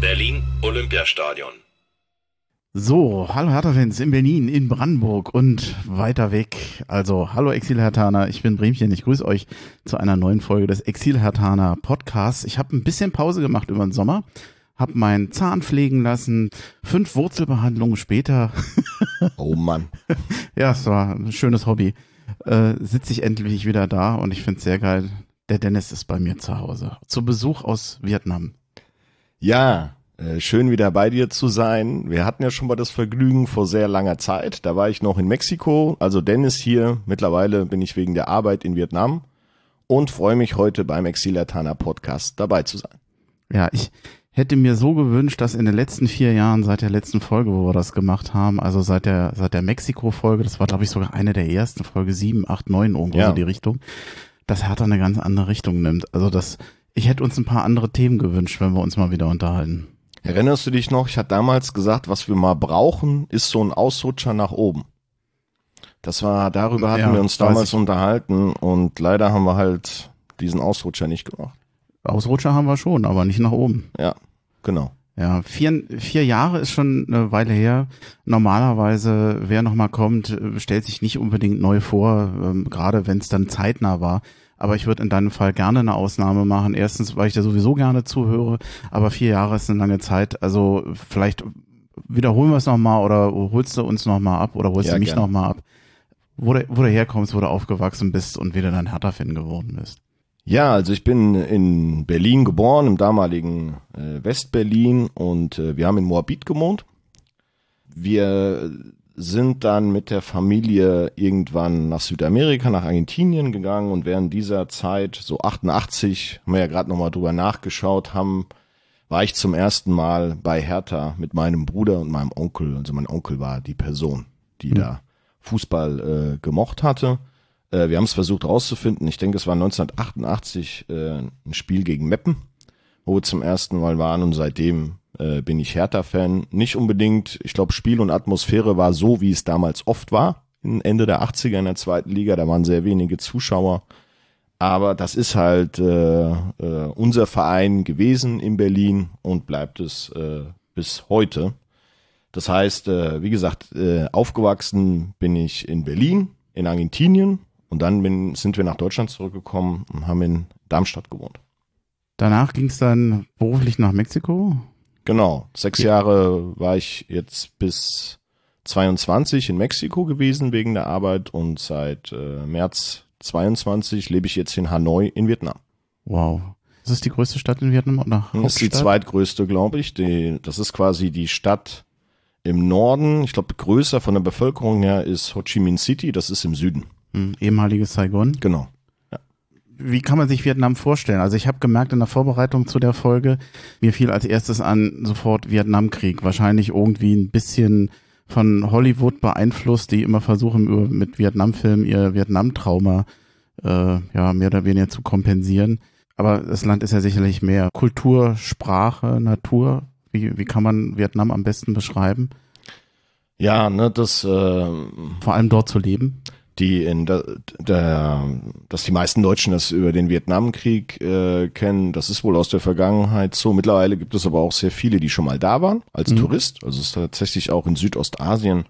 Berlin Olympiastadion. So, hallo Hertha-Fans in Berlin, in Brandenburg und weiter weg. Also, hallo Exil-Hertaner, ich bin Bremchen. Ich grüße euch zu einer neuen Folge des Exil-Hertaner Podcasts. Ich habe ein bisschen Pause gemacht über den Sommer, habe meinen Zahn pflegen lassen, fünf Wurzelbehandlungen später. Oh Mann. ja, es war ein schönes Hobby. Äh, Sitze ich endlich wieder da und ich finde es sehr geil. Der Dennis ist bei mir zu Hause. Zu Besuch aus Vietnam. Ja, schön wieder bei dir zu sein. Wir hatten ja schon mal das Vergnügen vor sehr langer Zeit. Da war ich noch in Mexiko, also Dennis hier. Mittlerweile bin ich wegen der Arbeit in Vietnam und freue mich heute beim Exilatana Podcast dabei zu sein. Ja, ich hätte mir so gewünscht, dass in den letzten vier Jahren seit der letzten Folge, wo wir das gemacht haben, also seit der seit der Mexiko-Folge, das war glaube ich sogar eine der ersten Folge sieben, acht, neun irgendwo Ja. so die Richtung, dass Hertha eine ganz andere Richtung nimmt. Also das, ich hätte uns ein paar andere Themen gewünscht, wenn wir uns mal wieder unterhalten. Erinnerst du dich noch? Ich hatte damals gesagt, was wir mal brauchen, ist so ein Ausrutscher nach oben. Das war, darüber hatten Ja, wir uns damals unterhalten und leider haben wir halt diesen Ausrutscher nicht gemacht. Ausrutscher haben wir schon, aber nicht nach oben. Ja, genau. Ja, vier, vier Jahre ist schon eine Weile her. Normalerweise, wer nochmal kommt, äh, stellt sich nicht unbedingt neu vor, ähm, gerade wenn es dann zeitnah war. Aber ich würde in deinem Fall gerne eine Ausnahme machen. Erstens, weil ich dir sowieso gerne zuhöre, aber vier Jahre ist eine lange Zeit. Also vielleicht wiederholen wir es nochmal oder holst du uns nochmal ab oder holst Ja, du mich nochmal ab, wo du, wo du herkommst, wo du aufgewachsen bist und wieder dein Hertha-Fan geworden bist. Ja, also ich bin in Berlin geboren, im damaligen äh, Westberlin und äh, wir haben in Moabit gewohnt. Wir sind dann mit der Familie irgendwann nach Südamerika, nach Argentinien gegangen und während dieser Zeit, so 88, haben wir ja gerade nochmal drüber nachgeschaut, haben, war ich zum ersten Mal bei Hertha mit meinem Bruder und meinem Onkel. Also mein Onkel war die Person, die da Fußball äh, gemocht hatte. Äh, wir haben es versucht rauszufinden. Ich denke, es war 1988 äh, ein Spiel gegen Meppen, wo wir zum ersten Mal waren und seitdem äh, bin ich Hertha-Fan. Nicht unbedingt, ich glaube, Spiel und Atmosphäre war so, wie es damals oft war. Ende der 80er in der zweiten Liga, da waren sehr wenige Zuschauer. Aber das ist halt äh, äh, unser Verein gewesen in Berlin und bleibt es äh, bis heute. Das heißt, äh, wie gesagt, äh, aufgewachsen bin ich in Berlin, in Argentinien und dann bin, sind wir nach Deutschland zurückgekommen und haben in Darmstadt gewohnt. Danach ging es dann beruflich nach Mexiko. Genau, sechs Ja. Jahre war ich jetzt bis 22 in Mexiko gewesen wegen der Arbeit und seit äh, März 22 lebe ich jetzt in Hanoi in Vietnam. Wow. Das ist die größte Stadt in Vietnam nach Das ist die Hauptstadt? zweitgrößte, glaube ich. Die, das ist quasi die Stadt im Norden. Ich glaube, größer von der Bevölkerung her ist Ho Chi Minh City. Das ist im Süden. Hm, ehemaliges Saigon. Genau. Wie kann man sich Vietnam vorstellen? Also ich habe gemerkt in der Vorbereitung zu der Folge, mir fiel als erstes an sofort Vietnamkrieg. Wahrscheinlich irgendwie ein bisschen von Hollywood beeinflusst, die immer versuchen, mit Vietnamfilmen ihr Vietnam-Trauma äh, ja, mehr oder weniger zu kompensieren. Aber das Land ist ja sicherlich mehr Kultur, Sprache, Natur. Wie, wie kann man Vietnam am besten beschreiben? Ja, ne, das, äh, Vor allem dort zu leben. Die in der, der, dass die meisten Deutschen das über den Vietnamkrieg äh, kennen, das ist wohl aus der Vergangenheit so. Mittlerweile gibt es aber auch sehr viele, die schon mal da waren als Tourist. Also es ist tatsächlich auch in Südostasien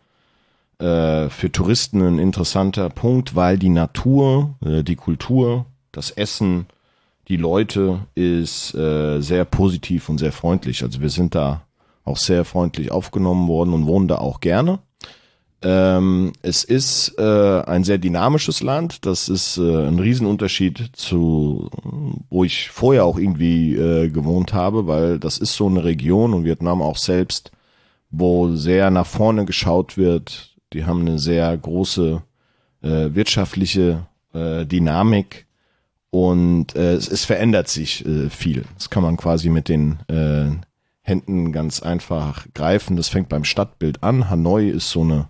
äh, für Touristen ein interessanter Punkt, weil die Natur, äh, die Kultur, das Essen, die Leute ist äh, sehr positiv und sehr freundlich. Also wir sind da auch sehr freundlich aufgenommen worden und wohnen da auch gerne. Ähm, es ist äh, ein sehr dynamisches Land. Das ist äh, ein Riesenunterschied zu, wo ich vorher auch irgendwie äh, gewohnt habe, weil das ist so eine Region und Vietnam auch selbst, wo sehr nach vorne geschaut wird. Die haben eine sehr große äh, wirtschaftliche äh, Dynamik und äh, es, es verändert sich viel. Das kann man quasi mit den Händen ganz einfach greifen. Das fängt beim Stadtbild an. Hanoi ist so eine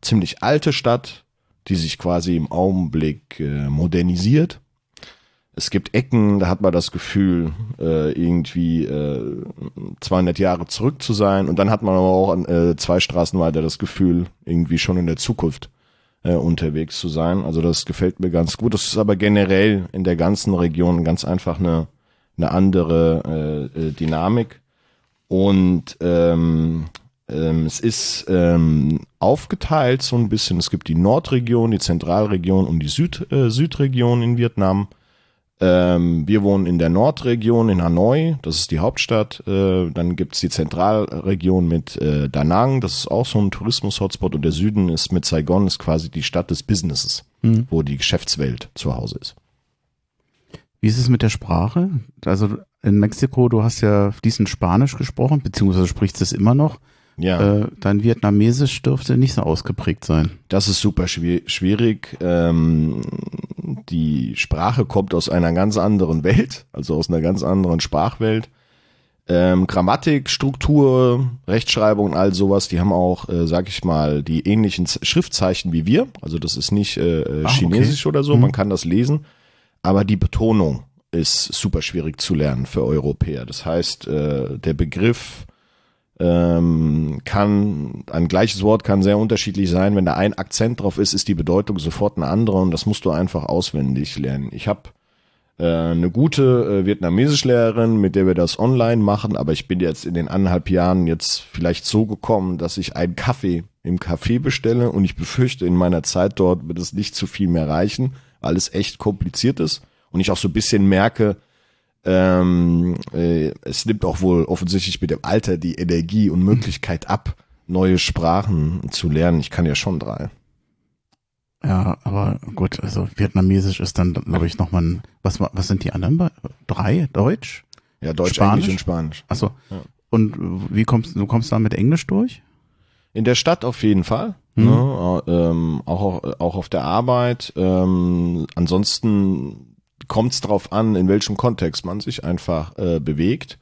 ziemlich alte Stadt, die sich quasi im Augenblick äh, modernisiert. Es gibt Ecken, da hat man das Gefühl, äh, irgendwie äh, 200 Jahre zurück zu sein. Und dann hat man aber auch äh, zwei Straßen weiter das Gefühl, irgendwie schon in der Zukunft äh, unterwegs zu sein. Also das gefällt mir ganz gut. Das ist aber generell in der ganzen Region ganz einfach eine, eine andere äh, äh, Dynamik. Und ähm, ähm, es ist ähm, aufgeteilt so ein bisschen. Es gibt die Nordregion, die Zentralregion und die Süd, äh, Südregion in Vietnam. Ähm, wir wohnen in der Nordregion in Hanoi, das ist die Hauptstadt. Äh, dann gibt's die Zentralregion mit äh, Da Nang, das ist auch so ein Tourismus-Hotspot. Und der Süden ist mit Saigon, ist quasi die Stadt des Businesses, Mhm. wo die Geschäftswelt zu Hause ist. Wie ist es mit der Sprache? Also in Mexiko, du hast ja fließend Spanisch gesprochen, beziehungsweise sprichst es immer noch. Ja. Äh, dein Vietnamesisch dürfte nicht so ausgeprägt sein. Das ist super schwi- schwierig. Ähm, die Sprache kommt aus einer ganz anderen Welt, also aus einer ganz anderen Sprachwelt. Ähm, Grammatik, Struktur, Rechtschreibung und all sowas, die haben auch, äh, sag ich mal, die ähnlichen Z Schriftzeichen wie wir. Also das ist nicht äh, äh, Ah, okay. Chinesisch oder so, Mhm. man kann das lesen. Aber die Betonung ist super schwierig zu lernen für Europäer. Das heißt, äh, der Begriff ähm, kann, ein gleiches Wort kann sehr unterschiedlich sein. Wenn da ein Akzent drauf ist, ist die Bedeutung sofort eine andere und das musst du einfach auswendig lernen. Ich habe äh, eine gute äh, Vietnamesischlehrerin, mit der wir das online machen, aber ich bin jetzt in den anderthalb Jahren jetzt vielleicht so gekommen, dass ich einen Kaffee im Café bestelle und ich befürchte, in meiner Zeit dort wird es nicht zu viel mehr reichen, weil es echt kompliziert ist und ich auch so ein bisschen merke, ähm, äh, es nimmt auch wohl offensichtlich mit dem Alter die Energie und Möglichkeit ab, neue Sprachen zu lernen. Ich kann ja schon drei. Ja, aber gut, also Vietnamesisch ist dann, glaube ich, nochmal ein, was, wa- was sind die anderen? Drei? Deutsch? Ja, Deutsch, Spanisch? Englisch und Spanisch. Achso. Ja. Und wie kommst du kommst da mit Englisch durch? In der Stadt auf jeden Fall. Mhm. Ne, äh, ähm, auch, auch auf der Arbeit. Ähm, ansonsten kommt es drauf an, in welchem Kontext man sich einfach äh, bewegt.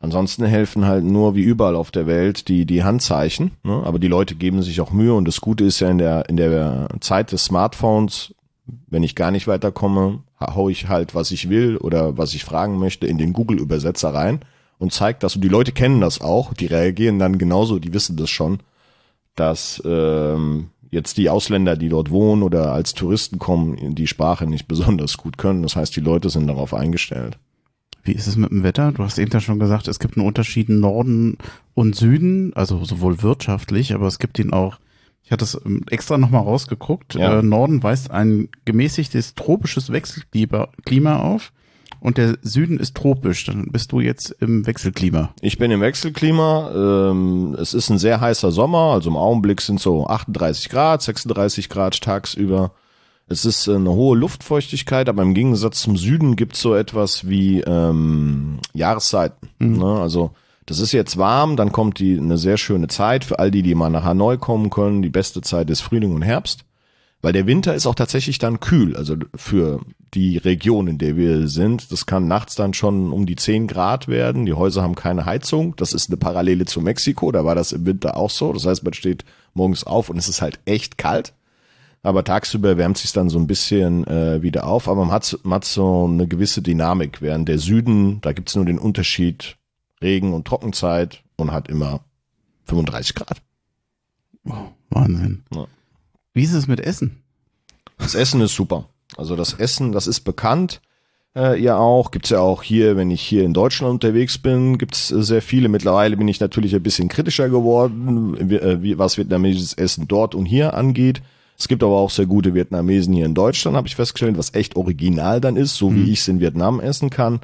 Ansonsten helfen halt nur wie überall auf der Welt die, die Handzeichen. Ne? Aber die Leute geben sich auch Mühe und das Gute ist ja in der, in der Zeit des Smartphones, wenn ich gar nicht weiterkomme, hau ich halt, was ich will oder was ich fragen möchte, in den Google-Übersetzer rein und zeigt das. Und die Leute kennen das auch, die reagieren dann genauso, die wissen das schon, dass ähm, jetzt die Ausländer, die dort wohnen oder als Touristen kommen, die Sprache nicht besonders gut können. Das heißt, die Leute sind darauf eingestellt. Wie ist es mit dem Wetter? Du hast eben ja schon gesagt, es gibt einen Unterschied in Norden und Süden, also sowohl wirtschaftlich, aber es gibt ihn auch. Ich hatte es ähm, extra nochmal rausgeguckt. Ja. Äh, Norden weist ein gemäßigtes tropisches Wechselklima Klima auf und der Süden ist tropisch. Dann bist du jetzt im Wechselklima. Ich bin im Wechselklima. Ähm, es ist ein sehr heißer Sommer, also im Augenblick sind so 38 Grad, 36 Grad tagsüber. Es ist eine hohe Luftfeuchtigkeit, aber im Gegensatz zum Süden gibt es so etwas wie ähm, Jahreszeiten. Ne? Also das ist jetzt warm, dann kommt die eine sehr schöne Zeit für all die, die mal nach Hanoi kommen können. Die beste Zeit ist Frühling und Herbst. Weil der Winter ist auch tatsächlich dann kühl, also für die Region, in der wir sind. Das kann nachts dann schon um die 10 Grad werden. Die Häuser haben keine Heizung. Das ist eine Parallele zu Mexiko. Da war das im Winter auch so. Das heißt, man steht morgens auf und es ist halt echt kalt. Aber tagsüber wärmt sich dann so ein bisschen äh, wieder auf. Aber man hat, man hat so eine gewisse Dynamik. Während der Süden, da gibt's nur den Unterschied Regen- und Trockenzeit und hat immer 35 Grad. Wahnsinn. Ja. Wie ist es mit Essen? Das Essen ist super. Also das Essen, das ist bekannt. Äh, ja auch, gibt's ja auch hier, wenn ich hier in Deutschland unterwegs bin, gibt's äh, sehr viele. Mittlerweile bin ich natürlich ein bisschen kritischer geworden, äh, was vietnamesisches Essen dort und hier angeht. Es gibt aber auch sehr gute Vietnamesen hier in Deutschland, habe ich festgestellt, was echt original dann ist, so wie ich es in Vietnam essen kann.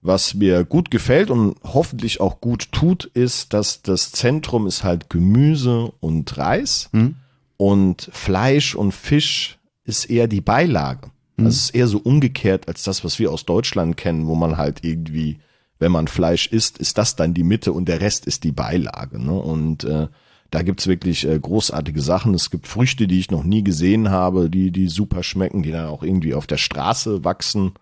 Was mir gut gefällt und hoffentlich auch gut tut, ist, dass das Zentrum ist halt Gemüse und Reis Hm? Und Fleisch und Fisch ist eher die Beilage. Also es ist eher so umgekehrt als das, was wir aus Deutschland kennen, wo man halt irgendwie, wenn man Fleisch isst, ist das dann die Mitte und der Rest ist die Beilage. Ne? Und äh, da gibt's wirklich äh, großartige Sachen. Es gibt Früchte, die ich noch nie gesehen habe, die, die super schmecken, die dann auch irgendwie auf der Straße wachsen.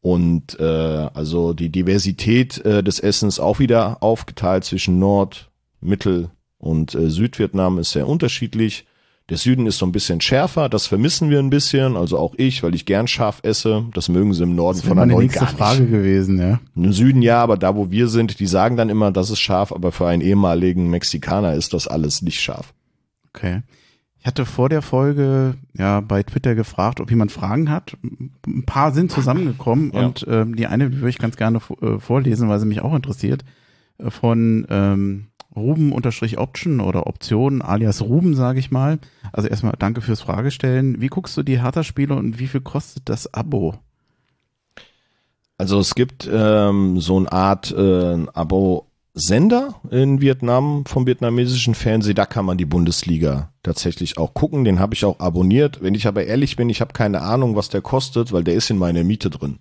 Und äh, also die Diversität äh, des Essens auch wieder aufgeteilt zwischen Nord, Mittel und äh, Südvietnam ist sehr unterschiedlich. Der Süden ist so ein bisschen schärfer, das vermissen wir ein bisschen, also auch ich, weil ich gern scharf esse. Das mögen sie im Norden Das von Hanoi nächste gar nicht. Frage gewesen, ja. Im Süden ja, aber da wo wir sind, die sagen dann immer, das ist scharf, aber für einen ehemaligen Mexikaner ist das alles nicht scharf. Okay. Ich hatte vor der Folge ja bei Twitter gefragt, ob jemand Fragen hat. Ein paar sind zusammengekommen Ja. und ähm, die eine würde ich ganz gerne äh, vorlesen, weil sie mich auch interessiert. Äh, Von ähm, Ruben-Option oder Option alias Ruben, sage ich mal. Also erstmal danke fürs Fragestellen. Wie guckst du die Hertha-Spiele und wie viel kostet das Abo? Also es gibt ähm, so eine Art äh, Abo-Sender in Vietnam vom vietnamesischen Fernsehen. Da kann man die Bundesliga tatsächlich auch gucken. Den habe ich auch abonniert. Wenn ich aber ehrlich bin, ich habe keine Ahnung, was der kostet, weil der ist in meiner Miete drin.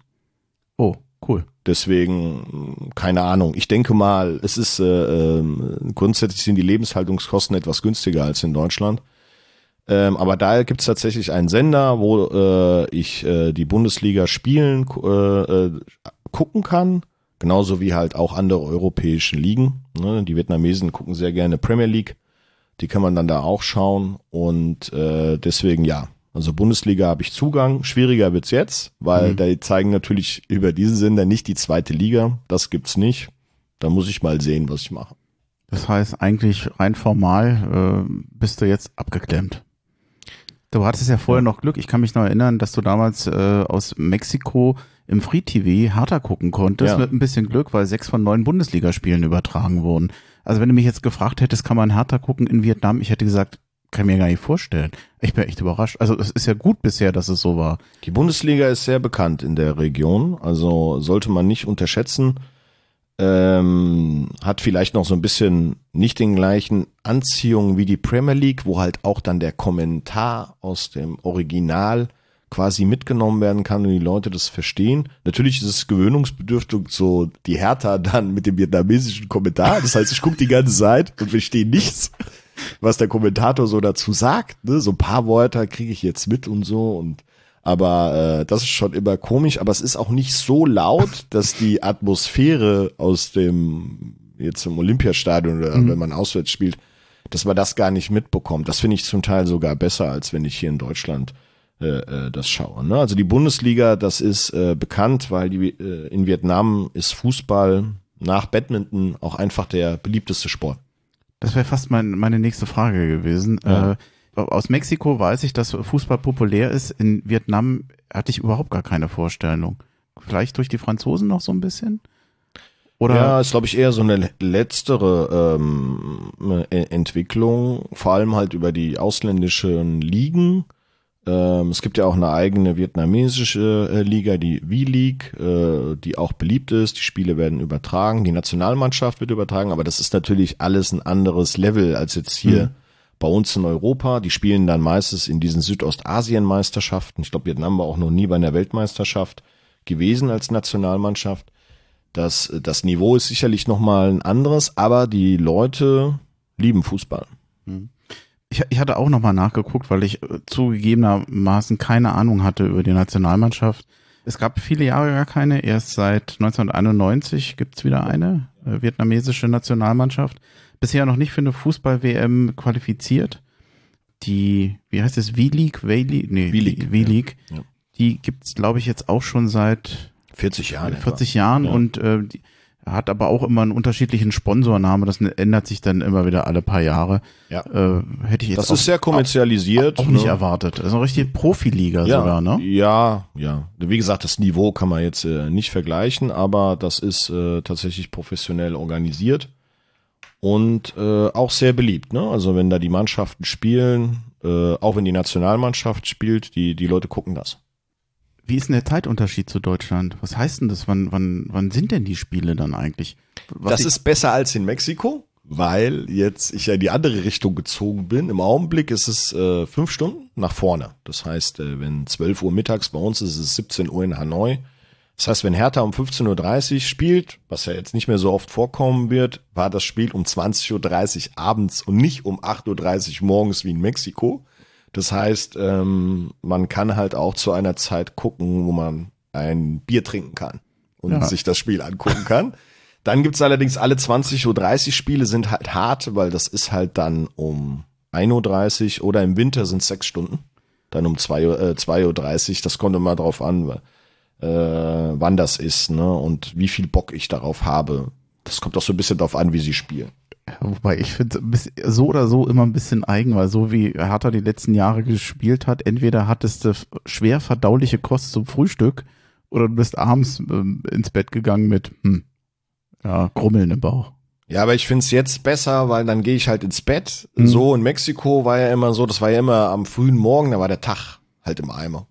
Oh, cool. Deswegen keine Ahnung. Ich denke mal, es ist äh, ähm, grundsätzlich sind die Lebenshaltungskosten etwas günstiger als in Deutschland. Ähm, aber da gibt es tatsächlich einen Sender, wo äh, ich äh, die Bundesliga spielen äh, äh, gucken kann, genauso wie halt auch andere europäischen Ligen. Ne? Die Vietnamesen gucken sehr gerne Premier League, die kann man dann da auch schauen und äh, deswegen ja. Also Bundesliga habe ich Zugang. Schwieriger wird's jetzt, weil Mhm. da zeigen natürlich über diesen Sender nicht die zweite Liga. Das gibt's nicht. Da muss ich mal sehen, was ich mache. Das heißt, eigentlich rein formal äh, bist du jetzt abgeklemmt. Du hattest ja vorher noch Glück. Ich kann mich noch erinnern, dass du damals äh, aus Mexiko im Free TV Hertha gucken konntest Ja. mit ein bisschen Glück, weil sechs von neun Bundesligaspielen übertragen wurden. Also wenn du mich jetzt gefragt hättest, kann man Hertha gucken in Vietnam, ich hätte gesagt, kann mir gar nicht vorstellen. Ich bin echt überrascht. Also es ist ja gut bisher, dass es so war. Die Bundesliga ist sehr bekannt in der Region, also sollte man nicht unterschätzen. Ähm, hat vielleicht noch so ein bisschen nicht den gleichen Anziehung wie die Premier League, wo halt auch dann der Kommentar aus dem Original quasi mitgenommen werden kann und die Leute das verstehen. Natürlich ist es gewöhnungsbedürftig, so die Hertha dann mit dem vietnamesischen Kommentar. Das heißt, ich gucke die ganze Zeit und verstehe nichts, was der Kommentator so dazu sagt. Ne? So ein paar Wörter kriege ich jetzt mit und so und aber äh, das ist schon immer komisch, aber es ist auch nicht so laut, dass die Atmosphäre aus dem jetzt im Olympiastadion oder wenn man auswärts spielt, dass man das gar nicht mitbekommt. Das finde ich zum Teil sogar besser, als wenn ich hier in Deutschland äh, äh, das schaue. Ne? Also die Bundesliga, das ist äh, bekannt, weil die, äh, in Vietnam ist Fußball nach Badminton auch einfach der beliebteste Sport. Das wäre fast mein, meine nächste Frage gewesen. Ja. Äh, aus Mexiko weiß ich, dass Fußball populär ist. In Vietnam hatte ich überhaupt gar keine Vorstellung. Vielleicht durch die Franzosen noch so ein bisschen? Oder ja, ist glaube ich eher so eine letztere ähm, äh, Entwicklung, vor allem halt über die ausländischen Ligen. Ähm, es gibt ja auch eine eigene vietnamesische äh, Liga, die V-League, äh, die auch beliebt ist. Die Spiele werden übertragen, die Nationalmannschaft wird übertragen, aber das ist natürlich alles ein anderes Level als jetzt hier Mhm. bei uns in Europa. Die spielen dann meistens in diesen Südostasien-Meisterschaften. Ich glaube, Vietnam war auch noch nie bei einer Weltmeisterschaft gewesen als Nationalmannschaft. Das, das Niveau ist sicherlich nochmal ein anderes, aber die Leute lieben Fußball. Ich, ich hatte auch nochmal nachgeguckt, weil ich äh, zugegebenermaßen keine Ahnung hatte über die Nationalmannschaft. Es gab viele Jahre gar keine. Erst seit 1991 gibt's wieder eine äh, vietnamesische Nationalmannschaft. Bisher noch nicht für eine Fußball-WM qualifiziert. Die, wie heißt es, V-League? V-League? Nee, V-League, V-League. ja. Die gibt's, glaube ich, jetzt auch schon seit 40 Jahre. 40 Jahren Ja. und äh, die hat aber auch immer einen unterschiedlichen Sponsornamen. Das ändert sich dann immer wieder alle paar Jahre. Ja. Äh, hätte ich jetzt Das auch, ist sehr kommerzialisiert. auch nicht ne? erwartet. Das ist eine richtige Profiliga ja, sogar, ne? Ja, ja. Wie gesagt, das Niveau kann man jetzt äh, nicht vergleichen, aber das ist äh, tatsächlich professionell organisiert und äh, auch sehr beliebt. Ne? Also wenn da die Mannschaften spielen, äh, auch wenn die Nationalmannschaft spielt, die, die Leute gucken das. Wie ist denn der Zeitunterschied zu Deutschland? Was heißt denn das? Wann, wann, wann sind denn die Spiele dann eigentlich? Was das ist besser als in Mexiko, weil jetzt ich ja in die andere Richtung gezogen bin. Im Augenblick ist es äh, fünf Stunden nach vorne. Das heißt, äh, wenn 12 Uhr mittags bei uns ist, ist es 17 Uhr in Hanoi. Das heißt, wenn Hertha um 15.30 Uhr spielt, was ja jetzt nicht mehr so oft vorkommen wird, war das Spiel um 20.30 Uhr abends und nicht um 8.30 Uhr morgens wie in Mexiko. Das heißt, ähm, man kann halt auch zu einer Zeit gucken, wo man ein Bier trinken kann und Ja. sich das Spiel angucken kann. Dann gibt's allerdings alle 20.30 Uhr Spiele sind halt hart, weil das ist halt dann um 1.30 Uhr oder im Winter sind sechs Stunden. Dann um 2 Uhr, äh, 2.30 Uhr, das kommt immer drauf an, äh, wann das ist, ne? Und wie viel Bock ich darauf habe. Das kommt auch so ein bisschen darauf an, wie sie spielen. Wobei ich finde so oder so immer ein bisschen eigen, weil so wie Hertha die letzten Jahre gespielt hat, entweder hattest du schwer verdauliche Kost zum Frühstück oder du bist abends ähm, ins Bett gegangen mit hm, ja, Grummeln im Bauch. Ja, aber ich find's jetzt besser, weil dann gehe ich halt ins Bett. Mhm. So in Mexiko war ja immer so, das war ja immer am frühen Morgen, da war der Tag halt im Eimer.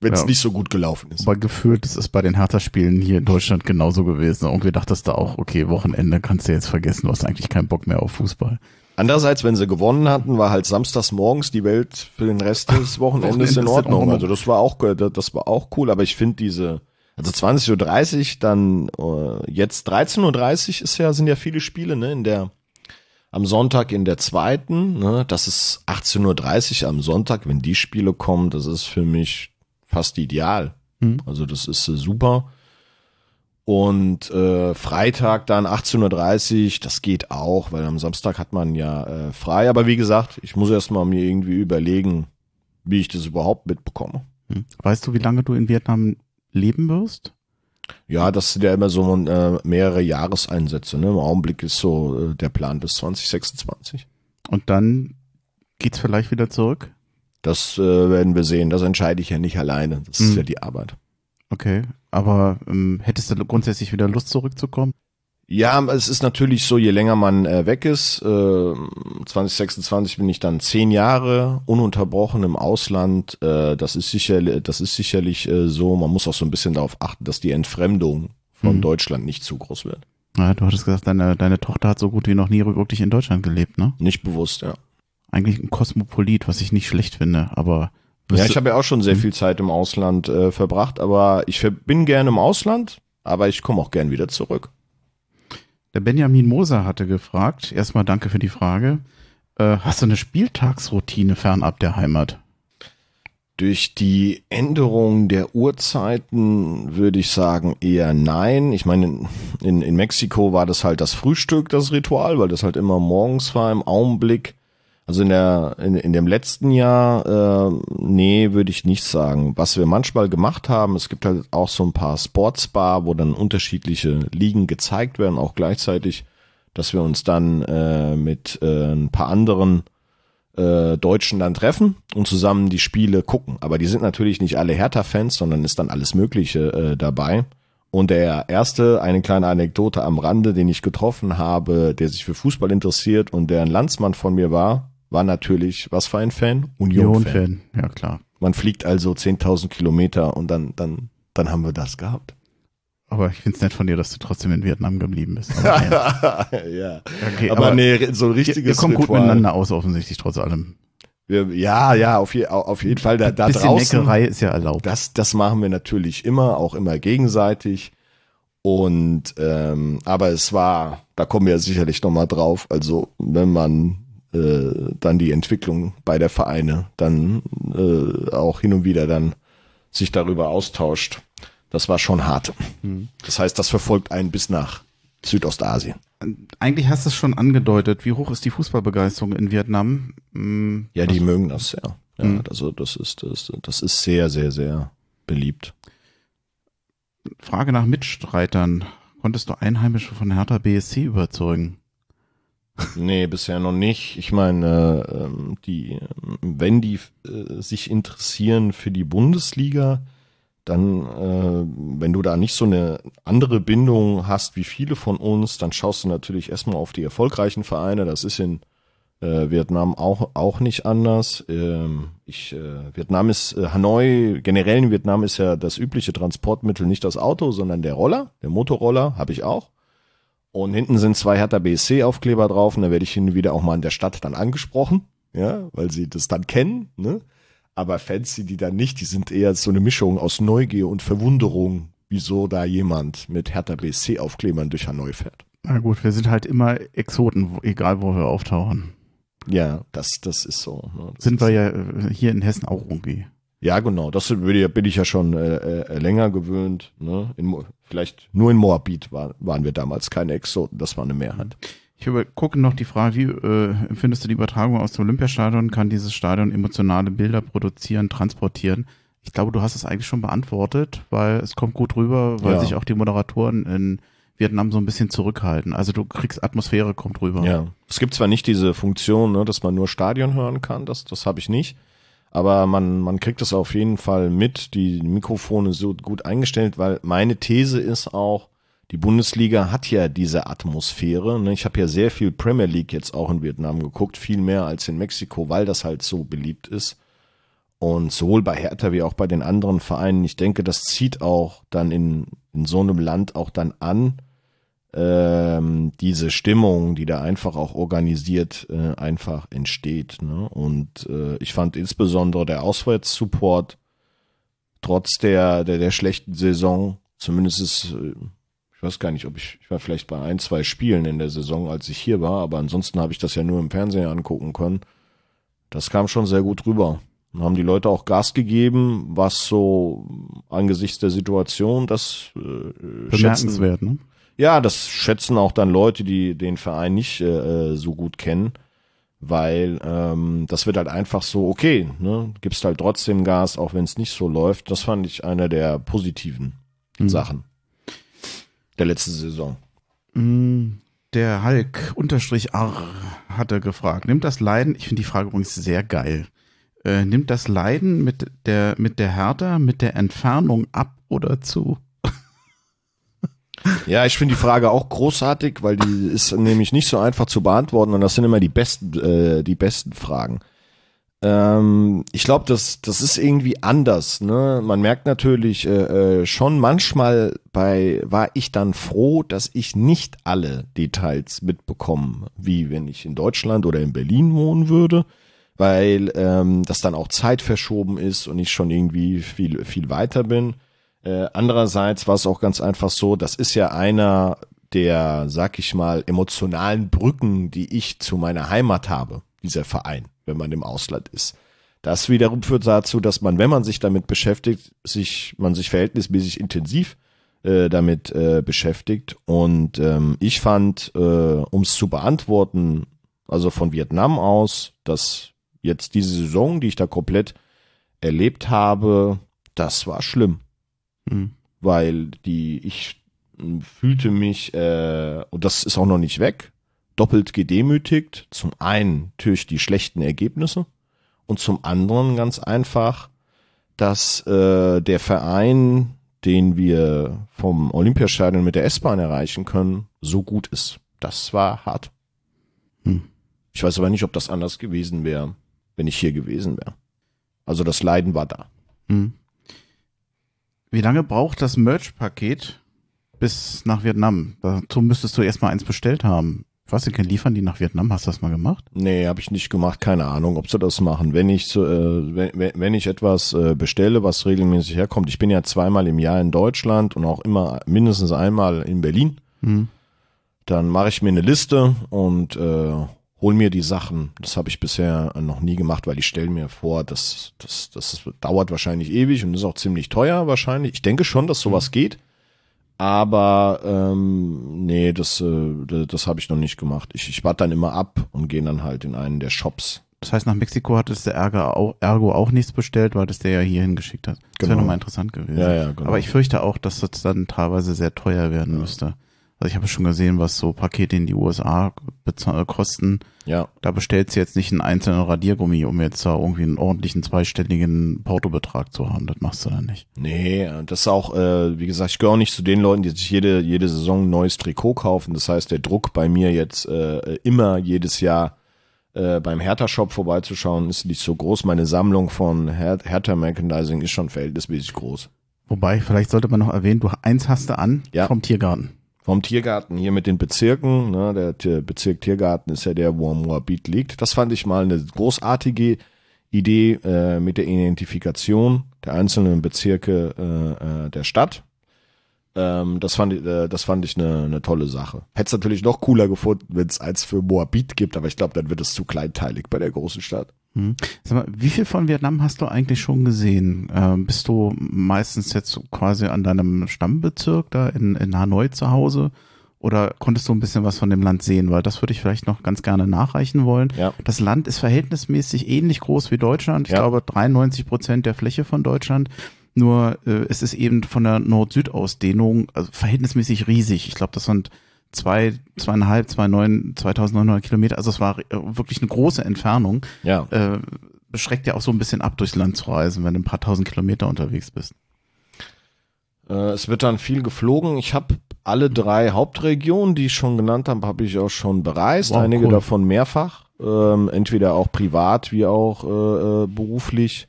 Wenn's Ja. nicht so gut gelaufen ist. Aber gefühlt ist es bei den Hertha-Spielen hier in Deutschland genauso gewesen. Irgendwie dachtest du auch, okay, Wochenende kannst du jetzt vergessen, du hast eigentlich keinen Bock mehr auf Fußball. Andererseits, wenn sie gewonnen hatten, war halt samstags morgens die Welt für den Rest des Wochenendes in Ordnung. Also das war auch, das war auch cool, aber ich finde diese, also 20.30 Uhr, dann äh, jetzt 13.30 Uhr ist ja, sind ja viele Spiele, ne, in der, am Sonntag in der zweiten, ne, das ist 18.30 Uhr am Sonntag, wenn die Spiele kommen, das ist für mich fast ideal. Hm. Also das ist äh, super. Und äh, Freitag dann 18.30 Uhr, das geht auch, weil am Samstag hat man ja äh, frei. Aber wie gesagt, ich muss erst mal mir irgendwie überlegen, wie ich das überhaupt mitbekomme. Hm. Weißt du, wie lange du in Vietnam leben wirst? Ja, das sind ja immer so äh, mehrere Jahreseinsätze. Ne? Im Augenblick ist so äh, der Plan bis 2026. Und dann geht's vielleicht wieder zurück? Das äh, werden wir sehen. Das entscheide ich ja nicht alleine. Das ist Hm. ja die Arbeit. Okay, aber ähm, hättest du grundsätzlich wieder Lust zurückzukommen? Ja, es ist natürlich so, je länger man äh, weg ist, äh, 2026 bin ich dann zehn Jahre ununterbrochen im Ausland. Äh, das ist sicher, das ist sicherlich äh, so. Man muss auch so ein bisschen darauf achten, dass die Entfremdung von Mhm. Deutschland nicht zu groß wird. Ja, du hattest gesagt, deine, deine Tochter hat so gut wie noch nie wirklich in Deutschland gelebt, ne? Nicht bewusst, ja. Eigentlich ein Kosmopolit, was ich nicht schlecht finde, aber Ja, ich habe ja auch schon sehr viel Zeit im Ausland äh, verbracht, aber ich bin gerne im Ausland, aber ich komme auch gern wieder zurück. Der Benjamin Moser hatte gefragt, erstmal danke für die Frage, äh, hast du eine Spieltagsroutine fernab der Heimat? Durch die Änderung der Uhrzeiten würde ich sagen eher nein. Ich meine, in, in Mexiko war das halt das Frühstück, das Ritual, weil das halt immer morgens war im Augenblick. Also in der in, in dem letzten Jahr, äh, nee, würde ich nicht sagen. Was wir manchmal gemacht haben, es gibt halt auch so ein paar Sportsbar, wo dann unterschiedliche Ligen gezeigt werden, auch gleichzeitig, dass wir uns dann äh, mit äh, ein paar anderen äh, Deutschen dann treffen und zusammen die Spiele gucken. Aber die sind natürlich nicht alle Hertha-Fans, sondern ist dann alles Mögliche äh, dabei. Und der erste, eine kleine Anekdote am Rande, den ich getroffen habe, der sich für Fußball interessiert und der ein Landsmann von mir war, war natürlich, was für ein Fan? Union-Fan. Union-Fan, ja klar. Man fliegt also 10.000 Kilometer und dann, dann, dann haben wir das gehabt. Aber ich find's nett von dir, dass du trotzdem in Vietnam geblieben bist. Aber, ja. ja. okay, Aber, aber nee, so ein ihr, richtiges ihr kommt gut miteinander aus, offensichtlich, trotz allem. Wir, ja, ja, auf, je, auf jeden Fall. Da, da Bisschen draußen. Neckerei ist ja erlaubt. Das, das machen wir natürlich immer, auch immer gegenseitig. Und ähm, aber es war, da kommen wir sicherlich noch mal drauf. Also wenn man äh, dann die Entwicklung bei der Vereine dann äh, auch hin und wieder dann sich darüber austauscht, das war schon hart. Das heißt, das verfolgt einen bis nach Südostasien. Eigentlich hast du es schon angedeutet. Wie hoch ist die Fußballbegeisterung in Vietnam? Hm, Ja, die mögen das sehr. Ja, Mhm. also das ist das, das ist sehr, sehr, sehr beliebt. Frage nach Mitstreitern. Konntest du Einheimische von Hertha BSC überzeugen? Nee, bisher noch nicht. Ich meine, äh, ähm, die, wenn die äh, sich interessieren für die Bundesliga, dann, äh, wenn du da nicht so eine andere Bindung hast wie viele von uns, dann schaust du natürlich erstmal auf die erfolgreichen Vereine. Das ist in äh, Vietnam auch, auch nicht anders. Ähm, ich, äh, Vietnam ist, äh, Hanoi, generell in Vietnam ist ja das übliche Transportmittel nicht das Auto, sondern der Roller, der Motorroller, habe ich auch. Und hinten sind zwei Hertha BSC Aufkleber drauf und da werde ich hin und wieder auch mal in der Stadt dann angesprochen, ja, weil sie das dann kennen, ne? Aber Fans, die dann nicht, die sind eher so eine Mischung aus Neugier und Verwunderung, wieso da jemand mit Hertha BSC Aufklebern durch Hanoi fährt. Na gut, wir sind halt immer Exoten, egal wo wir auftauchen. Ja, das, das ist so. Ne? Das Sind wir ja äh, hier in Hessen auch irgendwie. Ja, genau. Das bin ich ja schon äh, äh, länger gewöhnt. Ne? In, vielleicht nur in Moabit war, waren wir damals keine Exoten. Das war eine Mehrheit. Ich gucke noch die Frage, wie äh, empfindest du die Übertragung aus dem Olympiastadion? Kann dieses Stadion emotionale Bilder produzieren, transportieren? Ich glaube, du hast es eigentlich schon beantwortet, weil es kommt gut rüber, weil Ja. sich auch die Moderatoren in Vietnam so ein bisschen zurückhalten. Also du kriegst Atmosphäre, kommt rüber. Ja. Es gibt zwar nicht diese Funktion, ne, dass man nur Stadion hören kann, das, das habe ich nicht. Aber man, man kriegt es auf jeden Fall mit. Die Mikrofone so gut eingestellt, weil meine These ist auch, die Bundesliga hat ja diese Atmosphäre. Ne? Ich habe ja sehr viel Premier League jetzt auch in Vietnam geguckt, viel mehr als in Mexiko, weil das halt so beliebt ist. Und sowohl bei Hertha wie auch bei den anderen Vereinen, ich denke, das zieht auch dann in, in so einem Land auch dann an, ähm, diese Stimmung, die da einfach auch organisiert äh, einfach entsteht. Ne? Und äh, ich fand insbesondere der Auswärtssupport trotz der, der, der schlechten Saison, zumindest ist, äh, ich weiß gar nicht, ob ich, ich war vielleicht bei ein, zwei Spielen in der Saison, als ich hier war, aber ansonsten habe ich das ja nur im Fernsehen angucken können. Das kam schon sehr gut rüber. Dann haben die Leute auch Gas gegeben, was so angesichts der Situation das äh, schätzen, Bemerkenswert, ne? Ja, das schätzen auch dann Leute, die den Verein nicht äh, so gut kennen, weil ähm, das wird halt einfach so, okay, ne, gibst halt trotzdem Gas, auch wenn es nicht so läuft. Das fand ich eine der positiven Sachen der letzten Saison. Mm, Der Hulk unterstrich R hatte gefragt, nimmt das Leiden, ich finde die Frage übrigens sehr geil, äh, nimmt das Leiden mit der, mit der Hertha, mit der Entfernung ab oder zu? Ja, ich finde die Frage auch großartig, weil die ist nämlich nicht so einfach zu beantworten und das sind immer die besten, äh, die besten Fragen. Ähm, ich glaube, das, das ist irgendwie anders. Ne? Man merkt natürlich äh, äh, schon manchmal bei, war ich dann froh, dass ich nicht alle Details mitbekomme, wie wenn ich in Deutschland oder in Berlin wohnen würde, weil ähm, das dann auch Zeit verschoben ist und ich schon irgendwie viel, viel weiter bin. Äh, andererseits war es auch ganz einfach so, das ist ja einer der, sag ich mal, emotionalen Brücken, die ich zu meiner Heimat habe, dieser Verein, wenn man im Ausland ist. Das wiederum führt dazu, dass man, wenn man sich damit beschäftigt, sich, man sich verhältnismäßig intensiv äh, damit äh, beschäftigt. Und ähm, ich fand, äh, um es zu beantworten, also von Vietnam aus, dass jetzt diese Saison, die ich da komplett erlebt habe, das war schlimm Hm. weil die ich fühlte mich äh, und das ist auch noch nicht weg doppelt gedemütigt zum einen durch die schlechten Ergebnisse und zum anderen ganz einfach dass äh, der Verein den wir vom Olympiastadion mit der S-Bahn erreichen können so gut ist das war hart Hm. ich weiß aber nicht ob das anders gewesen wäre wenn ich hier gewesen wäre also das Leiden war da Hm. Wie lange braucht das Merch-Paket bis nach Vietnam? Dazu müsstest du erstmal eins bestellt haben. Was, denn, liefern die nach Vietnam? Hast du das mal gemacht? Nee, habe ich nicht gemacht. Keine Ahnung, ob sie das machen. Wenn ich äh, wenn, wenn- ich etwas äh, bestelle, was regelmäßig herkommt, ich bin ja zweimal im Jahr in Deutschland und auch immer mindestens einmal in Berlin, Hm. dann mache ich mir eine Liste und äh, hol mir die Sachen. Das habe ich bisher noch nie gemacht, weil ich stelle mir vor, das, das, das dauert wahrscheinlich ewig und ist auch ziemlich teuer wahrscheinlich. Ich denke schon, dass sowas geht. Aber ähm, nee, das, äh, das, habe ich noch nicht gemacht. Ich, ich warte dann immer ab und gehe dann halt in einen der Shops. Das heißt, nach Mexiko hat es der Ergo auch, Ergo auch nichts bestellt, weil das der ja hier hingeschickt hat. Das wäre Genau. nochmal interessant gewesen. Ja, ja, genau. Aber ich fürchte auch, dass das dann teilweise sehr teuer werden müsste. Also ich habe schon gesehen, was so Pakete in die USA bezahl- kosten. Ja, Da bestellst du jetzt nicht einen einzelnen Radiergummi, um jetzt da irgendwie einen ordentlichen zweistelligen Portobetrag zu haben. Das machst du dann nicht. nee, das ist auch, äh, wie gesagt, ich gehöre auch nicht zu den Leuten, die sich jede, jede Saison ein neues Trikot kaufen. Das heißt, der Druck bei mir jetzt äh, immer jedes Jahr äh, beim Hertha-Shop vorbeizuschauen, ist nicht so groß. Meine Sammlung von Her Hertha-Merchandising ist schon verhältnismäßig groß. Wobei, vielleicht sollte man noch erwähnen, du eins hast du an Ja. vom Tiergarten. Vom Tiergarten hier mit den Bezirken. Ne, der Bezirk Tiergarten ist ja der, wo Moabit liegt. Das fand ich mal eine großartige Idee äh, mit der Identifikation der einzelnen Bezirke äh, äh, der Stadt. Ähm, das fand ich, äh, das fand ich eine, eine tolle Sache. Hätte es natürlich noch cooler gefunden, wenn es eins für Moabit gibt, aber ich glaube, dann wird es zu kleinteilig bei der großen Stadt. Hm. Mal, wie viel von Vietnam hast du eigentlich schon gesehen? Ähm, bist du meistens jetzt quasi an deinem Stammbezirk da in, in Hanoi zu Hause? Oder konntest du ein bisschen was von dem Land sehen? Weil das würde ich vielleicht noch ganz gerne nachreichen wollen. Ja. Das Land ist verhältnismäßig ähnlich groß wie Deutschland. Ich Ja. glaube 93 Prozent der Fläche von Deutschland. Nur äh, es ist eben von der Nord-Süd-Ausdehnung also verhältnismäßig riesig. Ich glaube, das sind zwei, zweieinhalb, zwei neun, 2900 Kilometer. Also es war äh, wirklich eine große Entfernung. Ja. Äh, beschreckt ja auch so ein bisschen ab, durchs Land zu reisen, wenn du ein paar tausend Kilometer unterwegs bist. Äh, es wird dann viel geflogen. Ich habe alle drei Hauptregionen, die ich schon genannt habe, habe ich auch schon bereist. Wow, Einige cool. davon mehrfach, ähm, entweder auch privat wie auch äh, äh, beruflich.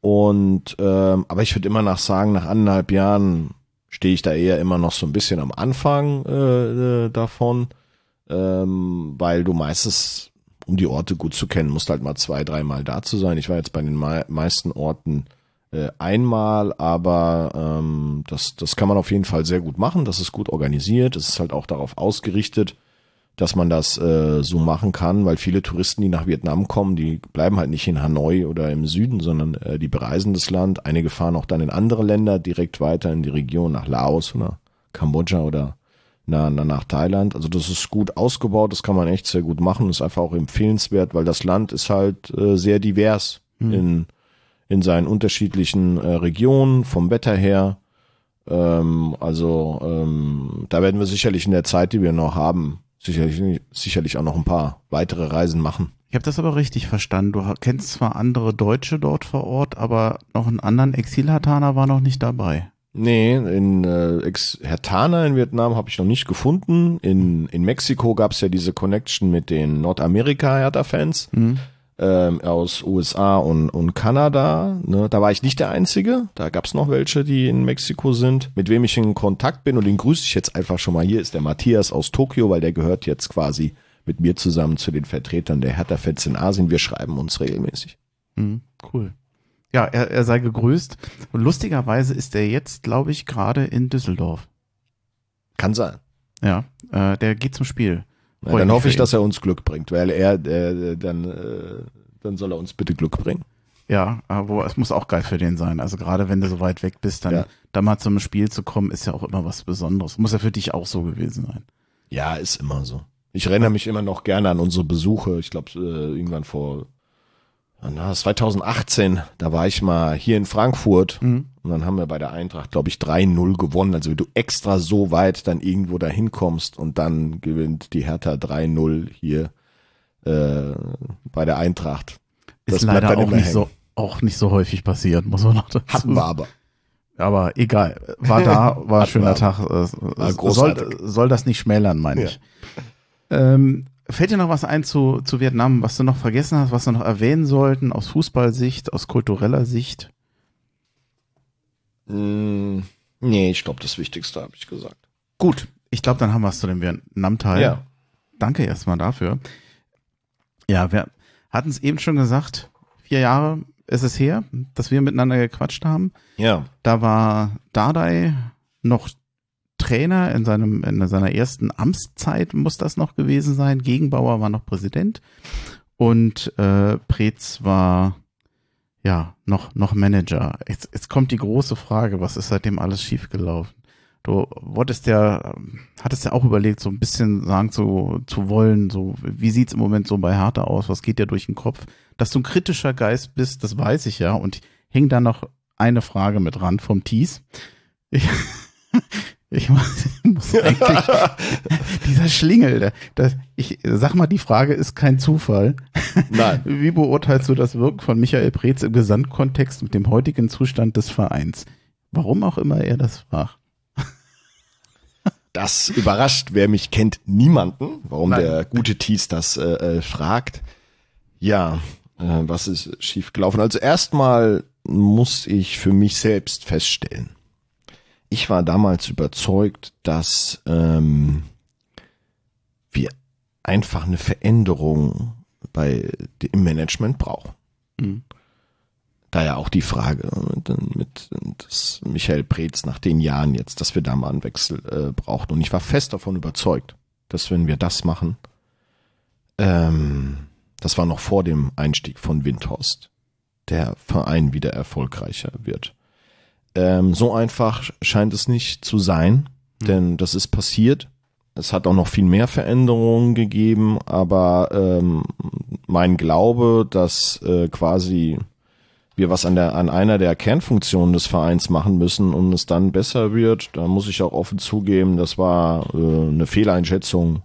Und ähm, aber ich würde immer nach sagen, nach anderthalb Jahren stehe ich da eher immer noch so ein bisschen am Anfang äh, äh, davon, ähm, weil du meistens, um die Orte gut zu kennen, musst halt mal zwei, dreimal da zu sein. Ich war jetzt bei den mei meisten Orten äh, einmal, aber ähm, das, das kann man auf jeden Fall sehr gut machen. Das ist gut organisiert. Es ist halt auch darauf ausgerichtet, dass man das äh, so machen kann, weil viele Touristen, die nach Vietnam kommen, die bleiben halt nicht in Hanoi oder im Süden, sondern äh, die bereisen das Land. Einige fahren auch dann in andere Länder direkt weiter in die Region, nach Laos oder Kambodscha oder na, na, nach Thailand. Also das ist gut ausgebaut, das kann man echt sehr gut machen. ist einfach auch empfehlenswert, weil das Land ist halt äh, sehr divers in, in seinen unterschiedlichen äh, Regionen, vom Wetter her. Ähm, also ähm, da werden wir sicherlich in der Zeit, die wir noch haben, sicherlich, sicherlich auch noch ein paar weitere Reisen machen. Ich habe das aber richtig verstanden. Du kennst zwar andere Deutsche dort vor Ort, aber noch einen anderen Exilhataner war noch nicht dabei. Nee, in äh, Ex Hertana in Vietnam habe ich noch nicht gefunden. In, in Mexiko gab es ja diese Connection mit den Nordamerika-Hertha-Fans ähm, aus USA und, und Kanada. Ne? Da war ich nicht der Einzige. Da gab es noch welche, die in Mexiko sind, mit wem ich in Kontakt bin. Und den grüße ich jetzt einfach schon mal. Hier ist der Matthias aus Tokio, weil der gehört jetzt quasi mit mir zusammen zu den Vertretern der Hertha-Fans in Asien. Wir schreiben uns regelmäßig. Hm, cool. Ja, er, er sei gegrüßt. Und lustigerweise ist er jetzt, glaube ich, gerade in Düsseldorf. Kann sein. Ja, äh, der geht zum Spiel. Na, dann hoffe ich, dass er uns Glück bringt, weil er, äh, dann, äh, dann soll er uns bitte Glück bringen. Ja, aber es muss auch geil für den sein. Also gerade wenn du so weit weg bist, dann Ja. da mal zum Spiel zu kommen, ist ja auch immer was Besonderes. Muss ja für dich auch so gewesen sein. Ja, ist immer so. Ich erinnere mich immer noch gerne an unsere Besuche. Ich glaube, äh, irgendwann vor na, 2018, da war ich mal hier in Frankfurt und dann haben wir bei der Eintracht, glaube ich, 3-0 gewonnen. Also wenn du extra so weit dann irgendwo dahin kommst und dann gewinnt die Hertha 3-0 hier äh, bei der Eintracht. Ist Das bleibt leider auch nicht hängen. so auch nicht so häufig passiert, muss man noch dazu Hatten wir aber. Aber egal. War da, war ein schöner. Tag. War soll, soll das nicht schmälern, meine Ja. ich. Ähm, fällt dir noch was ein zu, zu Vietnam, was du noch vergessen hast, was wir noch erwähnen sollten, aus Fußballsicht, aus kultureller Sicht? Mm, nee, ich glaube, das Wichtigste habe ich gesagt. Gut, ich glaube, dann haben wir es zu dem Vietnam-Teil. Ja. Danke erstmal dafür. Ja, wir hatten es eben schon gesagt, vier Jahre ist es her, dass wir miteinander gequatscht haben. Ja. Da war Dardai noch Trainer in seinem in seiner ersten Amtszeit muss das noch gewesen sein. Gegenbauer war noch Präsident und äh, Preetz war ja noch noch Manager. Jetzt, jetzt kommt die große Frage: Was ist seitdem alles schiefgelaufen? Du wolltest ja, hattest ja auch überlegt, so ein bisschen sagen zu, zu wollen, so, wie sieht's im Moment so bei Hertha aus? Was geht dir durch den Kopf? Dass du ein kritischer Geist bist, das weiß ich ja. Und hing da noch eine Frage mit ran vom Thies. Ich, ich muss, eigentlich, dieser Schlingel, der, das, ich sag mal, die Frage ist kein Zufall. Nein. Wie beurteilst du das Wirken von Michael Preetz im Gesamtkontext mit dem heutigen Zustand des Vereins? Warum auch immer er das fragt. Das überrascht, wer mich kennt, niemanden, warum Nein. der gute Thies das äh, äh, fragt. Ja, äh, was ist schiefgelaufen? Also erstmal muss ich für mich selbst feststellen. Ich war damals überzeugt, dass ähm, wir einfach eine Veränderung bei im Management brauchen. Mhm. Da ja auch die Frage mit, mit dass Michael Preetz nach den Jahren jetzt, dass wir da mal einen Wechsel äh, brauchten. Und ich war fest davon überzeugt, dass wenn wir das machen, ähm, das war noch vor dem Einstieg von Windhorst, der Verein wieder erfolgreicher wird. Ähm, so einfach scheint es nicht zu sein, mhm. denn das ist passiert. Es hat auch noch viel mehr Veränderungen gegeben, aber ähm, mein Glaube, dass äh, quasi wir was an der an einer der Kernfunktionen des Vereins machen müssen und es dann besser wird, da muss ich auch offen zugeben, das war äh, eine Fehleinschätzung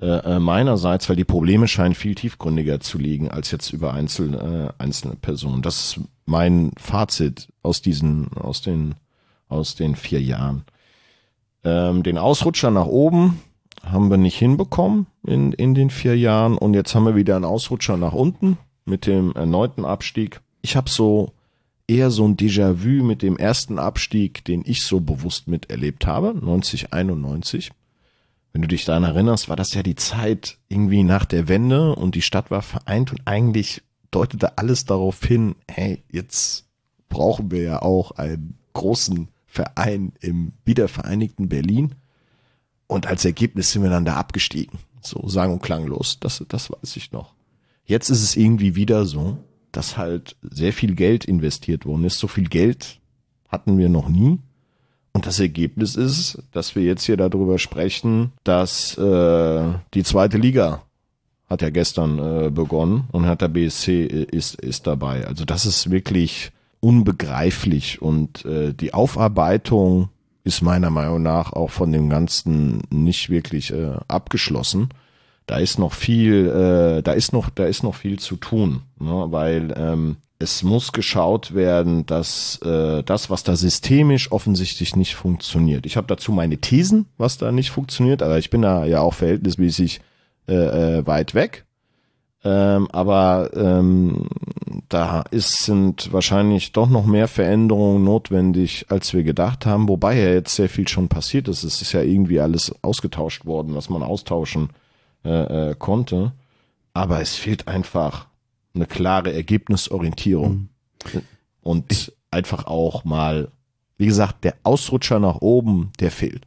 äh, äh, meinerseits, weil die Probleme scheinen viel tiefgründiger zu liegen als jetzt über einzelne äh, einzelne Personen. Das ist mein Fazit aus diesen aus den aus den vier Jahren. Ähm, den Ausrutscher nach oben haben wir nicht hinbekommen in in den vier Jahren und jetzt haben wir wieder einen Ausrutscher nach unten mit dem erneuten Abstieg ich habe so eher so ein Déjà-vu mit dem ersten Abstieg, den ich so bewusst miterlebt habe, 1991. Wenn du dich daran erinnerst, war das ja die Zeit irgendwie nach der Wende und die Stadt war vereint und eigentlich deutete alles darauf hin, hey, jetzt brauchen wir ja auch einen großen Verein im wiedervereinigten Berlin. Und als Ergebnis sind wir dann da abgestiegen. So sang- und klanglos. Das, das weiß ich noch. Jetzt ist es irgendwie wieder so, dass halt sehr viel Geld investiert worden ist. So viel Geld hatten wir noch nie. Und das Ergebnis ist, dass wir jetzt hier darüber sprechen, dass äh, die zweite Liga hat ja gestern äh, begonnen und hat der BSC ist, ist dabei. Also das ist wirklich unbegreiflich und äh, die Aufarbeitung ist meiner Meinung nach auch von dem Ganzen nicht wirklich äh, abgeschlossen da ist noch viel, äh, da ist noch, da ist noch viel zu tun, ne? weil ähm, es muss geschaut werden, dass äh, das, was da systemisch offensichtlich nicht funktioniert. Ich habe dazu meine Thesen, was da nicht funktioniert, aber ich bin da ja auch verhältnismäßig äh, äh, weit weg. Ähm, aber ähm, da ist, sind wahrscheinlich doch noch mehr Veränderungen notwendig, als wir gedacht haben, wobei ja jetzt sehr viel schon passiert ist. Es ist ja irgendwie alles ausgetauscht worden, was man austauschen äh, äh, konnte. Aber es fehlt einfach eine klare Ergebnisorientierung. Mhm. Und ich, einfach auch mal, wie gesagt, der Ausrutscher nach oben, der fehlt.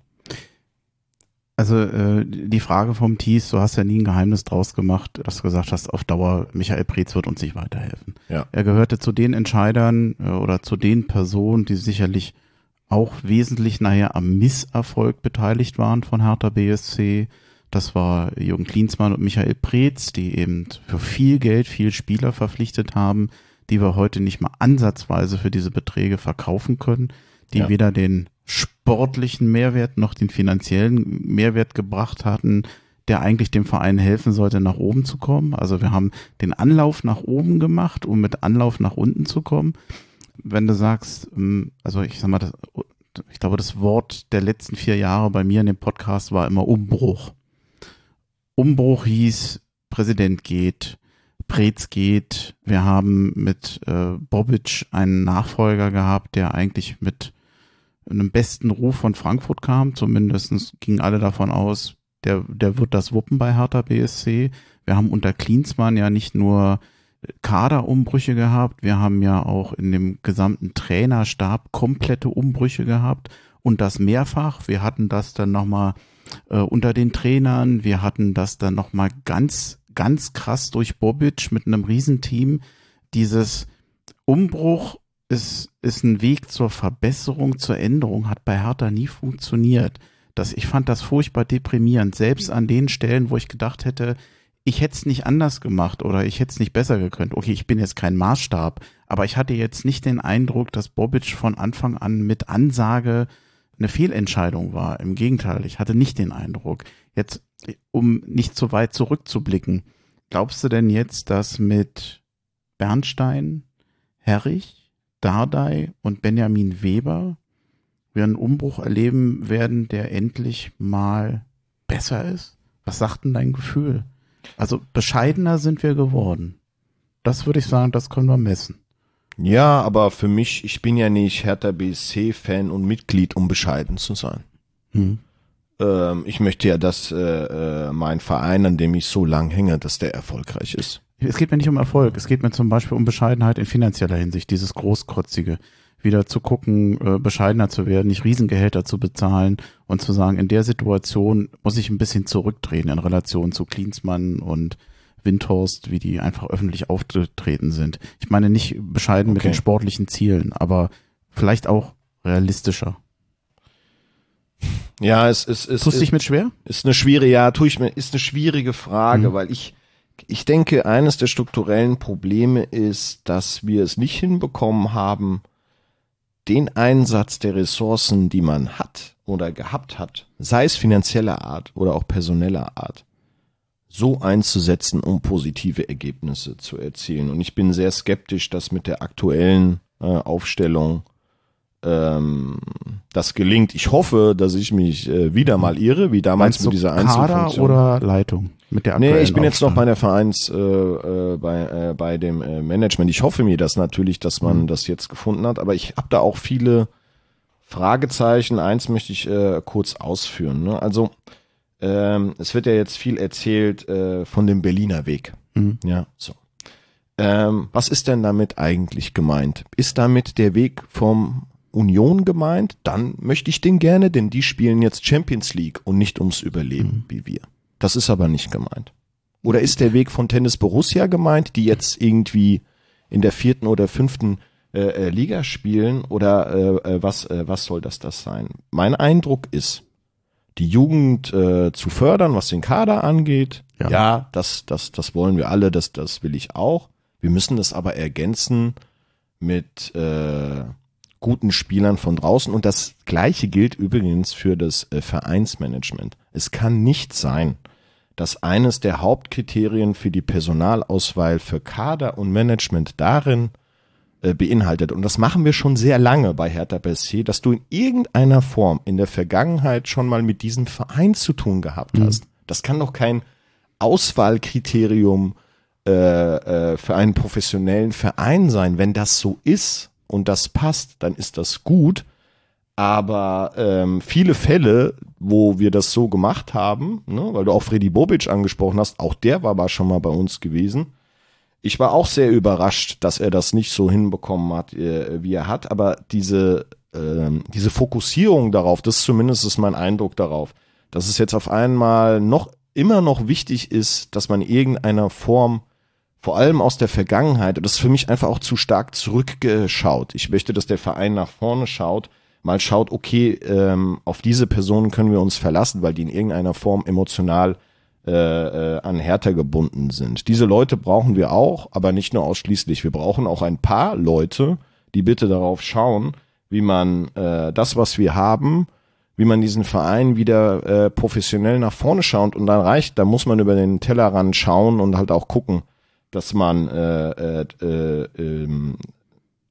Also äh, die Frage vom Thies, du hast ja nie ein Geheimnis draus gemacht, dass du gesagt hast, auf Dauer, Michael Preetz wird uns nicht weiterhelfen. Ja. Er gehörte zu den Entscheidern äh, oder zu den Personen, die sicherlich auch wesentlich nachher am Misserfolg beteiligt waren von Hertha BSC. Das war Jürgen Klinsmann und Michael Preetz, die eben für viel Geld viel Spieler verpflichtet haben, die wir heute nicht mal ansatzweise für diese Beträge verkaufen können, die ja. weder den sportlichen Mehrwert noch den finanziellen Mehrwert gebracht hatten, der eigentlich dem Verein helfen sollte, nach oben zu kommen. Also wir haben den Anlauf nach oben gemacht, um mit Anlauf nach unten zu kommen. Wenn du sagst, ähm, also ich sag mal, das, ich glaube, das Wort der letzten vier Jahre bei mir in dem Podcast war immer Umbruch. Umbruch hieß, Präsident geht, Preetz geht. Wir haben mit äh, Bobic einen Nachfolger gehabt, der eigentlich mit einem besten Ruf von Frankfurt kam. Zumindest gingen alle davon aus, der, der wird das wuppen bei Hertha BSC. Wir haben unter Klinsmann ja nicht nur Kaderumbrüche gehabt, wir haben ja auch in dem gesamten Trainerstab komplette Umbrüche gehabt und das mehrfach. Wir hatten das dann nochmal äh, unter den Trainern. Wir hatten das dann nochmal ganz, ganz krass durch Bobic mit einem Riesenteam. Dieses Umbruch ist, ist ein Weg zur Verbesserung, zur Änderung, hat bei Hertha nie funktioniert. Das, ich fand das furchtbar deprimierend, selbst an den Stellen, wo ich gedacht hätte, ich hätte es nicht anders gemacht oder ich hätte es nicht besser gekönnt. Okay, ich bin jetzt kein Maßstab, aber ich hatte jetzt nicht den Eindruck, dass Bobic von Anfang an mit Ansage eine Fehlentscheidung war. Im Gegenteil, ich hatte nicht den Eindruck. Jetzt, um nicht zu weit zurückzublicken, glaubst du denn jetzt, dass mit Bernstein, Herrich, Dardai und Benjamin Weber wir einen Umbruch erleben werden, der endlich mal besser ist? Was sagt denn dein Gefühl? Also bescheidener sind wir geworden. Das würde ich sagen, das können wir messen. Ja, aber für mich, ich bin ja nicht Hertha BSC-Fan und Mitglied, um bescheiden zu sein. Hm. Ähm, ich möchte ja, dass äh, äh, mein Verein, an dem ich so lang hänge, dass der erfolgreich ist. Es geht mir nicht um Erfolg, es geht mir zum Beispiel um Bescheidenheit in finanzieller Hinsicht, dieses Großkrotzige wieder zu gucken, äh, bescheidener zu werden, nicht Riesengehälter zu bezahlen und zu sagen, in der Situation muss ich ein bisschen zurückdrehen in Relation zu Klinsmann und Windhorst, wie die einfach öffentlich aufgetreten sind. Ich meine nicht bescheiden mit Okay. den sportlichen Zielen, aber vielleicht auch realistischer. Ja, es ist, es Tust dich mit schwer? ist eine schwierige, ja, tue ich mir, ist eine schwierige Frage, Mhm. weil ich, ich denke, eines der strukturellen Probleme ist, dass wir es nicht hinbekommen haben, den Einsatz der Ressourcen, die man hat oder gehabt hat, sei es finanzieller Art oder auch personeller Art, so einzusetzen, um positive Ergebnisse zu erzielen. Und ich bin sehr skeptisch, dass mit der aktuellen äh, Aufstellung ähm, das gelingt. Ich hoffe, dass ich mich äh, wieder mal irre, wie damals Meinst mit dieser Kader Einzelfunktion. oder Leitung? Mit der Nee, ich bin jetzt noch bei Aufstellung? der Vereins, äh, äh, bei, äh, bei dem äh, Management. Ich hoffe mir das natürlich, dass man Mhm. das jetzt gefunden hat, aber ich habe da auch viele Fragezeichen. Eins möchte ich äh, kurz ausführen. Ne? Also ähm, es wird ja jetzt viel erzählt äh, von dem Berliner Weg. Mhm. Ja, so. Ähm, was ist denn damit eigentlich gemeint? Ist damit der Weg vom Union gemeint? Dann möchte ich den gerne, denn die spielen jetzt Champions League und nicht ums Überleben wie wir. Das ist aber nicht gemeint. Oder ist der Weg von Tennis Borussia gemeint, die jetzt irgendwie in der vierten oder fünften äh, äh, Liga spielen? Oder äh, äh, was, äh, was soll das das sein? Mein Eindruck ist, die Jugend äh, zu fördern, was den Kader angeht. Ja. Ja, das, das, das wollen wir alle, das, das will ich auch. Wir müssen das aber ergänzen mit äh, guten Spielern von draußen. Und das Gleiche gilt übrigens für das äh, Vereinsmanagement. Es kann nicht sein, dass eines der Hauptkriterien für die Personalauswahl für Kader und Management darin äh, beinhaltet. Und das machen wir schon sehr lange bei Hertha BSC, dass du in irgendeiner Form in der Vergangenheit schon mal mit diesem Verein zu tun gehabt hast. Das kann doch kein Auswahlkriterium äh, äh, für einen professionellen Verein sein. Wenn das so ist und das passt, dann ist das gut. Aber ähm, viele Fälle, wo wir das so gemacht haben, ne, weil du auch Freddy Bobic angesprochen hast, auch der war aber schon mal bei uns gewesen. Ich war auch sehr überrascht, dass er das nicht so hinbekommen hat, äh, wie er hat. Aber diese, ähm, diese Fokussierung darauf, das zumindest ist mein Eindruck darauf, dass es jetzt auf einmal noch immer noch wichtig ist, dass man in irgendeiner Form vor allem aus der Vergangenheit, das ist für mich einfach auch zu stark zurückgeschaut. Ich möchte, dass der Verein nach vorne schaut, mal schaut, okay, ähm, auf diese Personen können wir uns verlassen, weil die in irgendeiner Form emotional äh, äh, an Hertha gebunden sind. Diese Leute brauchen wir auch, aber nicht nur ausschließlich. Wir brauchen auch ein paar Leute, die bitte darauf schauen, wie man äh, das, was wir haben, wie man diesen Verein wieder äh, professionell nach vorne schaut und dann reicht, da muss man über den Tellerrand schauen und halt auch gucken, dass man äh, äh, äh, ähm,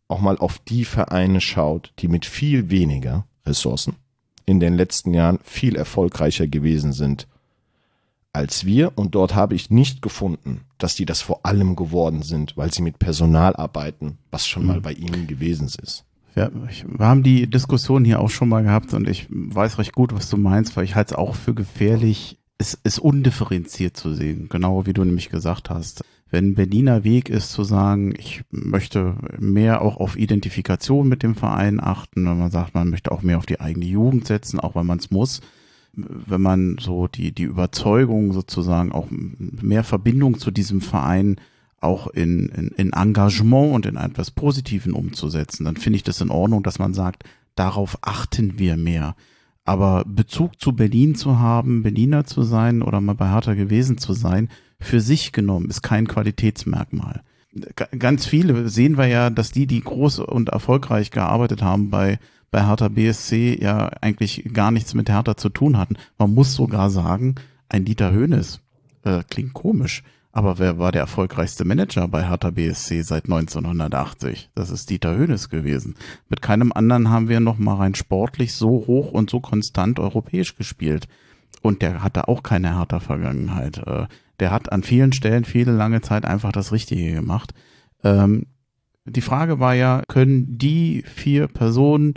auch mal auf die Vereine schaut, die mit viel weniger Ressourcen in den letzten Jahren viel erfolgreicher gewesen sind als wir. Und dort habe ich nicht gefunden, dass die das vor allem geworden sind, weil sie mit Personal arbeiten, was schon mal bei ihnen gewesen ist. Ja, ich, wir haben die Diskussion hier auch schon mal gehabt und ich weiß recht gut, was du meinst, weil ich halte es auch für gefährlich, es ist undifferenziert zu sehen, genau wie du nämlich gesagt hast. Wenn Berliner Weg ist zu sagen, ich möchte mehr auch auf Identifikation mit dem Verein achten, wenn man sagt, man möchte auch mehr auf die eigene Jugend setzen, auch weil man es muss, wenn man so die, die Überzeugung sozusagen auch mehr Verbindung zu diesem Verein auch in, in, in Engagement und in etwas Positiven umzusetzen, dann finde ich das in Ordnung, dass man sagt, darauf achten wir mehr. Aber Bezug zu Berlin zu haben, Berliner zu sein oder mal bei Hertha gewesen zu sein, für sich genommen ist kein Qualitätsmerkmal. Ganz viele sehen wir ja, dass die, die groß und erfolgreich gearbeitet haben bei, bei Hertha BSC, ja eigentlich gar nichts mit Hertha zu tun hatten. Man muss sogar sagen, ein Dieter Höhnes äh, klingt komisch, aber wer war der erfolgreichste Manager bei Hertha BSC seit 1980? Das ist Dieter Höhnes gewesen. Mit keinem anderen haben wir noch mal rein sportlich so hoch und so konstant europäisch gespielt. Und der hatte auch keine Hertha-Vergangenheit. Äh, Der hat an vielen Stellen viele lange Zeit einfach das Richtige gemacht. Ähm, die Frage war ja, können die vier Personen,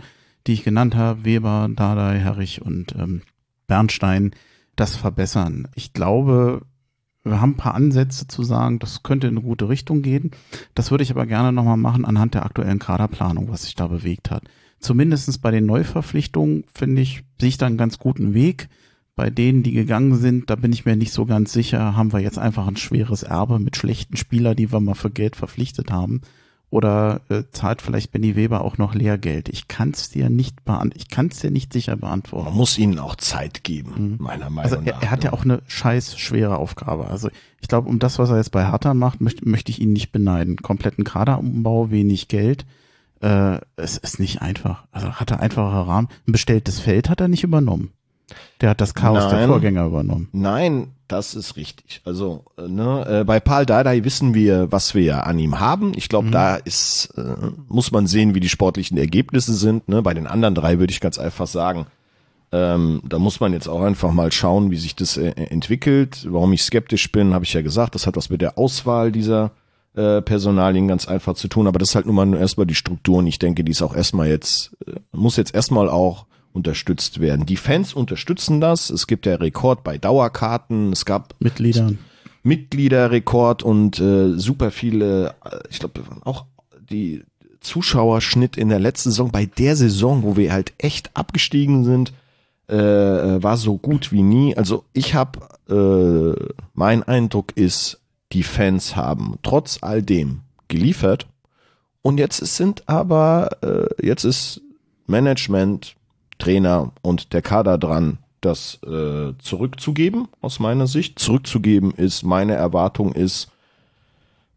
die ich genannt habe, Weber, Dardai, Herrich und ähm, Bernstein, das verbessern? Ich glaube, wir haben ein paar Ansätze zu sagen, das könnte in eine gute Richtung gehen. Das würde ich aber gerne nochmal machen anhand der aktuellen Kaderplanung, was sich da bewegt hat. Zumindestens bei den Neuverpflichtungen, finde ich, sehe ich da einen ganz guten Weg. bei denen, die gegangen sind, da bin ich mir nicht so ganz sicher, haben wir jetzt einfach ein schweres Erbe mit schlechten Spielern, die wir mal für Geld verpflichtet haben. Oder äh, zahlt vielleicht Benny Weber auch noch Lehrgeld? Ich kann es dir nicht beantworten. Ich kann es dir nicht sicher beantworten. Man muss ihnen auch Zeit geben, meiner Meinung Also er, nach. er hat ne? ja auch eine scheiß schwere Aufgabe. Also ich glaube, um das, was er jetzt bei Hertha macht, möchte, möchte ich ihn nicht beneiden. Kompletten Kaderumbau, wenig Geld. Äh, es ist nicht einfach. Also hat er einfacher Rahmen. Ein bestelltes Feld hat er nicht übernommen. Der hat das Chaos der Nein. Vorgänger übernommen. Nein, das ist richtig. Also äh, ne, äh, bei Paul Dardai wissen wir, was wir an ihm haben. Ich Mhm. glaube, da ist äh, muss man sehen, wie die sportlichen Ergebnisse sind. Ne? Bei den anderen drei würde ich ganz einfach sagen, ähm, da muss man jetzt auch einfach mal schauen, wie sich das äh, entwickelt. Warum ich skeptisch bin, habe ich ja gesagt. Das hat was mit der Auswahl dieser äh, Personalien ganz einfach zu tun. Aber das ist halt nun mal erstmal die Struktur. Und ich denke, die ist auch erstmal jetzt äh, muss jetzt erstmal auch unterstützt werden. Die Fans unterstützen das. Es gibt ja Rekord bei Dauerkarten. Es gab Mitgliedern. Mitgliederrekord und äh, super viele, äh, ich glaube auch die Zuschauerschnitt in der letzten Saison, bei der Saison, wo wir halt echt abgestiegen sind, äh, äh, war so gut wie nie. Also ich habe, äh, mein Eindruck ist, die Fans haben trotz all dem geliefert und jetzt sind aber, äh, jetzt ist Management, Trainer und der Kader dran, das äh, zurückzugeben, aus meiner Sicht. Zurückzugeben ist, meine Erwartung ist,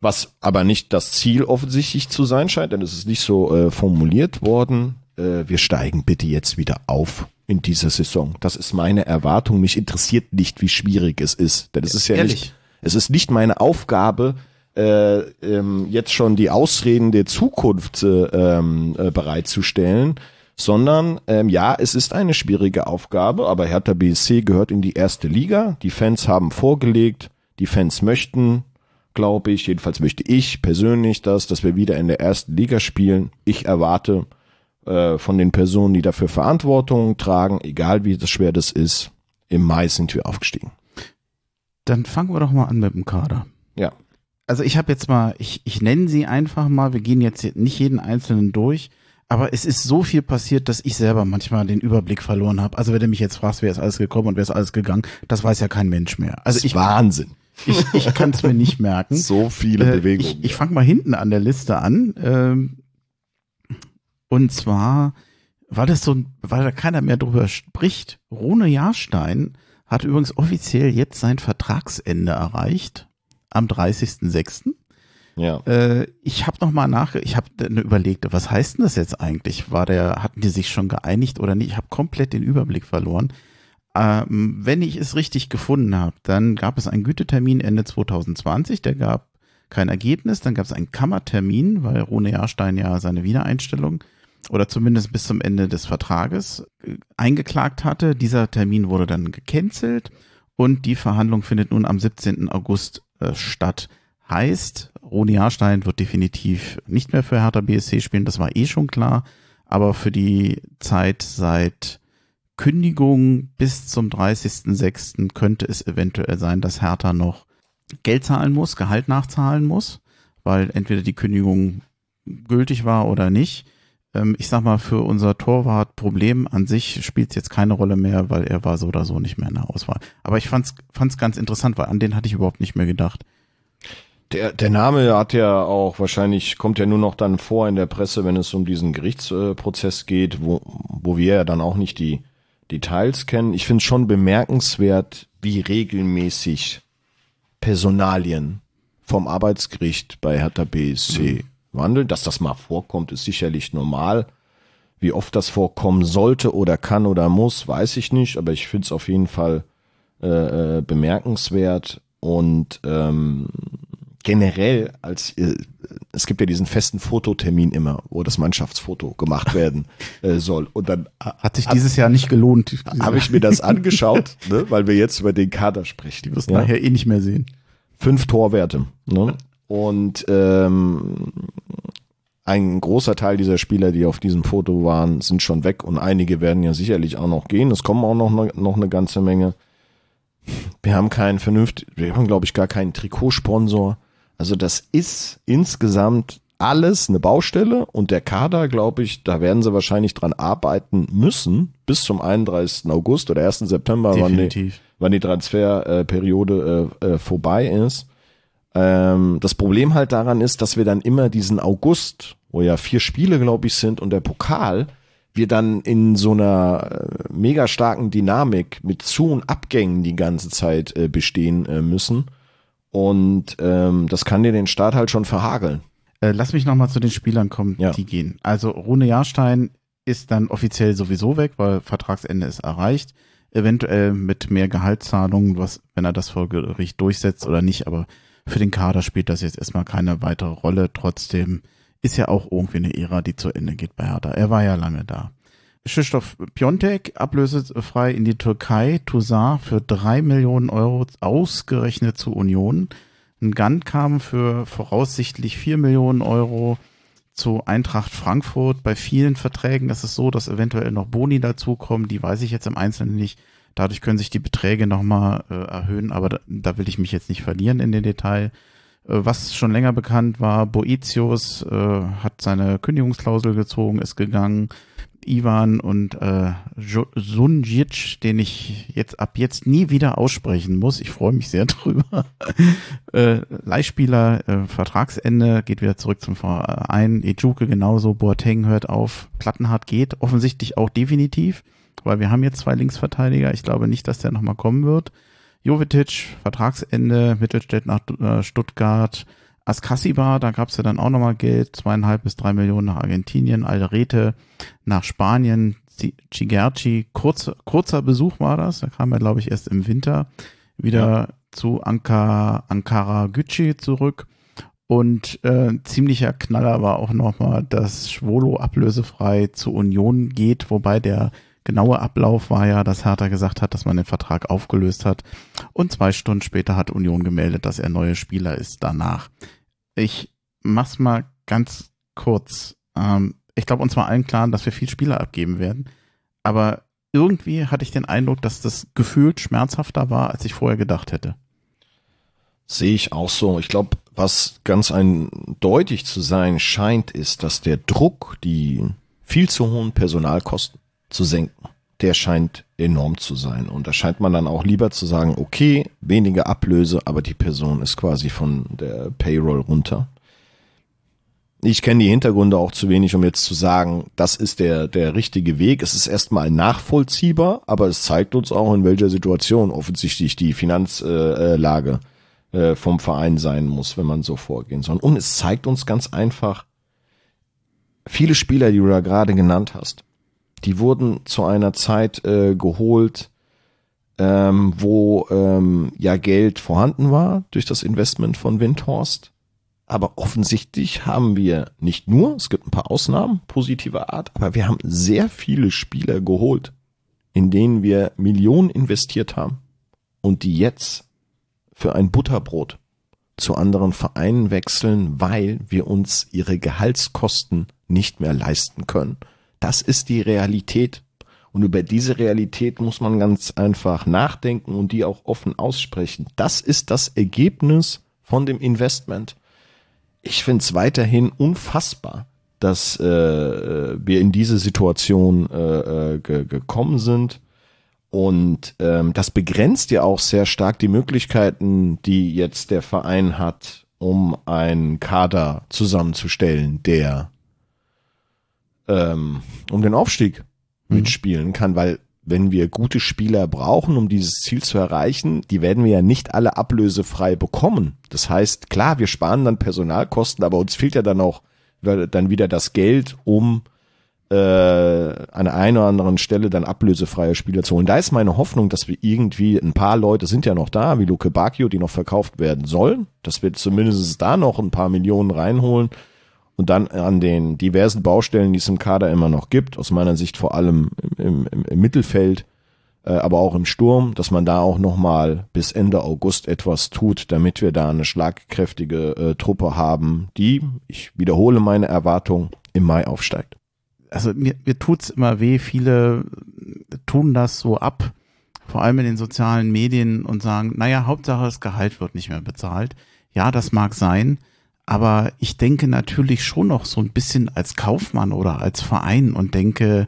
was aber nicht das Ziel offensichtlich zu sein scheint, denn es ist nicht so äh, formuliert worden. Äh, wir steigen bitte jetzt wieder auf in dieser Saison. Das ist meine Erwartung. Mich interessiert nicht, wie schwierig es ist, denn es ist ja Ehrlich? nicht, es ist nicht meine Aufgabe, äh, ähm, jetzt schon die Ausreden der Zukunft äh, ähm, äh, bereitzustellen, sondern ähm, ja, es ist eine schwierige Aufgabe, aber Hertha BSC gehört in die erste Liga. Die Fans haben vorgelegt, die Fans möchten, glaube ich, jedenfalls möchte ich persönlich das, dass wir wieder in der ersten Liga spielen. Ich erwarte äh, von den Personen, die dafür Verantwortung tragen, egal wie das schwer das ist, im Mai sind wir aufgestiegen. Dann fangen wir doch mal an mit dem Kader. Ja. Also ich habe jetzt mal, ich, ich nenne sie einfach mal, wir gehen jetzt nicht jeden einzelnen durch, aber es ist so viel passiert, dass ich selber manchmal den Überblick verloren habe. Also wenn du mich jetzt fragst, wer ist alles gekommen und wer ist alles gegangen, das weiß ja kein Mensch mehr. Also ich, Wahnsinn. ich, ich kann es mir nicht merken. So viele Äh, Bewegungen. Ich, ich fange mal hinten an der Liste an. Ähm, und zwar war das so, ein- weil da keiner mehr drüber spricht. Rune Jahrstein hat übrigens offiziell jetzt sein Vertragsende erreicht am 30.06. ja. Äh, ich habe noch mal nach, ich habe überlegt, was heißt denn das jetzt eigentlich? War der, hatten die sich schon geeinigt oder nicht? Ich habe komplett den Überblick verloren. Ähm, wenn ich es richtig gefunden habe, dann gab es einen Gütetermin Ende 2020, der gab kein Ergebnis, dann gab es einen Kammertermin, weil Rune Jahrstein ja seine Wiedereinstellung oder zumindest bis zum Ende des Vertrages äh, eingeklagt hatte. Dieser Termin wurde dann gecancelt und die Verhandlung findet nun am 17. August äh, statt. Heißt, Roni Jahrstein wird definitiv nicht mehr für Hertha BSC spielen, das war eh schon klar, aber für die Zeit seit Kündigung bis zum 30.06. könnte es eventuell sein, dass Hertha noch Geld zahlen muss, Gehalt nachzahlen muss, weil entweder die Kündigung gültig war oder nicht. Ähm, ich sag mal, für unser Torwartproblem an sich spielt es jetzt keine Rolle mehr, weil er war so oder so nicht mehr in der Auswahl. Aber ich fand's, fand's ganz interessant, weil an den hatte ich überhaupt nicht mehr gedacht. Der, der Name hat ja auch wahrscheinlich, kommt ja nur noch dann vor in der Presse, wenn es um diesen Gerichtsprozess geht, wo, wo wir ja dann auch nicht die Details kennen. Ich finde es schon bemerkenswert, wie regelmäßig Personalien vom Arbeitsgericht bei Hertha BSC wandeln. Dass das mal vorkommt, ist sicherlich normal. Wie oft das vorkommen sollte oder kann oder muss, weiß ich nicht, aber ich finde es auf jeden Fall äh, äh, bemerkenswert und ähm, generell als äh, es gibt ja diesen festen Fototermin immer, wo das Mannschaftsfoto gemacht werden äh, soll. Und dann Hat sich dieses Jahr nicht gelohnt. habe ich mir das angeschaut, ne, weil wir jetzt über den Kader sprechen. Die wirst Ja? nachher eh nicht mehr sehen. Fünf Torwerte. Ne? Und ähm, ein großer Teil dieser Spieler, die auf diesem Foto waren, sind schon weg und einige werden ja sicherlich auch noch gehen. Es kommen auch noch, ne, noch eine ganze Menge. Wir haben keinen vernünftig, wir haben glaube ich gar keinen Trikotsponsor. Also das ist insgesamt alles eine Baustelle und der Kader, glaube ich, da werden sie wahrscheinlich dran arbeiten müssen bis zum 31. August oder 1. September, wann die, wann die Transferperiode äh, äh, vorbei ist. Ähm, das Problem halt daran ist, dass wir dann immer diesen August, wo ja vier Spiele, glaube ich, sind und der Pokal, wir dann in so einer äh, mega starken Dynamik mit Zu- und Abgängen die ganze Zeit äh, bestehen äh, müssen. Und ähm, das kann dir den Start halt schon verhageln. Äh, lass mich nochmal zu den Spielern kommen, ja. die gehen. Also Rune Jahrstein ist dann offiziell sowieso weg, weil Vertragsende ist erreicht. Eventuell mit mehr Gehaltszahlungen, was, wenn er das vor Gericht durchsetzt oder nicht, aber für den Kader spielt das jetzt erstmal keine weitere Rolle. Trotzdem ist ja auch irgendwie eine Ära, die zu Ende geht bei Hertha. Er war ja lange da. Krzysztof Piontek, ablösefrei in die Türkei, Toussaint für drei Millionen Euro ausgerechnet zu Union. Ein Gant kam für voraussichtlich vier Millionen Euro zu Eintracht Frankfurt. Bei vielen Verträgen ist es so, dass eventuell noch Boni dazukommen. Die weiß ich jetzt im Einzelnen nicht. Dadurch können sich die Beträge nochmal äh, erhöhen, aber da, da, will ich mich jetzt nicht verlieren in den Detail. Äh, was schon länger bekannt war, Boetius äh, hat seine Kündigungsklausel gezogen, ist gegangen. Ivan und äh, Sunjic, den ich jetzt ab jetzt nie wieder aussprechen muss. Ich freue mich sehr drüber. äh, Leihspieler, äh, Vertragsende, geht wieder zurück zum Verein. Ejuke genauso, Boateng hört auf, Plattenhardt geht, offensichtlich auch definitiv, weil wir haben jetzt zwei Linksverteidiger. Ich glaube nicht, dass der nochmal kommen wird. Jovetic, Vertragsende, Mittelstädt nach äh, Stuttgart, Ascasiba, da gab es ja dann auch nochmal Geld, zweieinhalb bis drei Millionen nach Argentinien, Alderete nach Spanien, Cigerci, kurz, kurzer Besuch war das, da kam er glaube ich erst im Winter wieder ja. zu Anka, Ankara Gücü zurück und äh, ziemlicher Knaller war auch nochmal, dass Schwolo ablösefrei zur Union geht, wobei der genaue Ablauf war ja, dass Hertha gesagt hat, dass man den Vertrag aufgelöst hat und zwei Stunden später hat Union gemeldet, dass er neuer Spieler ist danach. Ich mach's mal ganz kurz. Ähm, ich glaube, uns war allen klar, dass wir viel Spieler abgeben werden. Aber irgendwie hatte ich den Eindruck, dass das gefühlt schmerzhafter war, als ich vorher gedacht hätte. Sehe ich auch so. Ich glaube, was ganz eindeutig zu sein scheint, ist, dass der Druck, die viel zu hohen Personalkosten zu senken, der scheint enorm zu sein. Und da scheint man dann auch lieber zu sagen, okay, weniger Ablöse, aber die Person ist quasi von der Payroll runter. Ich kenne die Hintergründe auch zu wenig, um jetzt zu sagen, das ist der, der richtige Weg. Es ist erstmal nachvollziehbar, aber es zeigt uns auch, in welcher Situation offensichtlich die Finanzlage äh, vom Verein sein muss, wenn man so vorgehen soll. Und es zeigt uns ganz einfach, viele Spieler, die du da gerade genannt hast, die wurden zu einer Zeit äh, geholt, ähm, wo ähm, ja Geld vorhanden war durch das Investment von Windhorst. Aber offensichtlich haben wir nicht nur, es gibt ein paar Ausnahmen positiver Art, aber wir haben sehr viele Spieler geholt, in denen wir Millionen investiert haben und die jetzt für ein Butterbrot zu anderen Vereinen wechseln, weil wir uns ihre Gehaltskosten nicht mehr leisten können. Das ist die Realität. Und über diese Realität muss man ganz einfach nachdenken und die auch offen aussprechen. Das ist das Ergebnis von dem Investment. Ich finde es weiterhin unfassbar, dass äh, wir in diese Situation äh, äh, ge gekommen sind. Und ähm, das begrenzt ja auch sehr stark die Möglichkeiten, die jetzt der Verein hat, um einen Kader zusammenzustellen, der ähm, um den Aufstieg mhm. mitspielen kann, weil wenn wir gute Spieler brauchen, um dieses Ziel zu erreichen, die werden wir ja nicht alle ablösefrei bekommen. Das heißt, klar, wir sparen dann Personalkosten, aber uns fehlt ja dann auch dann wieder das Geld, um äh, an einer oder anderen Stelle dann ablösefreie Spieler zu holen. Da ist meine Hoffnung, dass wir irgendwie ein paar Leute sind ja noch da, wie Luke Bacchio, die noch verkauft werden sollen, dass wir zumindest da noch ein paar Millionen reinholen und dann an den diversen Baustellen, die es im Kader immer noch gibt, aus meiner Sicht vor allem im, im, im Mittelfeld, äh, aber auch im Sturm, dass man da auch nochmal bis Ende August etwas tut, damit wir da eine schlagkräftige äh, Truppe haben, die, ich wiederhole meine Erwartung, im Mai aufsteigt. Also mir, mir tut's immer weh, viele tun das so ab, vor allem in den sozialen Medien und sagen, naja, Hauptsache das Gehalt wird nicht mehr bezahlt. Ja, das mag sein, Aber ich denke natürlich schon noch so ein bisschen als Kaufmann oder als Verein und denke,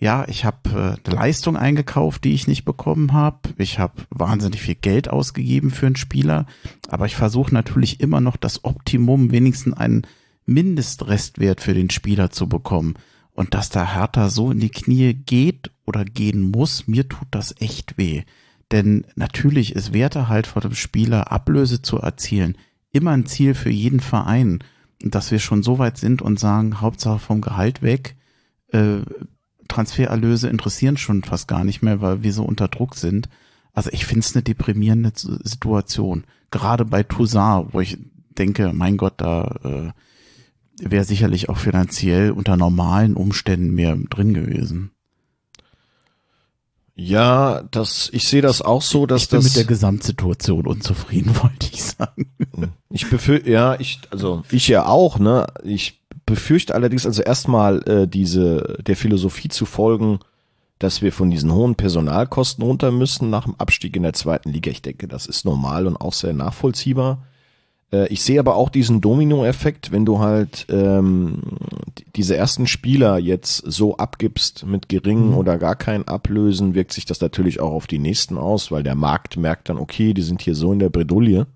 ja, ich habe äh, Leistung eingekauft, die ich nicht bekommen habe. Ich habe wahnsinnig viel Geld ausgegeben für einen Spieler, aber ich versuche natürlich immer noch das Optimum, wenigstens einen Mindestrestwert für den Spieler zu bekommen. Und dass da Hertha so in die Knie geht oder gehen muss, mir tut das echt weh. Denn natürlich ist Werte halt vor dem Spieler Ablöse zu erzielen immer ein Ziel für jeden Verein. Dass wir schon so weit sind und sagen, Hauptsache vom Gehalt weg, äh, Transfererlöse interessieren schon fast gar nicht mehr, weil wir so unter Druck sind. Also ich finde es eine deprimierende Situation. Gerade bei Toussaint, wo ich denke, mein Gott, da äh, wäre sicherlich auch finanziell unter normalen Umständen mehr drin gewesen. Ja, das, ich sehe das auch so, dass ich bin das. mit der Gesamtsituation unzufrieden, wollte ich sagen. Ich befürchte, ja, ich, also ich ja auch, ne? Ich befürchte allerdings also erstmal äh, diese der Philosophie zu folgen, dass wir von diesen hohen Personalkosten runter müssen nach dem Abstieg in der zweiten Liga. Ich denke, das ist normal und auch sehr nachvollziehbar. Äh, ich sehe aber auch diesen Domino-Effekt, wenn du halt ähm, diese ersten Spieler jetzt so abgibst mit geringen mhm. oder gar kein Ablösen, wirkt sich das natürlich auch auf die nächsten aus, weil der Markt merkt dann, okay, die sind hier so in der Bredouille,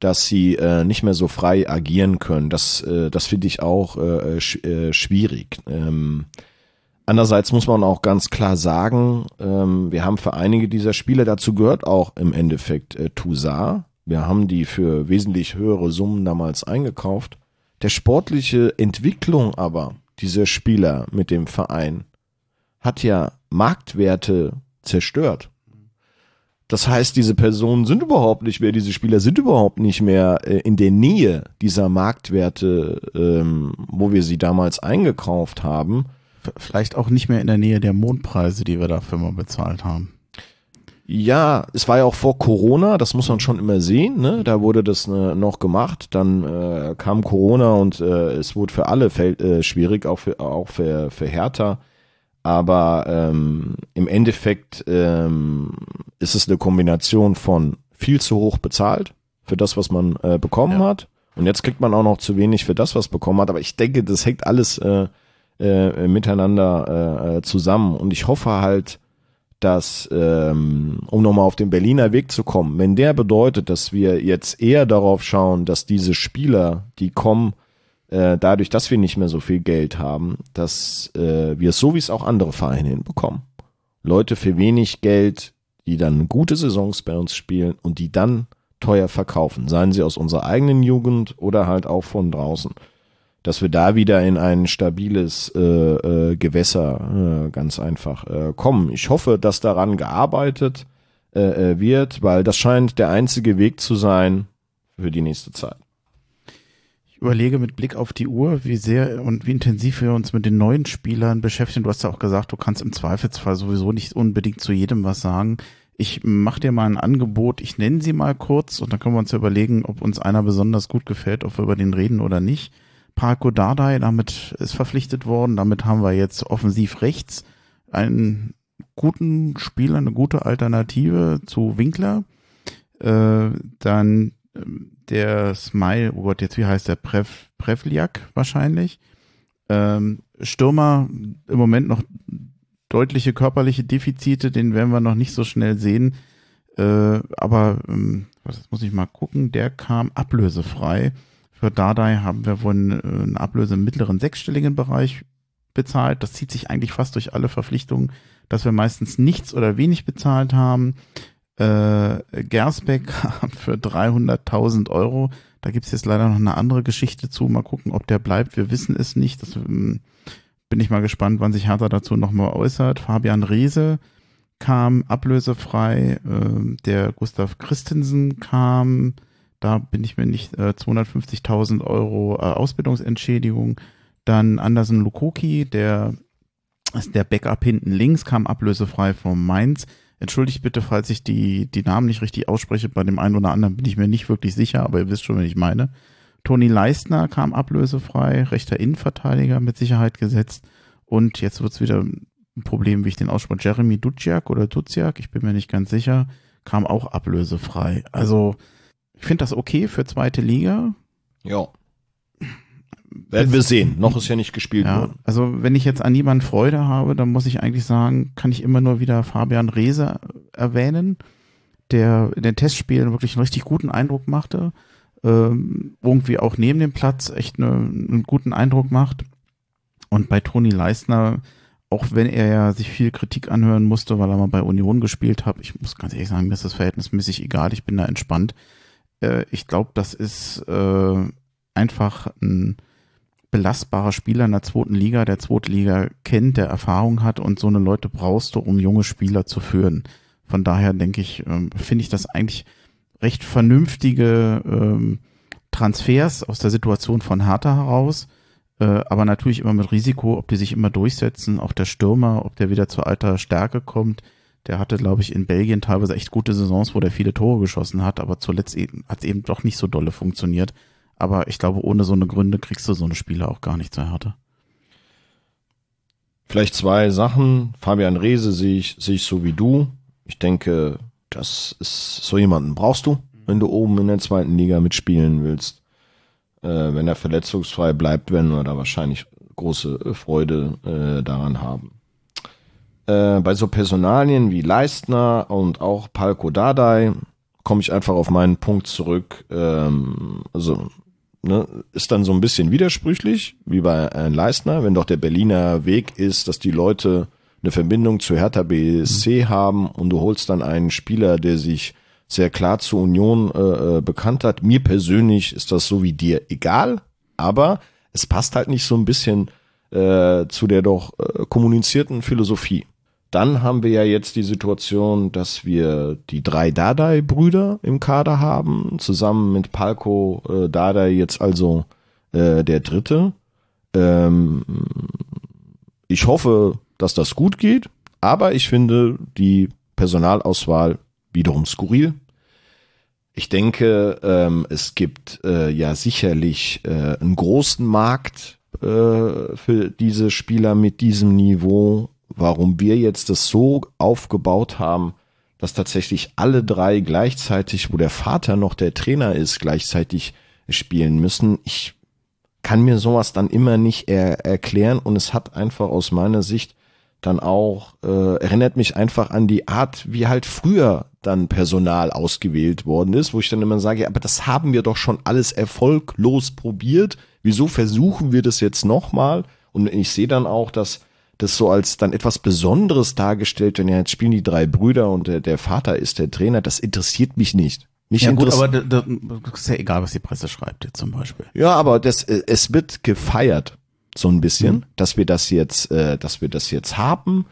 dass sie äh, nicht mehr so frei agieren können. Das, äh, das finde ich auch äh, sch äh, schwierig. Ähm, Andererseits muss man auch ganz klar sagen, ähm, wir haben für einige dieser Spieler, dazu gehört auch im Endeffekt äh, Toussaint, wir haben die für wesentlich höhere Summen damals eingekauft. Der sportliche Entwicklung aber dieser Spieler mit dem Verein hat ja Marktwerte zerstört. Das heißt, diese Personen sind überhaupt nicht mehr, diese Spieler sind überhaupt nicht mehr äh, in der Nähe dieser Marktwerte, ähm, wo wir sie damals eingekauft haben. Vielleicht auch nicht mehr in der Nähe der Mondpreise, die wir dafür mal bezahlt haben. Ja, es war ja auch vor Corona, das muss man schon immer sehen, ne? Da wurde das äh, noch gemacht, dann äh, kam Corona und äh, es wurde für alle äh, schwierig, auch für, auch für, für Hertha. Aber ähm, im Endeffekt ähm, ist es eine Kombination von viel zu hoch bezahlt für das, was man äh, bekommen ja. hat. Und jetzt kriegt man auch noch zu wenig für das, was bekommen hat. Aber ich denke, das hängt alles äh, äh, miteinander äh, äh zusammen. Und ich hoffe halt, dass, ähm, um nochmal auf den Berliner Weg zu kommen, wenn der bedeutet, dass wir jetzt eher darauf schauen, dass diese Spieler, die kommen, äh, dadurch, dass wir nicht mehr so viel Geld haben, dass äh, wir es so wie es auch andere Vereine hinbekommen. Leute für wenig Geld, die dann gute Saisons bei uns spielen und die dann teuer verkaufen, seien sie aus unserer eigenen Jugend oder halt auch von draußen dass wir da wieder in ein stabiles äh, äh, Gewässer äh, ganz einfach äh, kommen. Ich hoffe, dass daran gearbeitet äh, äh, wird, weil das scheint der einzige Weg zu sein für die nächste Zeit. Ich überlege mit Blick auf die Uhr, wie sehr und wie intensiv wir uns mit den neuen Spielern beschäftigen. Du hast ja auch gesagt, du kannst im Zweifelsfall sowieso nicht unbedingt zu jedem was sagen. Ich mache dir mal ein Angebot, ich nenne sie mal kurz und dann können wir uns ja überlegen, ob uns einer besonders gut gefällt, ob wir über den reden oder nicht. Parko Dardai, damit ist verpflichtet worden. Damit haben wir jetzt offensiv rechts einen guten Spieler, eine gute Alternative zu Winkler. Äh, dann äh, der Smile, oh Gott, jetzt wie heißt der? Prev, Prevliak wahrscheinlich. Ähm, Stürmer im Moment noch deutliche körperliche Defizite, den werden wir noch nicht so schnell sehen. Äh, aber ähm, das muss ich mal gucken, der kam ablösefrei. Für Dardai haben wir wohl eine Ablöse im mittleren sechsstelligen Bereich bezahlt. Das zieht sich eigentlich fast durch alle Verpflichtungen, dass wir meistens nichts oder wenig bezahlt haben. Äh, Gersbeck für 300.000 Euro. Da gibt's jetzt leider noch eine andere Geschichte zu. Mal gucken, ob der bleibt. Wir wissen es nicht. Das ähm, bin ich mal gespannt, wann sich Hertha dazu nochmal äußert. Fabian Reese kam ablösefrei. Äh, der Gustav Christensen kam da bin ich mir nicht äh, 250.000 Euro äh, Ausbildungsentschädigung. Dann Andersen Lukoki, der ist der Backup hinten links, kam ablösefrei vom Mainz. Entschuldigt bitte, falls ich die, die Namen nicht richtig ausspreche. Bei dem einen oder anderen bin ich mir nicht wirklich sicher, aber ihr wisst schon, wen ich meine. Toni Leistner kam ablösefrei, rechter Innenverteidiger mit Sicherheit gesetzt. Und jetzt wird's wieder ein Problem, wie ich den ausspreche. Jeremy Duciak oder Duciak, ich bin mir nicht ganz sicher, kam auch ablösefrei. Also ich finde das okay für zweite Liga. Ja. Werden wir sehen. Noch ist ja nicht gespielt Ja, worden. also wenn ich jetzt an jemanden Freude habe, dann muss ich eigentlich sagen, kann ich immer nur wieder Fabian Reese erwähnen, der in den Testspielen wirklich einen richtig guten Eindruck machte, ähm, irgendwie auch neben dem Platz echt eine, einen guten Eindruck macht. Und bei Toni Leistner, auch wenn er ja sich viel Kritik anhören musste, weil er mal bei Union gespielt hat, ich muss ganz ehrlich sagen, mir ist das verhältnismäßig egal, ich bin da entspannt. Äh, ich glaube, das ist äh, einfach ein belastbarer Spieler in der zweiten Liga, der zweite Liga kennt, der Erfahrung hat und so eine Leute brauchst du, um junge Spieler zu führen. Von daher denke ich, ähm, finde ich das eigentlich recht vernünftige ähm, Transfers aus der Situation von Hertha heraus, äh, aber natürlich immer mit Risiko, ob die sich immer durchsetzen, auch der Stürmer, ob der wieder zu alter Stärke kommt. Der hatte, glaube ich, in Belgien teilweise echt gute Saisons, wo der viele Tore geschossen hat, aber zuletzt eben, hat es eben doch nicht so dolle funktioniert. Aber ich glaube, ohne so eine Gründe kriegst du so eine Spieler auch gar nicht zur Härte. Vielleicht zwei Sachen. Fabian Reese sehe ich, sehe ich so wie du. Ich denke, das ist so jemanden brauchst du, wenn du oben in der zweiten Liga mitspielen willst. Äh, wenn er verletzungsfrei bleibt, werden wir da wahrscheinlich große äh, Freude äh, daran haben. Äh, bei so Personalien wie Leistner und auch Palko Dardai komme ich einfach auf meinen Punkt zurück. Ähm, also ne, ist dann so ein bisschen widersprüchlich, wie bei äh, Leistner, wenn doch der Berliner Weg ist, dass die Leute eine Verbindung zu Hertha BSC haben und du holst dann einen Spieler, der sich sehr klar zur Union äh, äh, bekannt hat. Mir persönlich ist das so wie dir egal, aber es passt halt nicht so ein bisschen äh, zu der doch äh, kommunizierten Philosophie. Dann haben wir ja jetzt die Situation, dass wir die drei Dardai-Brüder im Kader haben, zusammen mit Palko äh, Dardai jetzt also äh, der dritte. Ähm, ich hoffe, dass das gut geht, aber ich finde die Personalauswahl wiederum skurril. Ich denke, ähm, es gibt äh, ja sicherlich äh, einen großen Markt äh, für diese Spieler mit diesem Niveau. Warum wir jetzt das so aufgebaut haben, dass tatsächlich alle drei gleichzeitig, wo der Vater noch der Trainer ist, gleichzeitig spielen müssen. Ich kann mir sowas dann immer nicht er erklären und es hat einfach aus meiner Sicht dann auch, äh, erinnert mich einfach an die Art, wie halt früher dann Personal ausgewählt worden ist, wo ich dann immer sage, aber das haben wir doch schon alles erfolglos probiert. Wieso versuchen wir das jetzt nochmal? Und ich sehe dann auch, dass das so als dann etwas Besonderes dargestellt, wenn ja jetzt spielen die drei Brüder und der, der Vater ist der Trainer, das interessiert mich nicht. Mich Ja gut, interessiert- aber da, da, ist ja egal, was die Presse schreibt jetzt zum Beispiel. ja, aber das, äh, es wird gefeiert so ein bisschen, dass wir das jetzt, äh, dass wir das jetzt haben.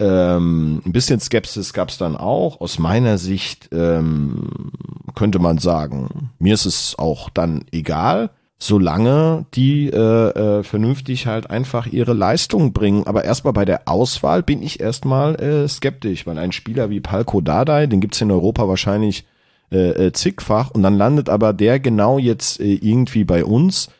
Ähm, ein bisschen Skepsis gab es dann auch. Aus meiner Sicht ähm, könnte man sagen, mir ist es auch dann egal, solange die äh, äh, vernünftig halt einfach ihre Leistung bringen. Aber erstmal bei der Auswahl bin ich erstmal äh, skeptisch, weil ein Spieler wie Palko Dardai, den gibt's in Europa wahrscheinlich äh, äh, zigfach und dann landet aber der genau jetzt äh, irgendwie bei uns.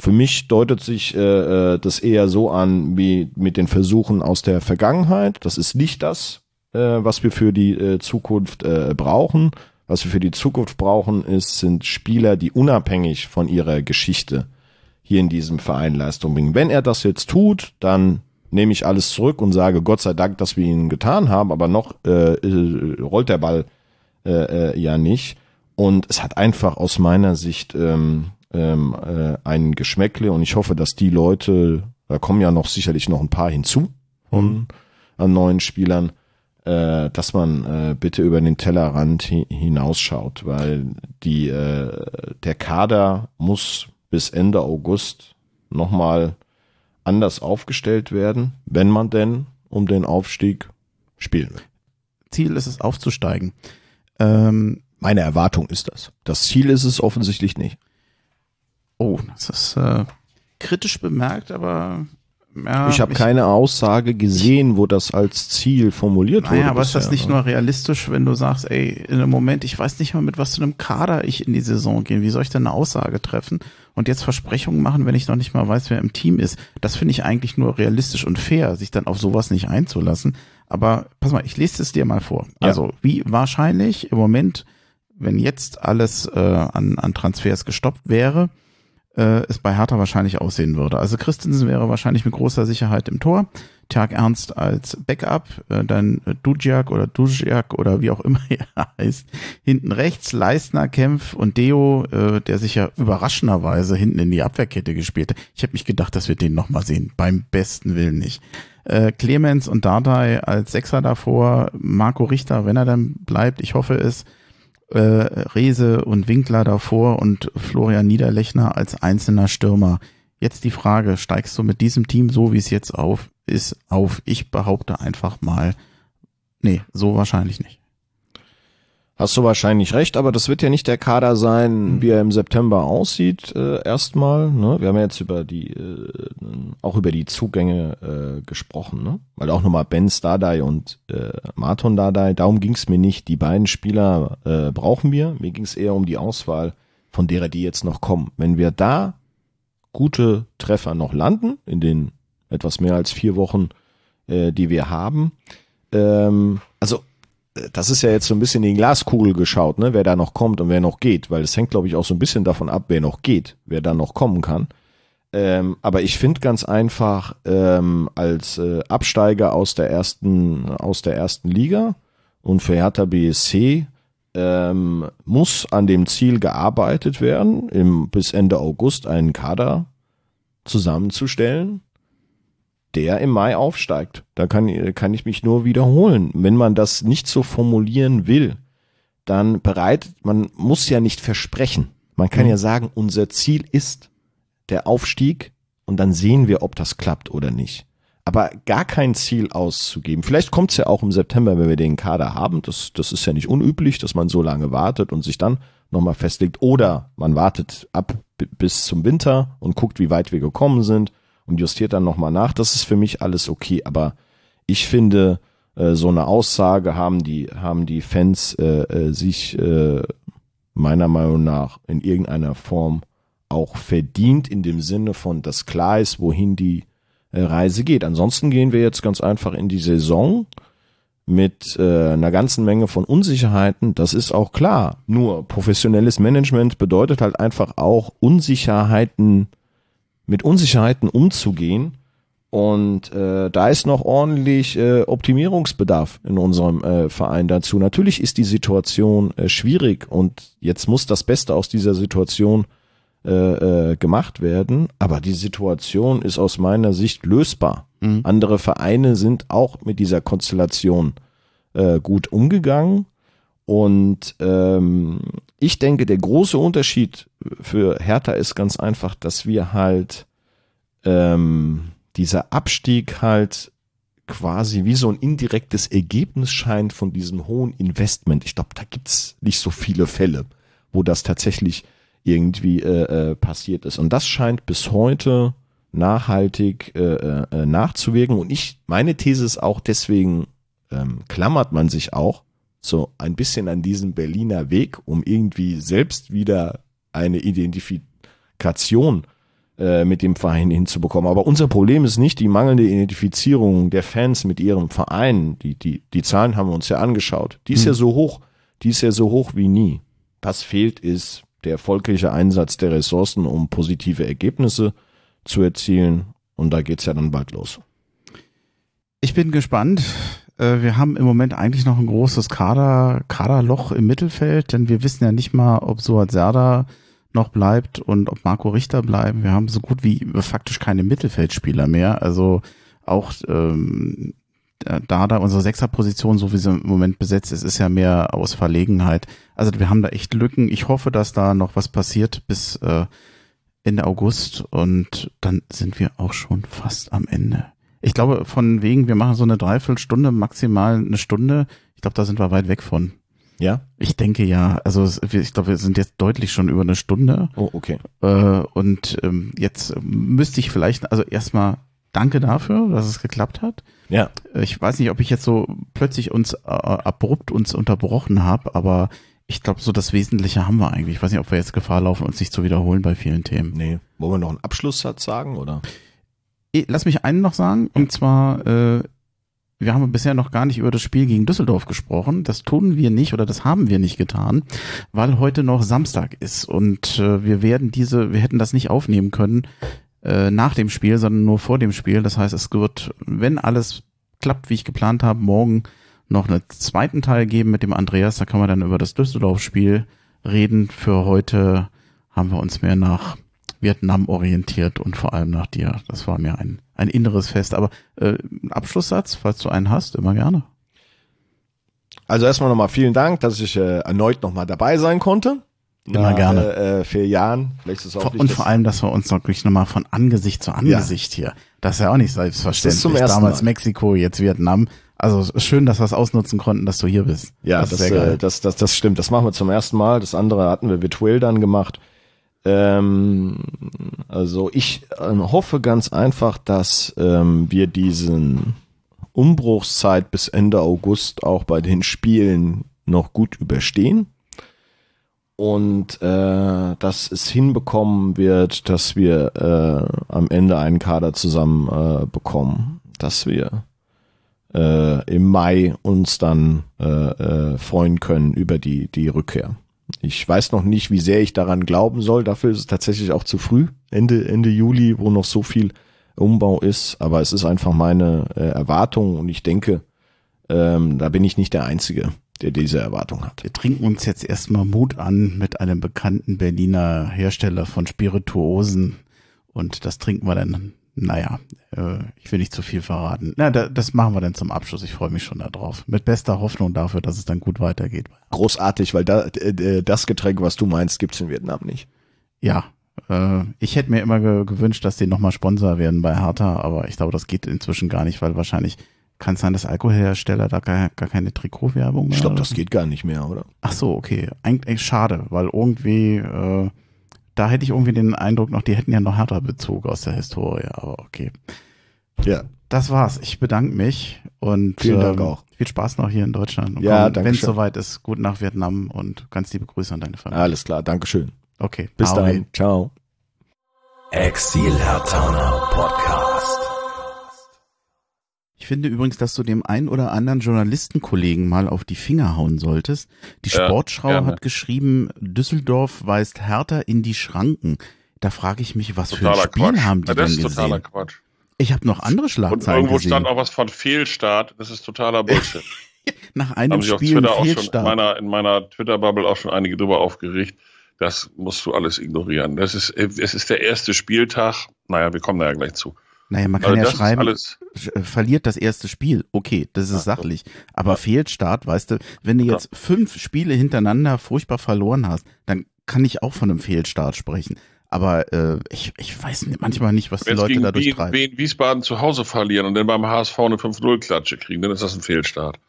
Für mich deutet sich äh, äh, das eher so an wie mit den Versuchen aus der Vergangenheit. Das ist nicht das, äh, was wir für die äh, Zukunft äh, brauchen. Was wir für die Zukunft brauchen, ist, sind Spieler, die unabhängig von ihrer Geschichte hier in diesem Verein Leistung bringen. Wenn er das jetzt tut, dann nehme ich alles zurück und sage Gott sei Dank, dass wir ihn getan haben, aber noch äh, äh, rollt der Ball äh, äh, ja nicht. Und es hat einfach aus meiner Sicht ähm, ähm, äh, ein Geschmäckle und ich hoffe, dass die Leute, da kommen ja noch sicherlich noch ein paar hinzu von an neuen Spielern, äh, dass man äh, bitte über den Tellerrand hi hinausschaut, weil die äh, der Kader muss bis Ende August nochmal anders aufgestellt werden, wenn man denn um den Aufstieg spielen will. Ziel ist es aufzusteigen. Ähm, Meine Erwartung ist das. Das Ziel ist es offensichtlich nicht. oh, das ist äh, kritisch bemerkt, aber ja, ich habe keine Aussage gesehen, wo das als Ziel formuliert wurde. Naja, aber ist das bisher, nicht ne? nur realistisch, wenn du sagst, ey, in einem Moment, ich weiß nicht mal, mit was für einem Kader ich in die Saison gehe. Wie soll ich denn eine Aussage treffen und jetzt Versprechungen machen, wenn ich noch nicht mal weiß, wer im Team ist? Das finde ich eigentlich nur realistisch und fair, sich dann auf sowas nicht einzulassen. Aber pass mal, ich lese es dir mal vor. Ja. Also, wie wahrscheinlich im Moment, wenn jetzt alles äh, an, an Transfers gestoppt wäre, äh, es bei Hertha wahrscheinlich aussehen würde. Also Christensen wäre wahrscheinlich mit großer Sicherheit im Tor. Tag Ernst als Backup, äh, dann äh, Dujiak oder Dujiak oder wie auch immer er heißt. Hinten rechts Leistner, Kempf und Deo, äh, der sich ja überraschenderweise hinten in die Abwehrkette gespielt hat. Ich habe mich gedacht, dass wir den nochmal sehen. Beim besten Willen nicht. Äh, Clemens und Dardai als Sechser davor, Marco Richter, wenn er dann bleibt, ich hoffe es, äh, Rese und Winkler davor und Florian Niederlechner als einzelner Stürmer. Jetzt die Frage, steigst du mit diesem Team so wie es jetzt auf ist auf? Ich behaupte einfach mal, nee, so wahrscheinlich nicht. Hast du wahrscheinlich recht, aber das wird ja nicht der Kader sein, wie er im September aussieht, äh, erstmal. Ne? Wir haben ja jetzt über die, äh, auch über die Zugänge äh, gesprochen, ne? Weil auch nochmal Ben Stardai und äh, Marton Dardai, darum ging es mir nicht. Die beiden Spieler äh, brauchen wir. Mir ging es eher um die Auswahl von derer, die jetzt noch kommen. Wenn wir da gute Treffer noch landen, in den etwas mehr als vier Wochen, äh, die wir haben, ähm, also das ist ja jetzt so ein bisschen in die Glaskugel geschaut, ne, wer da noch kommt und wer noch geht, weil es hängt, glaube ich, auch so ein bisschen davon ab, wer noch geht, wer da noch kommen kann. Ähm, aber ich finde ganz einfach, ähm, als äh, Absteiger aus der ersten, aus der ersten Liga und für Hertha BSC ähm, muss an dem Ziel gearbeitet werden, im, bis Ende August einen Kader zusammenzustellen, der im Mai aufsteigt. Da kann, kann ich mich nur wiederholen. Wenn man das nicht so formulieren will, dann bereitet, man muss ja nicht versprechen. Man kann mhm. ja sagen, unser Ziel ist der Aufstieg und dann sehen wir, ob das klappt oder nicht. Aber gar kein Ziel auszugeben. Vielleicht kommt es ja auch im September, wenn wir den Kader haben. Das, das ist ja nicht unüblich, dass man so lange wartet und sich dann nochmal festlegt. Oder man wartet ab bis zum Winter und guckt, wie weit wir gekommen sind und justiert dann nochmal nach. Das ist für mich alles okay, aber ich finde, äh, so eine Aussage haben die, haben die Fans äh, äh, sich äh, meiner Meinung nach in irgendeiner Form auch verdient in dem Sinne von, dass klar ist, wohin die äh, Reise geht. Ansonsten gehen wir jetzt ganz einfach in die Saison mit äh, einer ganzen Menge von Unsicherheiten. Das ist auch klar. Nur professionelles Management bedeutet halt einfach auch Unsicherheiten mit Unsicherheiten umzugehen. Und äh, da ist noch ordentlich äh, Optimierungsbedarf in unserem äh, Verein dazu. Natürlich ist die Situation äh, schwierig und jetzt muss das Beste aus dieser Situation äh, äh, gemacht werden. Aber die Situation ist aus meiner Sicht lösbar. Mhm. Andere Vereine sind auch mit dieser Konstellation äh, gut umgegangen. Und ähm, ich denke, der große Unterschied für Hertha ist ganz einfach, dass wir halt ähm, dieser Abstieg halt quasi wie so ein indirektes Ergebnis scheint von diesem hohen Investment. Ich glaube, da gibt's nicht so viele Fälle, wo das tatsächlich irgendwie äh, äh, passiert ist. Und das scheint bis heute nachhaltig äh, äh, nachzuwirken. Und ich, meine These ist auch, deswegen ähm, klammert man sich auch so ein bisschen an diesem Berliner Weg, um irgendwie selbst wieder eine Identifikation äh, mit dem Verein hinzubekommen. Aber unser Problem ist nicht die mangelnde Identifizierung der Fans mit ihrem Verein. Die, die, die Zahlen haben wir uns ja angeschaut. Die ist hm. ja so hoch, die ist ja so hoch wie nie. Was fehlt, ist der erfolgreiche Einsatz der Ressourcen, um positive Ergebnisse zu erzielen. Und da geht's ja dann bald los. Ich bin gespannt. Äh, wir haben im Moment eigentlich noch ein großes Kader, Kaderloch im Mittelfeld, denn wir wissen ja nicht mal, ob Suat Serda noch bleibt und ob Marco Richter bleiben. Wir haben so gut wie faktisch keine Mittelfeldspieler mehr. Also auch ähm, da da unsere Sechserposition, so wie sie im Moment besetzt ist, ist ja mehr aus Verlegenheit. Also wir haben da echt Lücken. Ich hoffe, dass da noch was passiert bis äh, Ende August und dann sind wir auch schon fast am Ende. Ich glaube, von wegen, wir machen so eine Dreiviertelstunde, maximal eine Stunde. Ich glaube, da sind wir weit weg von. Ja? Ich denke ja. Also ich glaube, wir sind jetzt deutlich schon über eine Stunde. Oh, okay. Äh, und ähm, jetzt müsste ich vielleicht, also erstmal danke dafür, dass es geklappt hat. Ja. Ich weiß nicht, ob ich jetzt so plötzlich uns äh, abrupt uns unterbrochen habe, aber ich glaube, so das Wesentliche haben wir eigentlich. Ich weiß nicht, ob wir jetzt Gefahr laufen, uns nicht zu wiederholen bei vielen Themen. Nee. Wollen wir noch einen Abschlusssatz sagen, oder? Lass mich einen noch sagen, und zwar, äh, wir haben bisher noch gar nicht über das Spiel gegen Düsseldorf gesprochen. Das tun wir nicht oder das haben wir nicht getan, weil heute noch Samstag ist und äh, wir werden diese, wir hätten das nicht aufnehmen können äh, nach dem Spiel, sondern nur vor dem Spiel. Das heißt, es wird, wenn alles klappt, wie ich geplant habe, morgen noch einen zweiten Teil geben mit dem Andreas. Da kann man dann über das Düsseldorf-Spiel reden. Für heute haben wir uns mehr nach Vietnam orientiert und vor allem nach dir. Das war mir ein, ein inneres Fest. Aber äh, ein Abschlusssatz, falls du einen hast, immer gerne. Also erstmal nochmal vielen Dank, dass ich äh, erneut nochmal dabei sein konnte. Immer Nach, gerne. Äh, äh, vier Jahren. Vielleicht ist es auch Vor, und das- vor allem, dass wir uns wirklich nochmal von Angesicht zu Angesicht hier. Das ist ja auch nicht selbstverständlich. zum ersten Damals Mal. Mexiko, jetzt Vietnam. Also ist schön, dass wir es ausnutzen konnten, dass du hier bist. Ja, das das, ist sehr geil. äh, das, das, das stimmt. Das machen wir zum ersten Mal. Das andere hatten wir virtuell dann gemacht. Ähm, also ich ähm, hoffe ganz einfach, dass ähm, wir diesen Umbruchszeit bis Ende August auch bei den Spielen noch gut überstehen. Und äh, dass es hinbekommen wird, dass wir äh, am Ende einen Kader zusammen äh, bekommen. Dass wir äh, im Mai uns dann äh, äh, freuen können über die, die Rückkehr. Ich weiß noch nicht, wie sehr ich daran glauben soll. Dafür ist es tatsächlich auch zu früh, Ende, Ende Juli, wo noch so viel Umbau ist. Aber es ist einfach meine äh, Erwartung und ich denke, ähm, da bin ich nicht der Einzige, der diese Erwartung hat. Wir trinken uns jetzt erstmal Mut an mit einem bekannten Berliner Hersteller von Spirituosen. Und das trinken wir dann, naja, äh, ich will nicht zu viel verraten. Na, da, das machen wir dann zum Abschluss. Ich freue mich schon darauf. Mit bester Hoffnung dafür, dass es dann gut weitergeht. Großartig, weil da, äh, das Getränk, was du meinst, gibt's in Vietnam nicht. Ja, äh, ich hätte mir immer ge gewünscht, dass die nochmal Sponsor werden bei Hertha, aber ich glaube, das geht inzwischen gar nicht, weil wahrscheinlich kann es sein, dass Alkoholhersteller da gar, gar keine Trikotwerbung mehr Ich glaube, das geht gar nicht mehr, oder? Ach so, okay. Eigentlich schade, weil irgendwie, äh, da hätte ich irgendwie den Eindruck noch, die hätten ja noch härter Bezug aus der Historie, aber okay. Ja. Das war's. Ich bedanke mich und Vielen Dank ähm, auch. viel Spaß noch hier in Deutschland. Und Ja, danke Wenn es soweit ist, gut nach Vietnam und ganz liebe Grüße an deine Familie. Alles klar, Dankeschön. Okay. Bis dahin. Ciao. Exil Podcast. Ich finde übrigens, dass du dem einen oder anderen Journalistenkollegen mal auf die Finger hauen solltest. Die Ja, Sportschau gerne. hat geschrieben, Düsseldorf weist härter in die Schranken. Da frage ich mich, was für ein Totaler Spiel Quatsch. haben die Ja, das denn ist totaler gesehen? Quatsch. Ich habe noch andere Und Schlagzeilen irgendwo gesehen. stand auch was von Fehlstart. Das ist totaler Bullshit. Nach einem Haben sich auf Spiel Twitter auch schon in Fehlstart. meiner, in meiner Twitter-Bubble auch schon einige drüber aufgeregt. Das musst du alles ignorieren. Das ist, es ist der erste Spieltag. Naja, wir kommen da ja gleich zu. Naja, man kann Also ja schreiben, alles, äh, verliert das erste Spiel. Okay, das ist Ja, sachlich. Aber Fehlstart, weißt du, wenn du jetzt fünf Spiele hintereinander furchtbar verloren hast, dann kann ich auch von einem Fehlstart sprechen. Aber äh, ich, ich weiß manchmal nicht, was die Leute dadurch Wien, treiben. Wien, Wiesbaden zu Hause verlieren und dann beim HSV eine 5-0-Klatsche kriegen, dann ist das ein Fehlstart.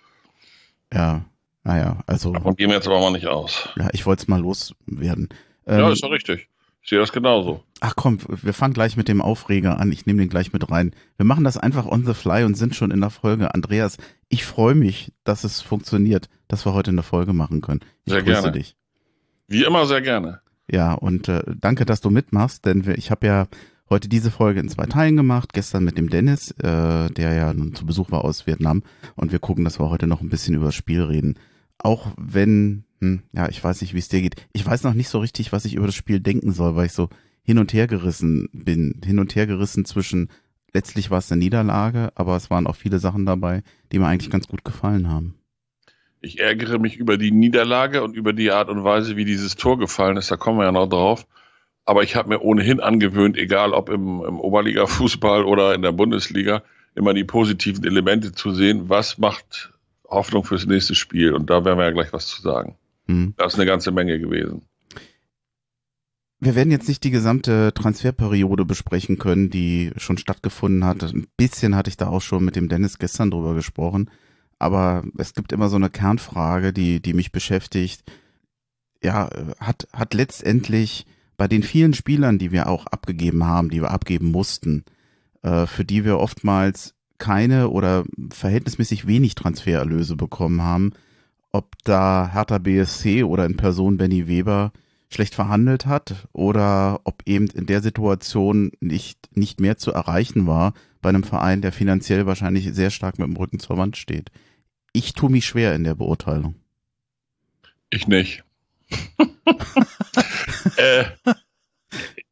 Ja, naja, also Davon gehen wir jetzt aber mal nicht aus. ja, ich wollte es mal loswerden. Ähm, ja, ist doch richtig. Ich sehe das genauso. ach komm, wir fangen gleich mit dem Aufreger an. Ich nehme den gleich mit rein. Wir machen das einfach on the fly und sind schon in der Folge. Andreas, ich freue mich, dass es funktioniert, dass wir heute eine Folge machen können. Ich Sehr grüße gerne. dich. Wie immer sehr gerne. Ja, und äh, danke, dass du mitmachst, denn wir, ich habe ja heute diese Folge in zwei Teilen gemacht. Gestern mit dem Dennis, äh, der ja nun zu Besuch war aus Vietnam. Und wir gucken, dass wir heute noch ein bisschen über das Spiel reden. Auch wenn, hm, ja, ich weiß nicht, wie es dir geht. Ich weiß noch nicht so richtig, was ich über das Spiel denken soll, weil ich so hin und her gerissen bin. Hin und her gerissen zwischen, letztlich war es eine Niederlage, aber es waren auch viele Sachen dabei, die mir eigentlich ganz gut gefallen haben. Ich ärgere mich über die Niederlage und über die Art und Weise, wie dieses Tor gefallen ist. Da kommen wir ja noch drauf. Aber ich habe mir ohnehin angewöhnt, egal ob im, im Oberliga-Fußball oder in der Bundesliga, immer die positiven Elemente zu sehen. Was macht Hoffnung fürs nächste Spiel? Und da werden wir ja gleich was zu sagen. Hm. Das ist eine ganze Menge gewesen. Wir werden jetzt nicht die gesamte Transferperiode besprechen können, die schon stattgefunden hat. Ein bisschen hatte ich da auch schon mit dem Dennis gestern drüber gesprochen. Aber es gibt immer so eine Kernfrage, die, die mich beschäftigt. Ja, hat, hat letztendlich bei den vielen Spielern, die wir auch abgegeben haben, die wir abgeben mussten, äh, für die wir oftmals keine oder verhältnismäßig wenig Transfererlöse bekommen haben, ob da Hertha BSC oder in Person Benny Weber schlecht verhandelt hat oder ob eben in der Situation nicht, nicht mehr zu erreichen war, bei einem Verein, der finanziell wahrscheinlich sehr stark mit dem Rücken zur Wand steht. Ich tue mich schwer in der Beurteilung. Ich nicht. äh,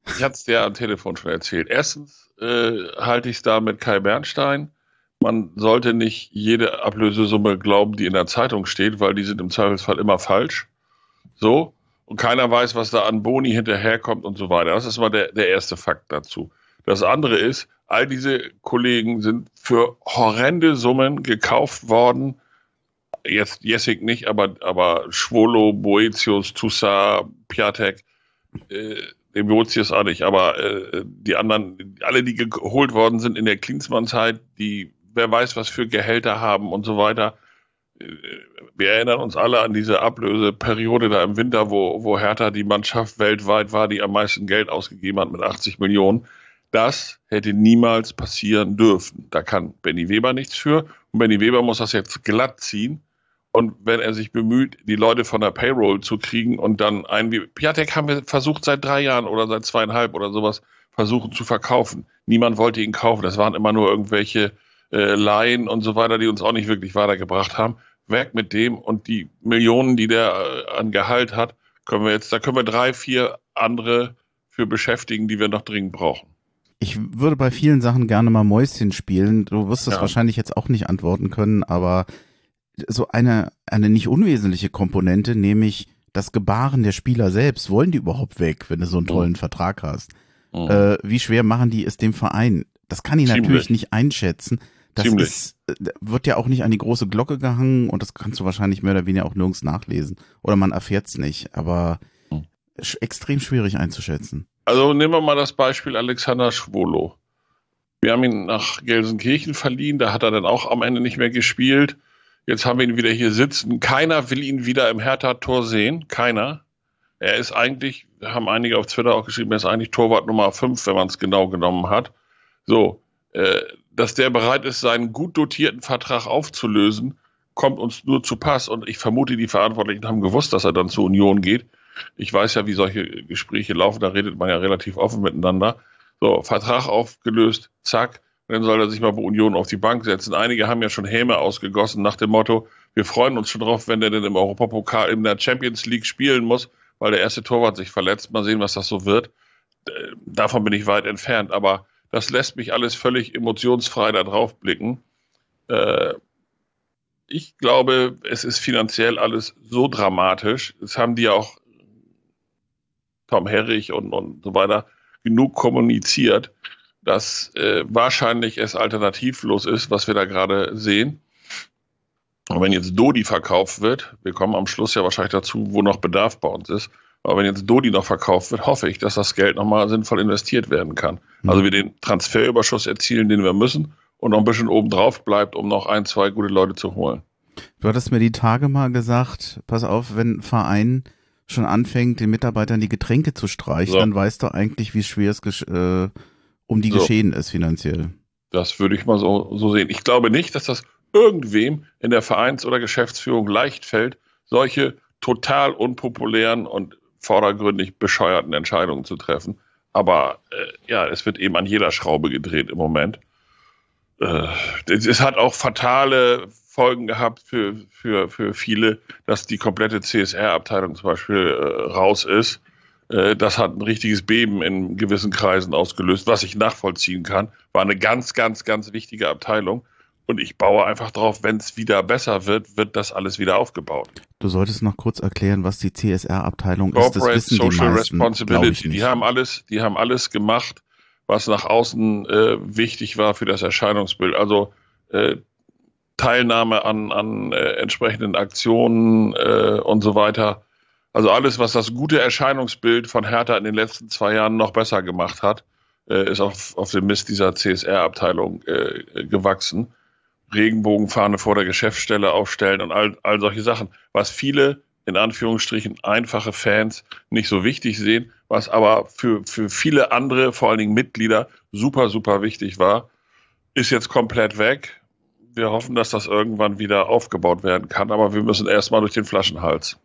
ich hatte es dir am Telefon schon erzählt. Erstens äh, halte ich es da mit Kai Bernstein. Man sollte nicht jede Ablösesumme glauben, die in der Zeitung steht, weil die sind im Zweifelsfall immer falsch. So. Und keiner weiß, was da an Boni hinterherkommt und so weiter. Das ist mal der, der erste Fakt dazu. Das andere ist, all diese Kollegen sind für horrende Summen gekauft worden. Jetzt Jessig nicht, aber, aber Schwolo, Boetius, Toussaint, Piatek, äh, Emotius auch nicht, aber äh, die anderen, alle, die geholt worden sind in der Klinsmann-Zeit, die wer weiß, was für Gehälter haben und so weiter. Wir erinnern uns alle an diese Ablöseperiode da im Winter, wo, wo Hertha die Mannschaft weltweit war, die am meisten Geld ausgegeben hat mit 80 Millionen. Das hätte niemals passieren dürfen. Da kann Benny Weber nichts für. Und Benny Weber muss das jetzt glatt ziehen. Und wenn er sich bemüht, die Leute von der Payroll zu kriegen und dann ein wie Piatek haben wir versucht seit drei Jahren oder seit zweieinhalb oder sowas versuchen zu verkaufen. Niemand wollte ihn kaufen. Das waren immer nur irgendwelche äh, Laien und so weiter, die uns auch nicht wirklich weitergebracht haben. Weg mit dem und die Millionen, die der äh, an Gehalt hat, können wir jetzt, da können wir drei, vier andere für beschäftigen, die wir noch dringend brauchen. Ich würde bei vielen Sachen gerne mal Mäuschen spielen. Du wirst das ja. wahrscheinlich jetzt auch nicht antworten können, aber so eine, eine nicht unwesentliche Komponente, nämlich das Gebaren der Spieler selbst. Wollen die überhaupt weg, wenn du so einen tollen mhm. Vertrag hast? Mhm. Äh, wie schwer machen die es dem Verein? Das kann ich Ziemlich. natürlich nicht einschätzen. Das ist, äh, wird ja auch nicht an die große Glocke gehangen und das kannst du wahrscheinlich mehr oder weniger auch nirgends nachlesen. Oder man erfährt es nicht, aber mhm. extrem schwierig einzuschätzen. Also nehmen wir mal das Beispiel Alexander Schwolo. Wir haben ihn nach Gelsenkirchen verliehen, da hat er dann auch am Ende nicht mehr gespielt. Jetzt haben wir ihn wieder hier sitzen. Keiner will ihn wieder im Hertha-Tor sehen. Keiner. Er ist eigentlich, haben einige auf Twitter auch geschrieben, er ist eigentlich Torwart Nummer 5, wenn man es genau genommen hat. So, äh, dass der bereit ist, seinen gut dotierten Vertrag aufzulösen, kommt uns nur zu Pass. Und ich vermute, die Verantwortlichen haben gewusst, dass er dann zur Union geht. Ich weiß ja, wie solche Gespräche laufen, da redet man ja relativ offen miteinander. So, Vertrag aufgelöst, zack, dann soll er sich mal bei Union auf die Bank setzen. Einige haben ja schon Häme ausgegossen nach dem Motto, wir freuen uns schon drauf, wenn der denn im Europapokal in der Champions League spielen muss, weil der erste Torwart sich verletzt. Mal sehen, was das so wird. Äh, davon bin ich weit entfernt, aber das lässt mich alles völlig emotionsfrei da drauf blicken. Äh, ich glaube, es ist finanziell alles so dramatisch. Das haben die auch Tom Herrich und, und so weiter genug kommuniziert, dass äh, wahrscheinlich es alternativlos ist, was wir da gerade sehen. Und wenn jetzt Dodi verkauft wird, wir kommen am Schluss ja wahrscheinlich dazu, wo noch Bedarf bei uns ist, aber wenn jetzt Dodi noch verkauft wird, hoffe ich, dass das Geld nochmal sinnvoll investiert werden kann. Mhm. Also wir den Transferüberschuss erzielen, den wir müssen und noch ein bisschen obendrauf bleibt, um noch ein, zwei gute Leute zu holen. Du hattest mir die Tage mal gesagt, pass auf, wenn ein Verein schon anfängt, den Mitarbeitern die Getränke zu streichen, so. dann weißt du eigentlich, wie schwer es äh, um die so. geschehen ist finanziell. Das würde ich mal so, so sehen. Ich glaube nicht, dass das irgendwem in der Vereins- oder Geschäftsführung leicht fällt, solche total unpopulären und vordergründig bescheuerten Entscheidungen zu treffen. Aber äh, ja, es wird eben an jeder Schraube gedreht im Moment. Äh, es hat auch fatale Folgen gehabt für, für, für viele, dass die komplette CSR-Abteilung zum Beispiel äh, raus ist. Äh, das hat ein richtiges Beben in gewissen Kreisen ausgelöst, was ich nachvollziehen kann. War eine ganz, ganz, ganz wichtige Abteilung. Und ich baue einfach drauf, wenn es wieder besser wird, wird das alles wieder aufgebaut. Du solltest noch kurz erklären, was die CSR-Abteilung ist. Das wissen Social die meisten, Responsibility. Die haben alles, die haben alles gemacht, was nach außen äh, wichtig war für das Erscheinungsbild. Also äh, Teilnahme an, an äh, entsprechenden Aktionen äh, und so weiter. Also alles, was das gute Erscheinungsbild von Hertha in den letzten zwei Jahren noch besser gemacht hat, äh, ist auf, auf dem Mist dieser CSR-Abteilung äh, gewachsen. Regenbogenfahne vor der Geschäftsstelle aufstellen und all, all solche Sachen, was viele in Anführungsstrichen einfache Fans nicht so wichtig sehen, was aber für, für viele andere, vor allen Dingen Mitglieder, super, super wichtig war, ist jetzt komplett weg. Wir hoffen, dass das irgendwann wieder aufgebaut werden kann, aber wir müssen erstmal durch den Flaschenhals.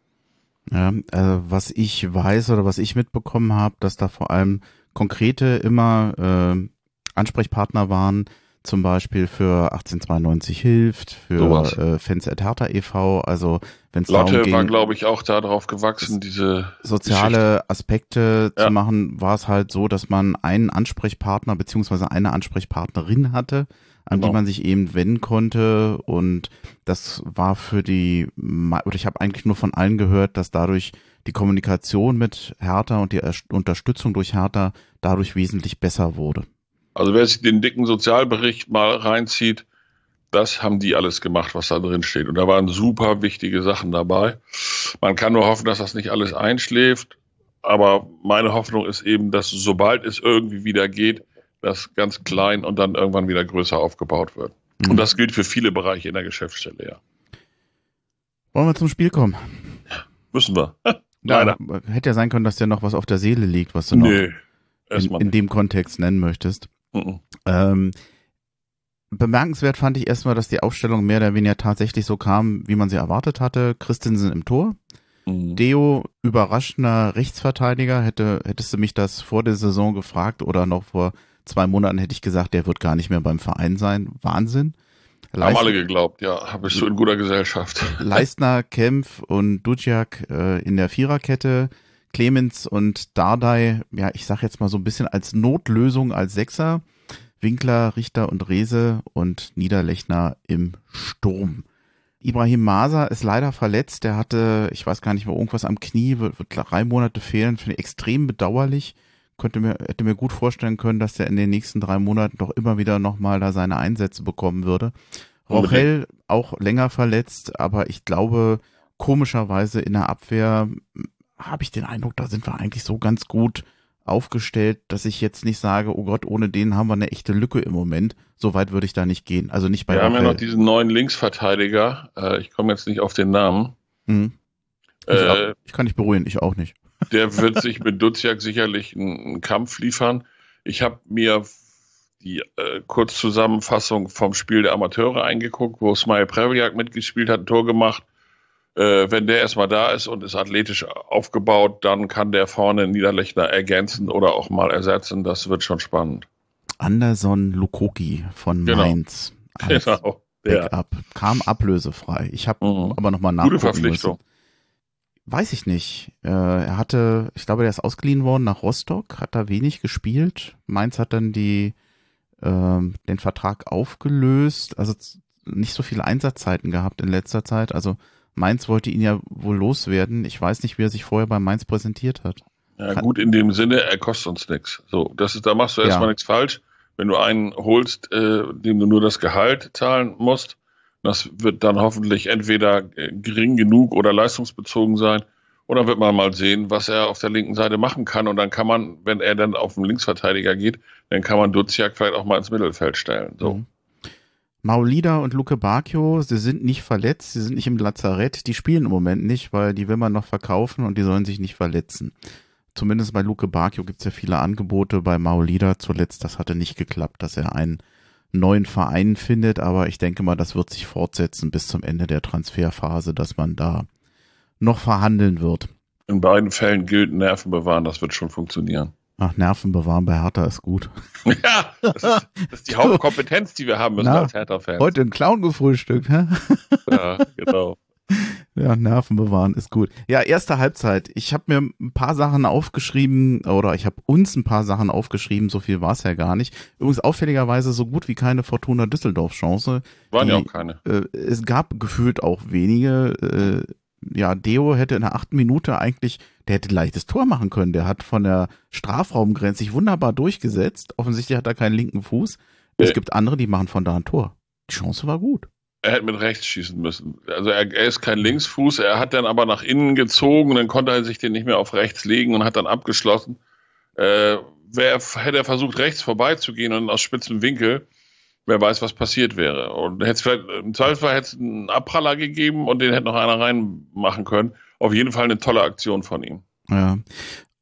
Ja, äh, was ich weiß oder was ich mitbekommen habe, dass da vor allem konkrete immer äh, Ansprechpartner waren, zum Beispiel für 1892 hilft, für äh, Fans at Hertha e.V., also wenn es darum ging, war, glaube ich, auch darauf gewachsen, diese soziale Geschichte. Aspekte ja. zu machen, war es halt so, dass man einen Ansprechpartner beziehungsweise eine Ansprechpartnerin hatte, an genau. die man sich eben wenden konnte. Und das war für die, oder ich habe eigentlich nur von allen gehört, dass dadurch die Kommunikation mit Hertha und die Unterstützung durch Hertha dadurch wesentlich besser wurde. Also wer sich den dicken Sozialbericht mal reinzieht, das haben die alles gemacht, was da drin steht. Und da waren super wichtige Sachen dabei. Man kann nur hoffen, dass das nicht alles einschläft. Aber meine Hoffnung ist eben, dass sobald es irgendwie wieder geht, das ganz klein und dann irgendwann wieder größer aufgebaut wird. Mhm. Und das gilt für viele Bereiche in der Geschäftsstelle, ja. Wollen wir zum Spiel kommen? Müssen wir. Leider. Ja, hätte ja sein können, dass dir noch was auf der Seele liegt, was du noch nee, in, in dem Kontext nennen möchtest. Mhm. Ähm, bemerkenswert fand ich erstmal, dass die Aufstellung mehr oder weniger tatsächlich so kam, wie man sie erwartet hatte. Christensen im Tor. Mhm. Deo, überraschender Rechtsverteidiger. Hätte, hättest du mich das vor der Saison gefragt oder noch vor zwei Monaten hätte ich gesagt, der wird gar nicht mehr beim Verein sein. Wahnsinn. Leistner, Haben alle geglaubt, ja, habe ich so in guter Gesellschaft. Leistner, Kempf und Duciak äh, in der Viererkette. Clemens und Dardai, ja, ich sag jetzt mal so ein bisschen als Notlösung als Sechser. Winkler, Richter und Rehse und Niederlechner im Sturm. Ibrahim Masa ist leider verletzt. Der hatte, ich weiß gar nicht mehr, irgendwas am Knie, wird, wird drei Monate fehlen. Finde ich extrem bedauerlich. Könnte mir, hätte mir gut vorstellen können, dass der in den nächsten drei Monaten doch immer wieder nochmal da seine Einsätze bekommen würde. Rochel auch länger verletzt, aber ich glaube, komischerweise in der Abwehr habe ich den Eindruck, da sind wir eigentlich so ganz gut aufgestellt, dass ich jetzt nicht sage, oh Gott, ohne den haben wir eine echte Lücke im Moment. So weit würde ich da nicht gehen. Also nicht bei Wir haben ja noch diesen neuen Linksverteidiger. Äh, ich komme jetzt nicht auf den Namen. Mhm. Äh, ich kann dich beruhigen, ich auch nicht. Der wird sich mit Duziak sicherlich einen, einen Kampf liefern. Ich habe mir die äh, Kurzzusammenfassung vom Spiel der Amateure eingeguckt, wo Smile Previak mitgespielt hat, ein Tor gemacht. Äh, wenn der erstmal da ist und ist athletisch aufgebaut, dann kann der vorne Niederlechner ergänzen oder auch mal ersetzen. Das wird schon spannend. Anderson Lukoki von genau. Mainz. Genau. Backup. Ja. Kam ablösefrei. Ich habe mhm. aber nochmal nachgucken Gute Verpflichtung. Müssen. Weiß ich nicht. Äh, er hatte, ich glaube, der ist ausgeliehen worden nach Rostock, hat da wenig gespielt. Mainz hat dann die, äh, den Vertrag aufgelöst, also nicht so viele Einsatzzeiten gehabt in letzter Zeit. Also Mainz wollte ihn ja wohl loswerden. Ich weiß nicht, wie er sich vorher bei Mainz präsentiert hat. Ja, Kann gut, in dem Sinne, er kostet uns nichts. So, das ist, da machst du erstmal ja. nichts falsch. Wenn du einen holst, äh, dem du nur das Gehalt zahlen musst, das wird dann hoffentlich entweder äh, gering genug oder leistungsbezogen sein. Oder wird man mal sehen, was er auf der linken Seite machen kann. Und dann kann man, wenn er dann auf den Linksverteidiger geht, dann kann man Duziak vielleicht auch mal ins Mittelfeld stellen. So. Mhm. Maulida und Luke Bacchio, sie sind nicht verletzt, sie sind nicht im Lazarett, die spielen im Moment nicht, weil die will man noch verkaufen und die sollen sich nicht verletzen. Zumindest bei Luke Bacchio gibt es ja viele Angebote, bei Maulida zuletzt, das hatte nicht geklappt, dass er einen neuen Verein findet, aber ich denke mal, das wird sich fortsetzen bis zum Ende der Transferphase, dass man da noch verhandeln wird. In beiden Fällen gilt Nerven bewahren, das wird schon funktionieren. Ach, Nerven bewahren bei Hertha ist gut. Ja, das ist, das ist die Hauptkompetenz, die wir haben müssen Na, als Hertha-Fans. Heute ein Clown gefrühstückt, hä? Ja, genau. Ja, Nerven bewahren ist gut. Ja, erste Halbzeit. Ich habe mir ein paar Sachen aufgeschrieben oder ich habe uns ein paar Sachen aufgeschrieben, so viel war es ja gar nicht. Übrigens auffälligerweise so gut wie keine Fortuna Düsseldorf Chance. Waren die, ja auch keine. Äh, es gab gefühlt auch wenige. Äh, ja, Deo hätte in der achten Minute eigentlich, der hätte leichtes Tor machen können. Der hat von der Strafraumgrenze sich wunderbar durchgesetzt. Offensichtlich hat er keinen linken Fuß. Es äh. gibt andere, die machen von da ein Tor. Die Chance war gut. Er hätte mit rechts schießen müssen. Also er, er, ist kein Linksfuß, er hat dann aber nach innen gezogen, dann konnte er sich den nicht mehr auf rechts legen und hat dann abgeschlossen. Äh, wär, hätte er versucht, rechts vorbeizugehen und aus spitzen Winkel, wer weiß, was passiert wäre. Und hätte es vielleicht, im Zweifelsfall hätte es einen Abpraller gegeben und den hätte noch einer reinmachen können. Auf jeden Fall eine tolle Aktion von ihm. Ja.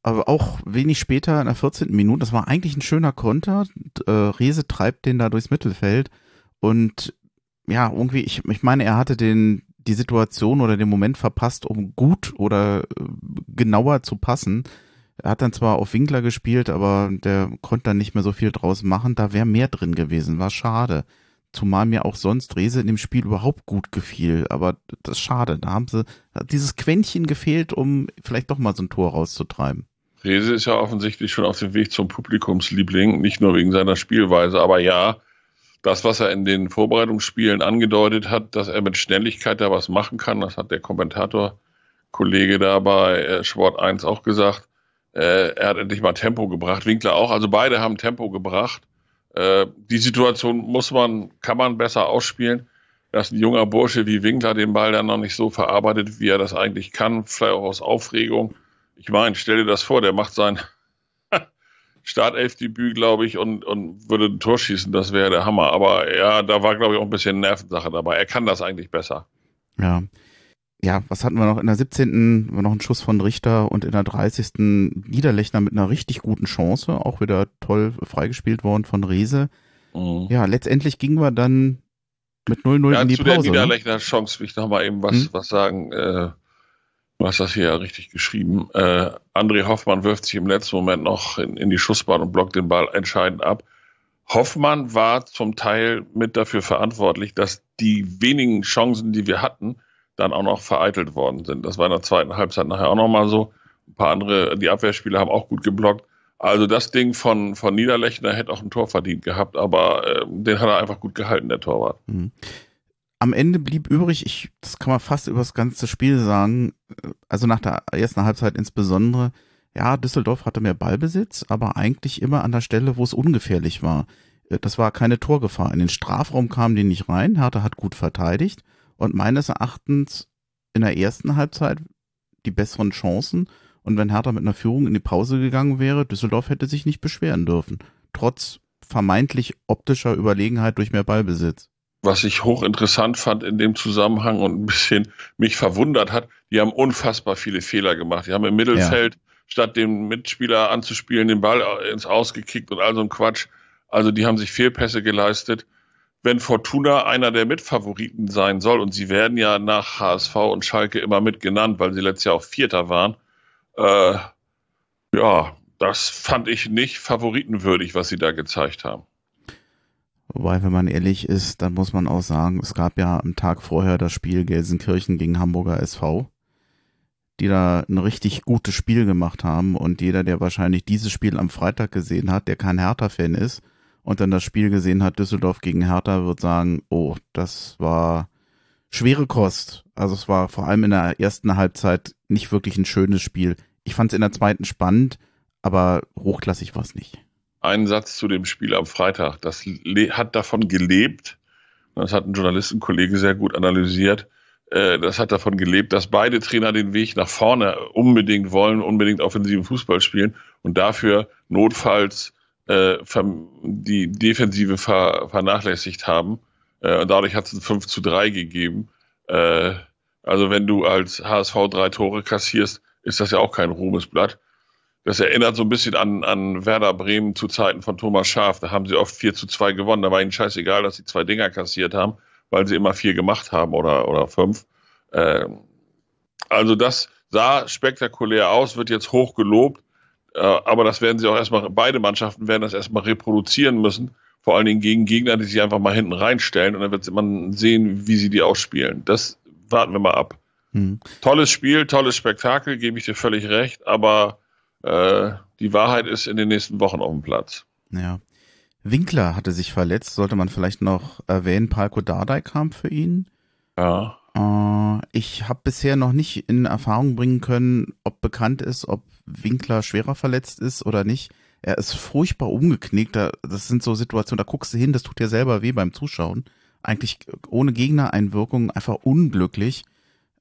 Aber auch wenig später, in der 14. Minute, das war eigentlich ein schöner Konter. Äh, Rese treibt den da durchs Mittelfeld. Und ja, irgendwie, ich, ich meine, er hatte den, die Situation oder den Moment verpasst, um gut oder äh, genauer zu passen. Er hat dann zwar auf Winkler gespielt, aber der konnte dann nicht mehr so viel draus machen. Da wäre mehr drin gewesen. War schade. Zumal mir auch sonst Rese in dem Spiel überhaupt gut gefiel. Aber das ist schade. Da haben sie dieses Quäntchen gefehlt, um vielleicht doch mal so ein Tor rauszutreiben. Rese ist ja offensichtlich schon auf dem Weg zum Publikumsliebling, nicht nur wegen seiner Spielweise, aber ja, das, was er in den Vorbereitungsspielen angedeutet hat, dass er mit Schnelligkeit da was machen kann, das hat der Kommentator-Kollege da bei äh, Sport 1 auch gesagt. Äh, er hat endlich mal Tempo gebracht, Winkler auch. Also beide haben Tempo gebracht. Äh, die Situation muss man, kann man besser ausspielen, dass ein junger Bursche wie Winkler den Ball dann noch nicht so verarbeitet, wie er das eigentlich kann, vielleicht auch aus Aufregung. Ich meine, stell dir das vor, der macht sein Startelfdebüt, glaube ich, und, und würde ein Tor schießen, das wäre der Hammer. Aber ja, da war, glaube ich, auch ein bisschen Nervensache dabei. Er kann das eigentlich besser. Ja. Ja, was hatten wir noch? In der 17. war noch ein Schuss von Richter und in der 30. Niederlechner mit einer richtig guten Chance, auch wieder toll freigespielt worden von Rese. Mhm. Ja, letztendlich gingen wir dann mit 0-0 ja, in die zu Pause. Zu der ne? Niederlechner Chance will ich noch mal eben was, hm? was sagen. Äh, Du hast das hier ja richtig geschrieben. Äh, André Hoffmann wirft sich im letzten Moment noch in, in die Schussbahn und blockt den Ball entscheidend ab. Hoffmann war zum Teil mit dafür verantwortlich, dass die wenigen Chancen, die wir hatten, dann auch noch vereitelt worden sind. Das war in der zweiten Halbzeit nachher auch nochmal so. Ein paar andere, die Abwehrspieler haben auch gut geblockt. Also das Ding von, von Niederlechner hätte auch ein Tor verdient gehabt, aber äh, den hat er einfach gut gehalten, der Torwart. Mhm am Ende blieb übrig, ich, das kann man fast über das ganze Spiel sagen, also nach der ersten Halbzeit insbesondere, ja, Düsseldorf hatte mehr Ballbesitz, aber eigentlich immer an der Stelle, wo es ungefährlich war. Äh, das war keine Torgefahr. In den Strafraum kamen die nicht rein. Hertha hat gut verteidigt und meines Erachtens in der ersten Halbzeit die besseren Chancen. Und wenn Hertha mit einer Führung in die Pause gegangen wäre, Düsseldorf hätte sich nicht beschweren dürfen. Trotz vermeintlich optischer Überlegenheit durch mehr Ballbesitz was ich hochinteressant fand in dem Zusammenhang und ein bisschen mich verwundert hat, die haben unfassbar viele Fehler gemacht. Die haben im Mittelfeld, ja. statt den Mitspieler anzuspielen, den Ball ins Ausgekickt und all so ein Quatsch. Also die haben sich Fehlpässe geleistet. Wenn Fortuna einer der Mitfavoriten sein soll, und sie werden ja nach HSV und Schalke immer mitgenannt, weil sie letztes Jahr auch Vierter waren, äh, ja, das fand ich nicht favoritenwürdig, was sie da gezeigt haben. Wobei, wenn man ehrlich ist, dann muss man auch sagen, es gab ja am Tag vorher das Spiel Gelsenkirchen gegen Hamburger SV, die da ein richtig gutes Spiel gemacht haben und jeder, der wahrscheinlich dieses Spiel am Freitag gesehen hat, der kein Hertha-Fan ist und dann das Spiel gesehen hat, Düsseldorf gegen Hertha, wird sagen, oh, das war schwere Kost. Also es war vor allem in der ersten Halbzeit nicht wirklich ein schönes Spiel. Ich fand es in der zweiten spannend, aber hochklassig war es nicht einen Satz zu dem Spiel am Freitag. Das hat davon gelebt, das hat ein Journalistenkollege sehr gut analysiert, äh, das hat davon gelebt, dass beide Trainer den Weg nach vorne unbedingt wollen, unbedingt offensiven Fußball spielen und dafür notfalls äh, die Defensive vernachlässigt haben. Äh, und dadurch hat es ein 5 zu 3 gegeben. also wenn du als HSV drei Tore kassierst, ist das ja auch kein Ruhmesblatt. Das erinnert so ein bisschen an, an Werder Bremen zu Zeiten von Thomas Schaaf. Da haben sie oft 4 zu 2 gewonnen. Da war ihnen scheißegal, dass sie zwei Dinger kassiert haben, weil sie immer vier gemacht haben oder, oder fünf. Ähm, also das sah spektakulär aus, wird jetzt hoch gelobt. Äh, aber das werden sie auch erstmal, beide Mannschaften werden das erstmal reproduzieren müssen. Vor allen Dingen gegen Gegner, die sich einfach mal hinten reinstellen und dann wird man sehen, wie sie die ausspielen. Das warten wir mal ab. Hm. Tolles Spiel, tolles Spektakel, gebe ich dir völlig recht, aber äh, die Wahrheit ist in den nächsten Wochen auf dem Platz. Ja. Winkler hatte sich verletzt, sollte man vielleicht noch erwähnen. Palko Dardai kam für ihn. Ja. Äh, ich habe bisher noch nicht in Erfahrung bringen können, ob bekannt ist, ob Winkler schwerer verletzt ist oder nicht. Er ist furchtbar umgeknickt. Das sind so Situationen, da guckst du hin, das tut dir selber weh beim Zuschauen. Eigentlich ohne Gegnereinwirkung, einfach unglücklich.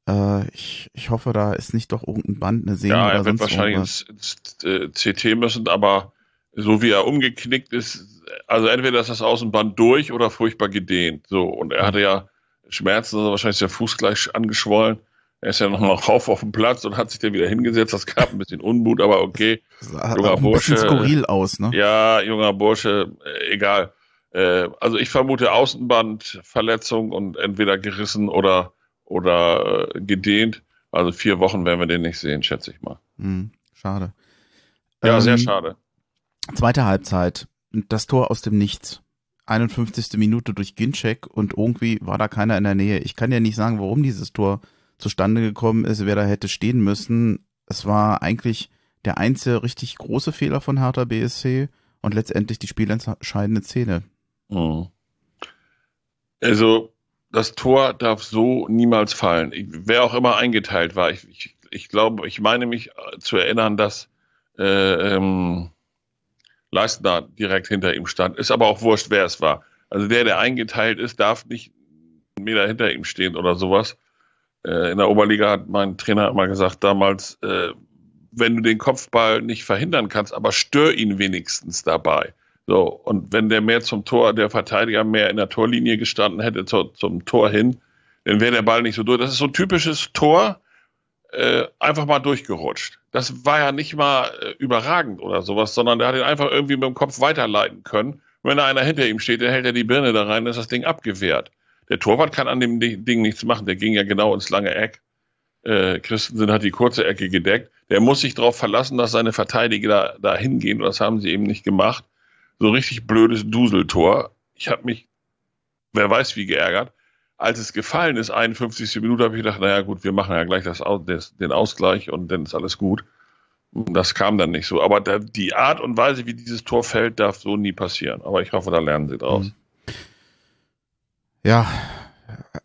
Äh, ich, ich hoffe, da ist nicht doch irgendein Band, eine Sehne ja, oder er wird wahrscheinlich ins, ins, äh, CT müssen, aber so wie er umgeknickt ist, also entweder ist das Außenband durch oder furchtbar gedehnt. So, und er hatte ja Schmerzen, also wahrscheinlich ist der Fuß gleich angeschwollen. Er ist ja noch mal rauf auf dem Platz und hat sich dann wieder hingesetzt. Das gab ein bisschen Unmut, aber okay. Das sah junger auch ein Bursche, bisschen skurril aus, ne? Ja, junger Bursche, äh, egal. Äh, also ich vermute Außenbandverletzung und entweder gerissen oder oder äh, gedehnt. Also vier Wochen werden wir den nicht sehen, schätze ich mal. Hm, schade. Ja, sehr Ähm, schade. Zweite Halbzeit. Das Tor aus dem Nichts. 51. Minute durch Ginczek und irgendwie war da keiner in der Nähe. Ich kann ja nicht sagen, warum dieses Tor zustande gekommen ist, wer da hätte stehen müssen. Es war eigentlich der einzige richtig große Fehler von Hertha BSC und letztendlich die spielentscheidende Szene. Mhm. Also, das Tor darf so niemals fallen. Ich, wer auch immer eingeteilt war. Ich, ich, ich glaube, ich meine mich zu erinnern, dass äh, ähm, Leistner direkt hinter ihm stand. Ist aber auch wurscht, wer es war. Also der, der eingeteilt ist, darf nicht einen Meter hinter ihm stehen oder sowas. Äh, in der Oberliga hat mein Trainer immer gesagt damals, äh, wenn du den Kopfball nicht verhindern kannst, aber stör ihn wenigstens dabei. So, und wenn der mehr zum Tor, der Verteidiger mehr in der Torlinie gestanden hätte zu, zum Tor hin, dann wäre der Ball nicht so durch. Das ist so ein typisches Tor, äh, einfach mal durchgerutscht. Das war ja nicht mal äh, überragend oder sowas, sondern der hat ihn einfach irgendwie mit dem Kopf weiterleiten können. Wenn da einer hinter ihm steht, dann hält er die Birne da rein, dann ist das Ding abgewehrt. Der Torwart kann an dem Di- Ding nichts machen, der ging ja genau ins lange Eck. Äh, Christensen hat die kurze Ecke gedeckt. Der muss sich darauf verlassen, dass seine Verteidiger da, da hingehen. Und das haben sie eben nicht gemacht. So richtig blödes Duseltor. Ich habe mich, wer weiß wie, geärgert. Als es gefallen ist, 51. Minute, habe ich gedacht, naja gut, wir machen ja gleich das, das, den Ausgleich und dann ist alles gut. Das kam dann nicht so. Aber da, die Art und Weise, wie dieses Tor fällt, darf so nie passieren. Aber ich hoffe, da lernen sie draus. Ja,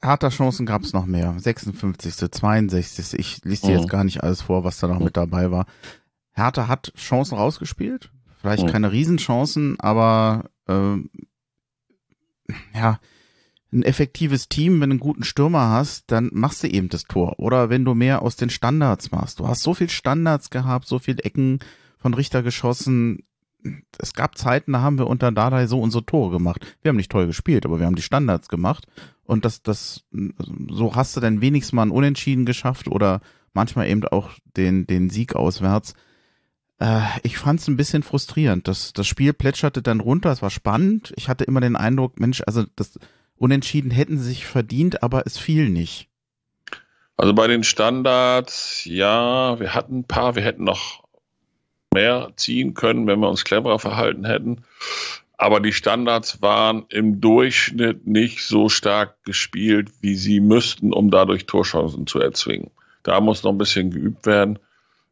harter Chancen gab es noch mehr. 56., 62. Ich lese dir Mhm. jetzt gar nicht alles vor, was da noch Mhm. mit dabei war. Hertha hat Chancen rausgespielt. Vielleicht Mhm. keine Riesenchancen, aber ähm, ja, ein effektives Team, wenn du einen guten Stürmer hast, dann machst du eben das Tor. Oder wenn du mehr aus den Standards machst. Du hast so viel Standards gehabt, so viel Ecken von Richter geschossen. Es gab Zeiten, da haben wir unter Dardai so unsere Tore gemacht. Wir haben nicht toll gespielt, aber wir haben die Standards gemacht. Und das, das, so hast du dann wenigstens mal ein Unentschieden geschafft oder manchmal eben auch den, den Sieg auswärts. Äh, ich fand es ein bisschen frustrierend. Das, das Spiel plätscherte dann runter, es war spannend. Ich hatte immer den Eindruck, Mensch, also das Unentschieden hätten sie sich verdient, aber es fiel nicht. Also bei den Standards, ja, wir hatten ein paar, wir hätten noch mehr ziehen können, wenn wir uns cleverer verhalten hätten. Aber die Standards waren im Durchschnitt nicht so stark gespielt, wie sie müssten, um dadurch Torchancen zu erzwingen. Da muss noch ein bisschen geübt werden.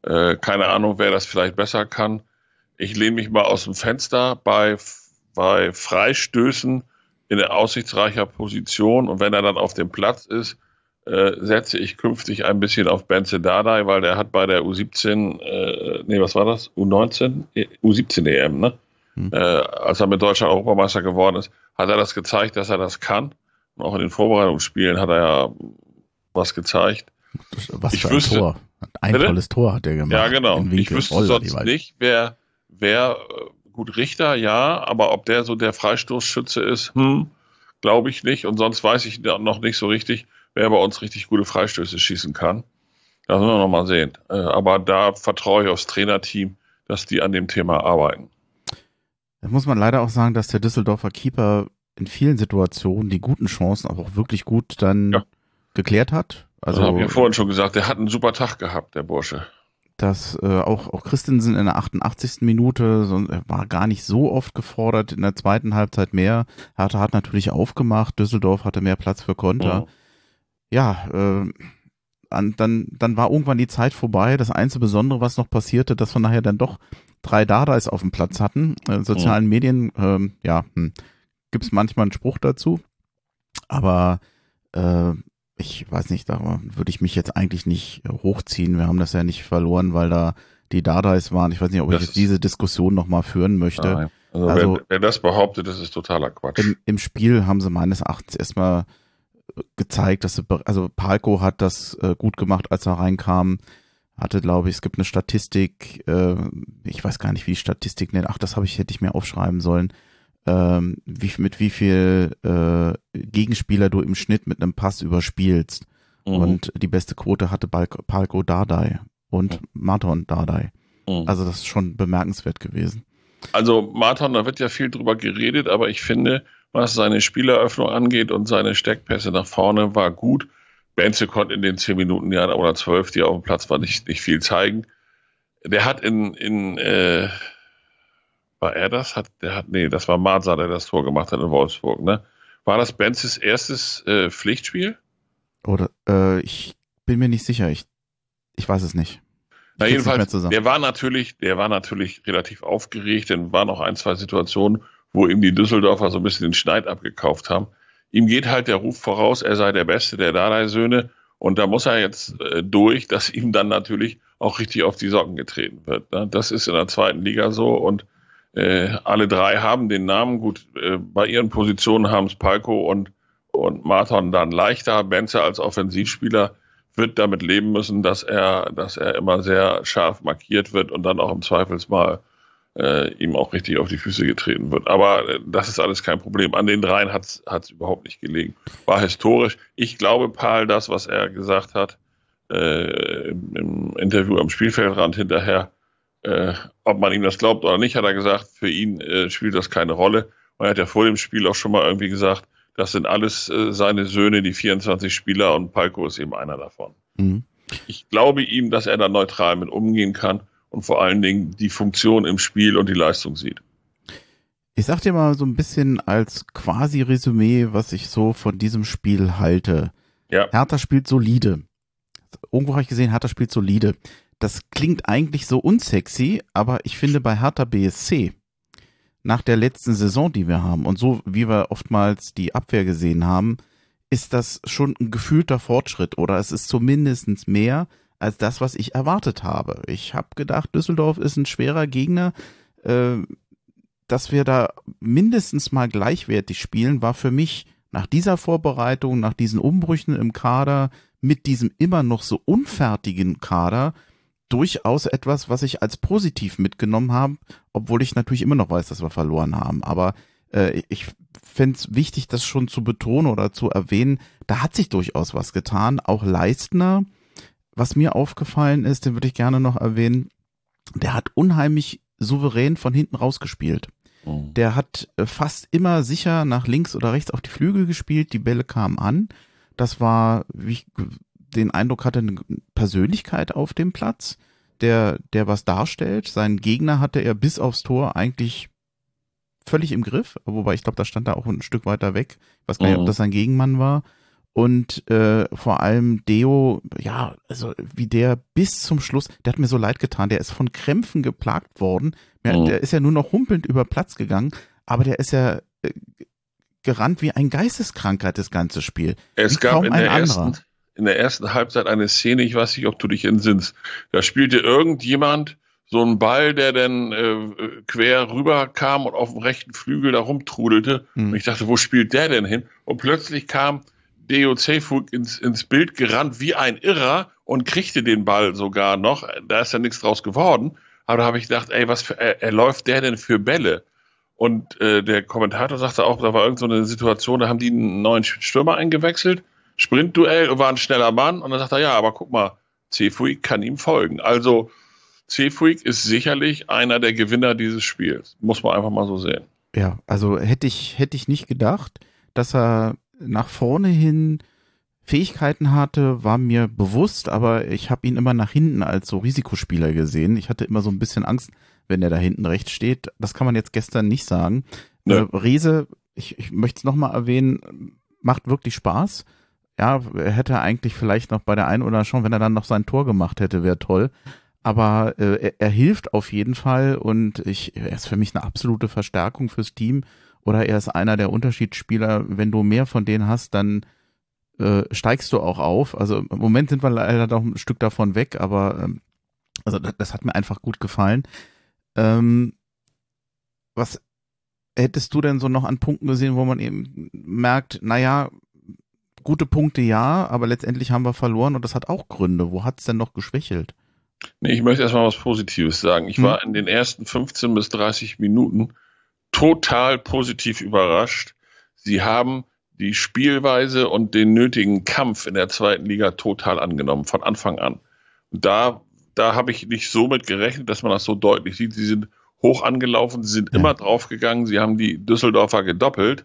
Äh, keine Ahnung, wer das vielleicht besser kann. Ich lehne mich mal aus dem Fenster bei, bei Freistößen in aussichtsreicher Position und wenn er dann auf dem Platz ist, äh, setze ich künftig ein bisschen auf Benze Dardai, weil der hat bei der U17, äh, nee, was war das? U19? U17 EM, ne? Hm. Äh, als er mit Deutschland Europameister geworden ist, hat er das gezeigt, dass er das kann. Und auch in den Vorbereitungsspielen hat er ja was gezeigt. Was Ich für ein wüsste- Tor. Ein Bitte? tolles Tor hat er gemacht. Ja, genau. Ich wüsste Roller, sonst nicht, wer, wer, äh, gut, Richter, ja, aber ob der so der Freistoßschütze ist, hm, glaube ich nicht. Und sonst weiß ich noch nicht so richtig, wer bei uns richtig gute Freistöße schießen kann. Das müssen wir noch mal sehen. Äh, aber da vertraue ich aufs Trainerteam, dass die an dem Thema arbeiten. Da muss man leider auch sagen, dass der Düsseldorfer Keeper in vielen Situationen die guten Chancen auch wirklich gut dann Ja. geklärt hat. Also Also habe ich ja vorhin schon gesagt, der hat einen super Tag gehabt, der Bursche. dass äh, auch, auch Christensen in der 88. Minute so, er war gar nicht so oft gefordert, in der zweiten Halbzeit mehr. Hertha hat natürlich aufgemacht, Düsseldorf hatte mehr Platz für Konter. Mhm. Ja, äh, an, dann, dann war irgendwann die Zeit vorbei. Das einzige Besondere, was noch passierte, dass wir nachher dann doch drei Dardais auf dem Platz hatten. In sozialen Medien, ähm, ja, hm, gibt es manchmal einen Spruch dazu. Aber äh, ich weiß nicht, da würde ich mich jetzt eigentlich nicht äh, hochziehen. Wir haben das ja nicht verloren, weil da die Dardais waren. Ich weiß nicht, ob ich Das jetzt ist- diese Diskussion nochmal führen möchte. Nein. Also, Also- wer, wer das behauptet, das ist totaler Quatsch. Im, Im Spiel haben sie meines Erachtens erstmal äh, gezeigt, dass sie, also Palko hat das äh, gut gemacht, als er reinkam. Hatte, glaube ich, es gibt eine Statistik, äh, ich weiß gar nicht, wie die Statistik nennt. Ach, das habe ich, hätte ich mir aufschreiben sollen. Ähm, wie, mit wie viel äh, Gegenspieler du im Schnitt mit einem Pass überspielst. Mhm. Und die beste Quote hatte Balko, Palko Dardai und Marton Dardai. Mhm. Also das ist schon bemerkenswert gewesen. Also Martin, da wird ja viel drüber geredet, aber ich finde, was seine Spieleröffnung angeht und seine Steckpässe nach vorne, war gut. Benze konnte in den zehn Minuten ja, oder zwölf, die auf dem Platz war, nicht, nicht viel zeigen. der hat in, in äh, war er das? Hat, der hat, nee, das war Marza, der das Tor gemacht hat in Wolfsburg, ne? War das Benzes erstes äh, Pflichtspiel? Oder äh, ich bin mir nicht sicher. Ich, ich weiß es nicht. Na, jedenfalls, der war natürlich, der war natürlich relativ aufgeregt, denn waren auch ein, zwei Situationen, wo ihm die Düsseldorfer so ein bisschen den Schneid abgekauft haben. Ihm geht halt der Ruf voraus, er sei der Beste der Dardai-Söhne und da muss er jetzt äh, durch, dass ihm dann natürlich auch richtig auf die Socken getreten wird. Ne? Das ist in der zweiten Liga so und äh, alle drei haben den Namen. Gut, äh, bei ihren Positionen haben es Palko und, und Marton dann leichter. Benze als Offensivspieler wird damit leben müssen, dass er, dass er immer sehr scharf markiert wird und dann auch im Zweifelsmal äh, ihm auch richtig auf die Füße getreten wird. Aber äh, das ist alles kein Problem. An den dreien hat es überhaupt nicht gelegen. War historisch. Ich glaube, Paul, das, was er gesagt hat äh, im, im, Interview am Spielfeldrand hinterher, äh, ob man ihm das glaubt oder nicht, hat er gesagt, für ihn äh, spielt das keine Rolle. Und er hat ja vor dem Spiel auch schon mal irgendwie gesagt, das sind alles äh, seine Söhne, die 24 Spieler und Palko ist eben einer davon. Mhm. Ich glaube ihm, dass er da neutral mit umgehen kann und vor allen Dingen die Funktion im Spiel und die Leistung sieht. Ich sag dir mal so ein bisschen als quasi Resümee, was ich so von diesem Spiel halte. Ja. Hertha spielt solide. Irgendwo habe ich gesehen, Hertha spielt solide. Das klingt eigentlich so unsexy, aber ich finde bei Hertha BSC nach der letzten Saison, die wir haben und so wie wir oftmals die Abwehr gesehen haben, ist das schon ein gefühlter Fortschritt oder es ist zumindest mehr als das, was ich erwartet habe. Ich habe gedacht, Düsseldorf ist ein schwerer Gegner. Äh, dass wir da mindestens mal gleichwertig spielen, war für mich nach dieser Vorbereitung, nach diesen Umbrüchen im Kader, mit diesem immer noch so unfertigen Kader, durchaus etwas, was ich als positiv mitgenommen habe, obwohl ich natürlich immer noch weiß, dass wir verloren haben. Aber äh, ich fände es wichtig, das schon zu betonen oder zu erwähnen, da hat sich durchaus was getan. Auch Leistner, was mir aufgefallen ist, den würde ich gerne noch erwähnen, der hat unheimlich souverän von hinten rausgespielt. Oh. Der hat äh, fast immer sicher nach links oder rechts auf die Flügel gespielt, die Bälle kamen an. Das war, wie ich den Eindruck hatte, eine Persönlichkeit auf dem Platz, der, der was darstellt. Seinen Gegner hatte er bis aufs Tor eigentlich völlig im Griff, wobei ich glaube, da stand er auch ein Stück weiter weg. Ich weiß gar nicht, ob mhm. das sein Gegenmann war und äh, vor allem Deo, ja, also wie der bis zum Schluss, der hat mir so leid getan, der ist von Krämpfen geplagt worden, mhm. der ist ja nur noch humpelnd über Platz gegangen, aber der ist ja äh, gerannt wie ein Geisteskrankheit, das ganze Spiel. Es wie gab in der, ersten, in der ersten Halbzeit eine Szene, ich weiß nicht, ob du dich entsinnst, da spielte irgendjemand so einen Ball, der dann äh, quer rüberkam und auf dem rechten Flügel da rumtrudelte. Mhm. Und ich dachte, wo spielt der denn hin? Und plötzlich kam DOC ins, ins Bild gerannt wie ein Irrer und kriegte den Ball sogar noch. Da ist ja nichts draus geworden. Aber da habe ich gedacht, ey, was für, er, er läuft der denn für Bälle? Und äh, der Kommentator sagte auch, da war irgendeine so Situation, da haben die einen neuen Stürmer eingewechselt, Sprintduell und war ein schneller Mann. Und dann sagt er, ja, aber guck mal, Cefuig kann ihm folgen. Also Cefuig ist sicherlich einer der Gewinner dieses Spiels. Muss man einfach mal so sehen. Ja, also hätte ich, hätte ich nicht gedacht, dass er nach vorne hin Fähigkeiten hatte, war mir bewusst, aber ich habe ihn immer nach hinten als so Risikospieler gesehen. Ich hatte immer so ein bisschen Angst, wenn er da hinten rechts steht. Das kann man jetzt gestern nicht sagen. Ja. Äh, Rese, ich, ich möchte es nochmal erwähnen, macht wirklich Spaß. Ja, er hätte eigentlich vielleicht noch bei der einen oder schon, wenn er dann noch sein Tor gemacht hätte, wäre toll. Aber äh, er, er, hilft auf jeden Fall und ich, er ist für mich eine absolute Verstärkung fürs Team oder er ist einer der Unterschiedsspieler. Wenn du mehr von denen hast, dann äh, steigst du auch auf. Also im Moment sind wir leider noch ein Stück davon weg, aber ähm, also das, das, hat mir einfach gut gefallen. Ähm, was hättest du denn so noch an Punkten gesehen, wo man eben merkt, naja, gute Punkte ja, aber letztendlich haben wir verloren und das hat auch Gründe. Wo hat es denn noch geschwächelt? Nee, ich möchte erstmal was Positives sagen. Ich hm. war in den ersten 15 bis 30 Minuten total positiv überrascht. Sie haben die Spielweise und den nötigen Kampf in der zweiten Liga total angenommen, von Anfang an. Und da, da habe ich nicht so mit gerechnet, dass man das so deutlich sieht. Sie sind hoch angelaufen, sie sind ja. immer draufgegangen, sie haben die Düsseldorfer gedoppelt.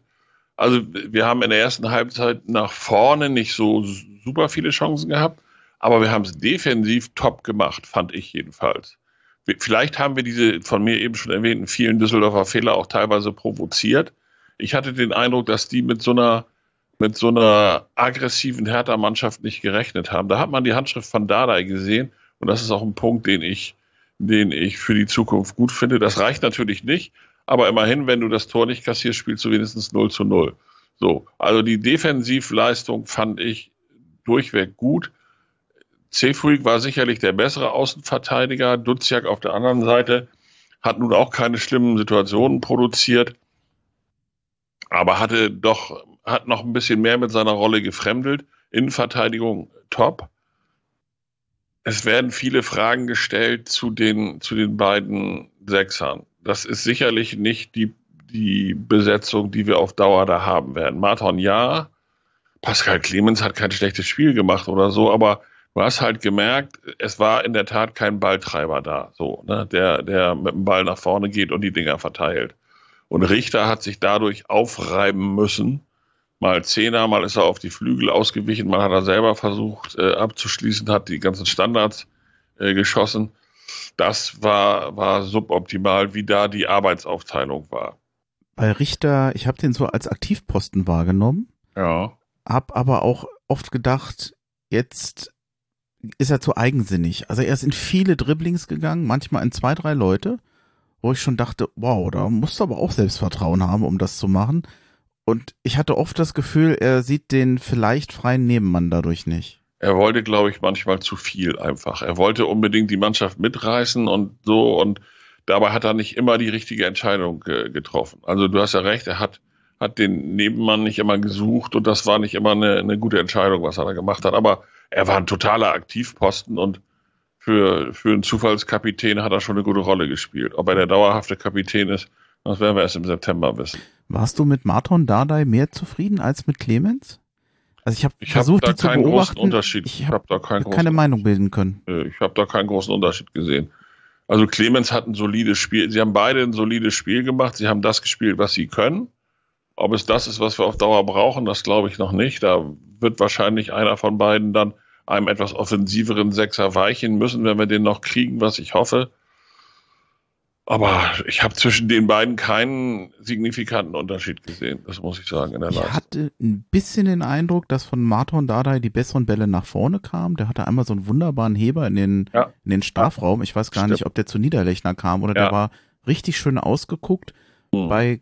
Also wir haben in der ersten Halbzeit nach vorne nicht so super viele Chancen gehabt, aber wir haben es defensiv top gemacht, fand ich jedenfalls. Vielleicht haben wir diese von mir eben schon erwähnten vielen Düsseldorfer Fehler auch teilweise provoziert. Ich hatte den Eindruck, dass die mit so einer mit so einer aggressiven Hertha-Mannschaft nicht gerechnet haben. Da hat man die Handschrift von Dardai gesehen und das ist auch ein Punkt, den ich, den ich für die Zukunft gut finde. Das reicht natürlich nicht, aber immerhin, wenn du das Tor nicht kassierst, spielst du wenigstens 0 zu 0. So, also die Defensivleistung fand ich durchweg gut. Cefuig war sicherlich der bessere Außenverteidiger. Duziak auf der anderen Seite hat nun auch keine schlimmen Situationen produziert, aber hatte doch, hat noch ein bisschen mehr mit seiner Rolle gefremdelt. Innenverteidigung top. Es werden viele Fragen gestellt zu den, zu den beiden Sechsern. Das ist sicherlich nicht die, die Besetzung, die wir auf Dauer da haben werden. Martin ja, Pascal Clemens hat kein schlechtes Spiel gemacht oder so, aber du hast halt gemerkt, es war in der Tat kein Balltreiber da, so, ne, der, der mit dem Ball nach vorne geht und die Dinger verteilt. Und Richter hat sich dadurch aufreiben müssen. Mal Zehner, mal ist er auf die Flügel ausgewichen, mal hat er selber versucht äh, abzuschließen, hat die ganzen Standards äh, geschossen. Das war, war suboptimal, wie da die Arbeitsaufteilung war. Bei Richter, ich habe den so als Aktivposten wahrgenommen. Ja. Hab aber auch oft gedacht, jetzt ist er zu eigensinnig. Also er ist in viele Dribblings gegangen, manchmal in zwei, drei Leute, wo ich schon dachte, wow, da musst du aber auch Selbstvertrauen haben, um das zu machen. Und ich hatte oft das Gefühl, er sieht den vielleicht freien Nebenmann dadurch nicht. Er wollte, glaube ich, manchmal zu viel einfach. Er wollte unbedingt die Mannschaft mitreißen und so und dabei hat er nicht immer die richtige Entscheidung äh, getroffen. Also du hast ja recht, er hat, hat den Nebenmann nicht immer gesucht und das war nicht immer eine, eine gute Entscheidung, was er da gemacht hat. Aber er war ein totaler Aktivposten und für, für einen Zufallskapitän hat er schon eine gute Rolle gespielt. Ob er der dauerhafte Kapitän ist, das werden wir erst im September wissen. Warst du mit Marton Dardai mehr zufrieden als mit Clemens? Also ich habe versucht, hab die zu beobachten. Unterschied. Ich habe hab da keinen keine Meinung bilden können. Ich habe da keinen großen Unterschied gesehen. Also Clemens hat ein solides Spiel. Sie haben beide ein solides Spiel gemacht. Sie haben das gespielt, was sie können. Ob es das ist, was wir auf Dauer brauchen, das glaube ich noch nicht. Da wird wahrscheinlich einer von beiden dann einem etwas offensiveren Sechser weichen müssen, wenn wir den noch kriegen, was ich hoffe. Aber ich habe zwischen den beiden keinen signifikanten Unterschied gesehen, das muss ich sagen, in der Ich Leistung. hatte ein bisschen den Eindruck, dass von Marton Dardai die besseren Bälle nach vorne kamen. Der hatte einmal so einen wunderbaren Heber in den, ja. in den Strafraum. Ich weiß gar Stimmt. nicht, ob der zu Niederlechner kam oder ja. der war richtig schön ausgeguckt. Mhm. Bei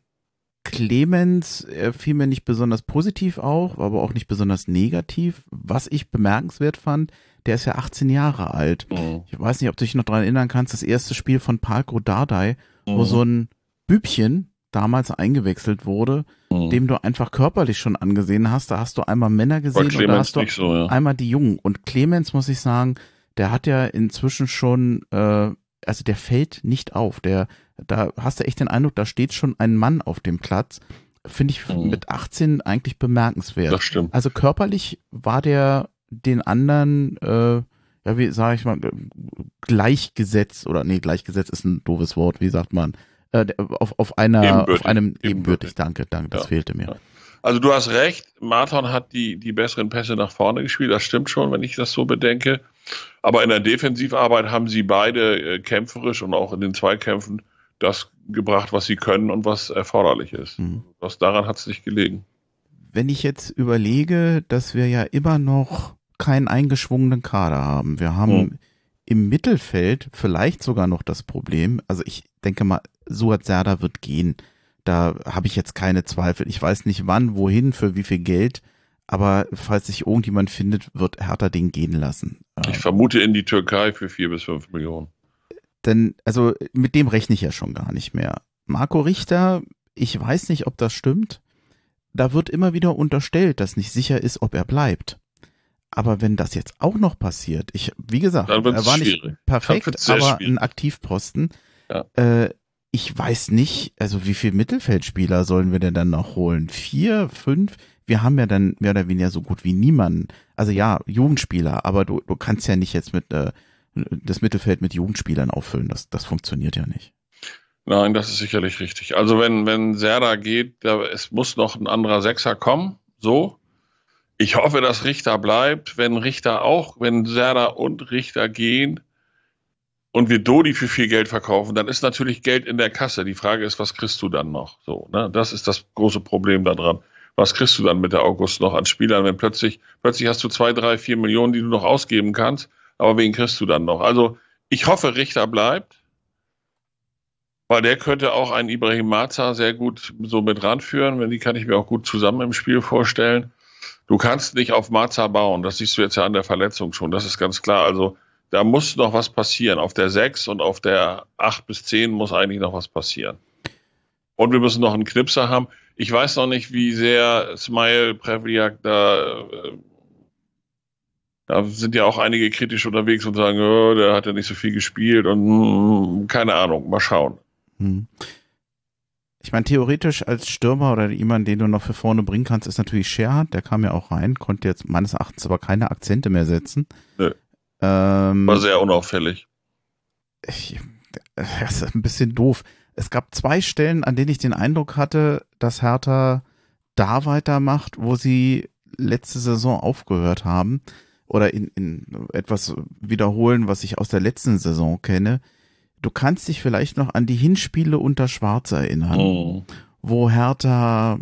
Clemens fiel mir nicht besonders positiv auf, aber auch nicht besonders negativ. Was ich bemerkenswert fand, der ist ja 18 Jahre alt. Mhm. Ich weiß nicht, ob du dich noch daran erinnern kannst, das erste Spiel von Palko Dardai, mhm. wo so ein Bübchen damals eingewechselt wurde, mhm. dem du einfach körperlich schon angesehen hast. Da hast du einmal Männer gesehen und da hast du so, ja. einmal die Jungen. Und Clemens, muss ich sagen, der hat ja inzwischen schon, äh, also der fällt nicht auf. Der, da hast du echt den Eindruck, da steht schon ein Mann auf dem Platz. Finde ich mhm. mit 18 eigentlich bemerkenswert. Das stimmt. Also körperlich war der den anderen, äh, ja, wie sage ich mal, gleichgesetzt oder nee, gleichgesetzt ist ein doofes Wort, wie sagt man, äh, auf, auf einer, ebenbürtig. auf einem ebenbürtig, danke, danke, das ja. fehlte mir. Also du hast recht, Martin hat die, die besseren Pässe nach vorne gespielt, das stimmt schon, wenn ich das so bedenke. Aber in der Defensivarbeit haben sie beide äh, kämpferisch und auch in den Zweikämpfen das gebracht, was sie können und was erforderlich ist. Mhm. Was daran hat es nicht gelegen. Wenn ich jetzt überlege, dass wir ja immer noch keinen eingeschwungenen Kader haben. Wir haben mhm. im Mittelfeld vielleicht sogar noch das Problem, also ich denke mal, Suat Serda wird gehen. Da habe ich jetzt keine Zweifel. Ich weiß nicht wann, wohin, für wie viel Geld, aber falls sich irgendjemand findet, wird Hertha den gehen lassen. Ich vermute in die Türkei für vier bis fünf Millionen. Denn, also mit dem rechne ich ja schon gar nicht mehr. Marco Richter, ich weiß nicht, ob das stimmt. Da wird immer wieder unterstellt, dass nicht sicher ist, ob er bleibt. Aber wenn das jetzt auch noch passiert, ich, wie gesagt, er war nicht perfekt, aber schwierig. ein Aktivposten. Ja. Äh, ich weiß nicht, also wie viel Mittelfeldspieler sollen wir denn dann noch holen? Vier, fünf? Wir haben ja dann mehr oder weniger so gut wie niemanden. Also ja, Jugendspieler, aber du, du kannst ja nicht jetzt mit äh, das Mittelfeld mit Jugendspielern auffüllen. Das, das funktioniert ja nicht. Nein, das ist sicherlich richtig. Also wenn, wenn Serda geht, da, es muss noch ein anderer Sechser kommen, so. Ich hoffe, dass Richter bleibt. Wenn Richter auch, wenn Serda und Richter gehen, und wir Dodi für viel Geld verkaufen, dann ist natürlich Geld in der Kasse. Die Frage ist, was kriegst du dann noch? So, ne? Das ist das große Problem daran. Was kriegst du dann mit der August noch an Spielern, wenn plötzlich, plötzlich hast du zwei, drei, vier Millionen, die du noch ausgeben kannst, aber wen kriegst du dann noch? Also, ich hoffe, Richter bleibt, weil der könnte auch einen Ibrahim Maza sehr gut so mit ranführen, wenn die kann ich mir auch gut zusammen im Spiel vorstellen. Du kannst nicht auf Maza bauen, das siehst du jetzt ja an der Verletzung schon, das ist ganz klar. Also, da muss noch was passieren. Auf der 6 und auf der 8 bis 10 muss eigentlich noch was passieren. Und wir müssen noch einen Knipser haben. Ich weiß noch nicht, wie sehr Smile Prevliak da. Äh, da sind ja auch einige kritisch unterwegs und sagen, oh, der hat ja nicht so viel gespielt und hm, keine Ahnung, mal schauen. Hm. Ich meine, theoretisch als Stürmer oder jemand, den du noch für vorne bringen kannst, ist natürlich Scherhardt. Der kam ja auch rein, konnte jetzt meines Erachtens aber keine Akzente mehr setzen. Nö. Ähm, War sehr unauffällig. Ich, das ist ein bisschen doof. Es gab zwei Stellen, an denen ich den Eindruck hatte, dass Hertha da weitermacht, wo sie letzte Saison aufgehört haben. Oder in, in etwas wiederholen, was ich aus der letzten Saison kenne. Du kannst dich vielleicht noch an die Hinspiele unter Schwarz erinnern, oh. wo Hertha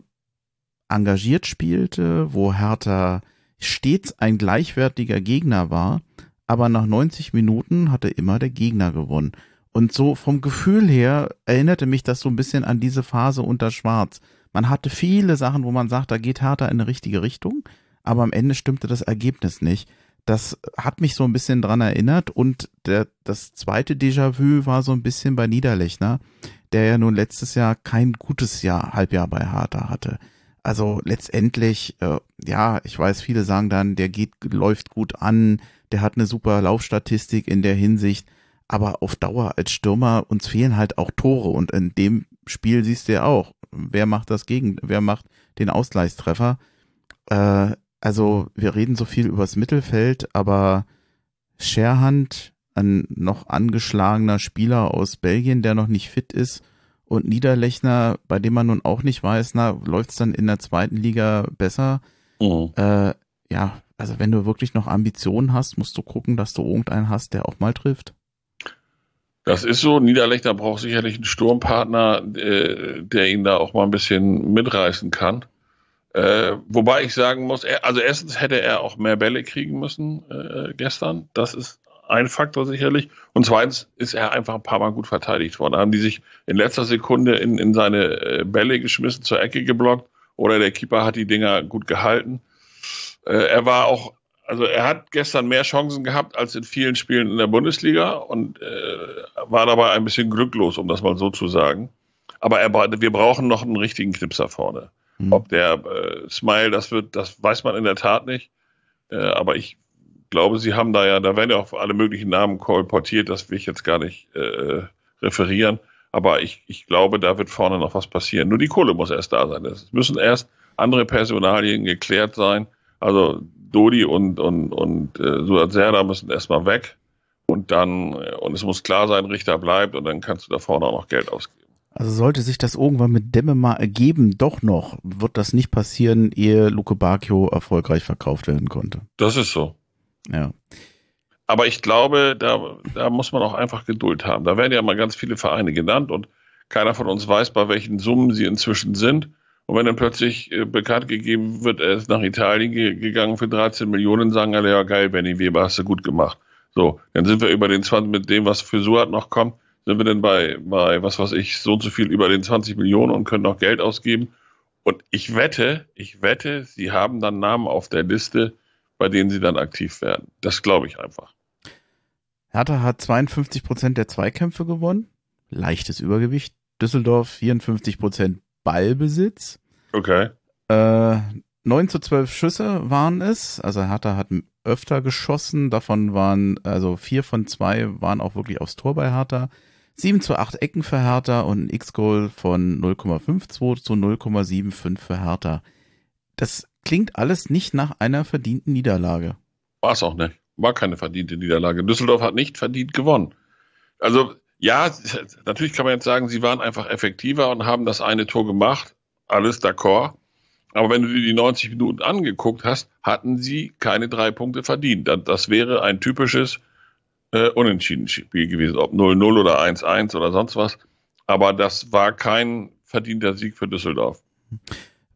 engagiert spielte, wo Hertha stets ein gleichwertiger Gegner war aber nach 90 Minuten hatte immer der Gegner gewonnen. Und so vom Gefühl her erinnerte mich das so ein bisschen an diese Phase unter Schwarz. Man hatte viele Sachen, wo man sagt, da geht Hertha in eine richtige Richtung, aber am Ende stimmte das Ergebnis nicht. Das hat mich so ein bisschen dran erinnert und der, das zweite Déjà-vu war so ein bisschen bei Niederlechner, der ja nun letztes Jahr kein gutes Jahr, Halbjahr bei Hertha hatte. Also letztendlich, äh, ja, ich weiß, viele sagen dann, der geht, läuft gut an, der hat eine super Laufstatistik in der Hinsicht, aber auf Dauer als Stürmer uns fehlen halt auch Tore und in dem Spiel siehst du ja auch, wer macht das gegen, wer macht den Ausgleichstreffer. Äh, also wir reden so viel übers Mittelfeld, aber Scherhand, ein noch angeschlagener Spieler aus Belgien, der noch nicht fit ist, und Niederlechner, bei dem man nun auch nicht weiß, na, läuft's dann in der zweiten Liga besser? Mhm. Äh, ja, also wenn du wirklich noch Ambitionen hast, musst du gucken, dass du irgendeinen hast, der auch mal trifft. Das ist so. Niederlechner braucht sicherlich einen Sturmpartner, äh, der ihn da auch mal ein bisschen mitreißen kann. Äh, wobei ich sagen muss, er, also erstens hätte er auch mehr Bälle kriegen müssen äh, gestern. Das ist ein Faktor sicherlich. Und zweitens ist er einfach ein paar Mal gut verteidigt worden. Da haben die sich in letzter Sekunde in, in seine äh, Bälle geschmissen, zur Ecke geblockt oder der Keeper hat die Dinger gut gehalten. Äh, er war auch, also er hat gestern mehr Chancen gehabt als in vielen Spielen in der Bundesliga und äh, war dabei ein bisschen glücklos, um das mal so zu sagen. Aber er, wir brauchen noch einen richtigen Knipser vorne. Mhm. Ob der äh, Smile das wird, das weiß man in der Tat nicht. Äh, aber ich glaube, sie haben da ja, da werden ja auch alle möglichen Namen kolportiert, das will ich jetzt gar nicht äh, referieren. Aber ich, ich glaube, da wird vorne noch was passieren. Nur die Kohle muss erst da sein. Es müssen erst andere Personalien geklärt sein. Also Dodi und, und, und äh, Suat Serda müssen erstmal weg und dann, äh, und es muss klar sein, Richter bleibt und dann kannst du da vorne auch noch Geld ausgeben. Also sollte sich das irgendwann mit Demme mal ergeben, doch noch, wird das nicht passieren, ehe Luke Bacchio erfolgreich verkauft werden konnte. Das ist so. Ja. Aber ich glaube, da, da muss man auch einfach Geduld haben. Da werden ja mal ganz viele Vereine genannt und keiner von uns weiß, bei welchen Summen sie inzwischen sind. Und wenn dann plötzlich äh, bekannt gegeben wird, er ist nach Italien ge gegangen für 13 Millionen, sagen alle, ja geil, Benny Weber, hast du gut gemacht. So, dann sind wir über den 20, mit dem, was für Suat noch kommt, sind wir dann bei, bei, was weiß ich, so und so viel über den 20 Millionen und können noch Geld ausgeben. Und ich wette, ich wette, sie haben dann Namen auf der Liste, bei denen sie dann aktiv werden. Das glaube ich einfach. Hertha hat 52 Prozent der Zweikämpfe gewonnen. Leichtes Übergewicht. Düsseldorf 54 Prozent Ballbesitz. Okay. Äh, 9 zu 12 Schüsse waren es. Also Hertha hat öfter geschossen. Davon waren, also vier von zwei waren auch wirklich aufs Tor bei Hertha. 7 zu 8 Ecken für Hertha und ein X-Goal von 0,52 zu 0,75 für Hertha. Das klingt alles nicht nach einer verdienten Niederlage. War es auch nicht. War keine verdiente Niederlage. Düsseldorf hat nicht verdient gewonnen. Also ja, natürlich kann man jetzt sagen, sie waren einfach effektiver und haben das eine Tor gemacht. Alles d'accord. Aber wenn du dir die 90 Minuten angeguckt hast, hatten sie keine drei Punkte verdient. Das wäre ein typisches äh, unentschieden Spiel gewesen, ob 0-0 oder 1-1 oder sonst was. Aber das war kein verdienter Sieg für Düsseldorf.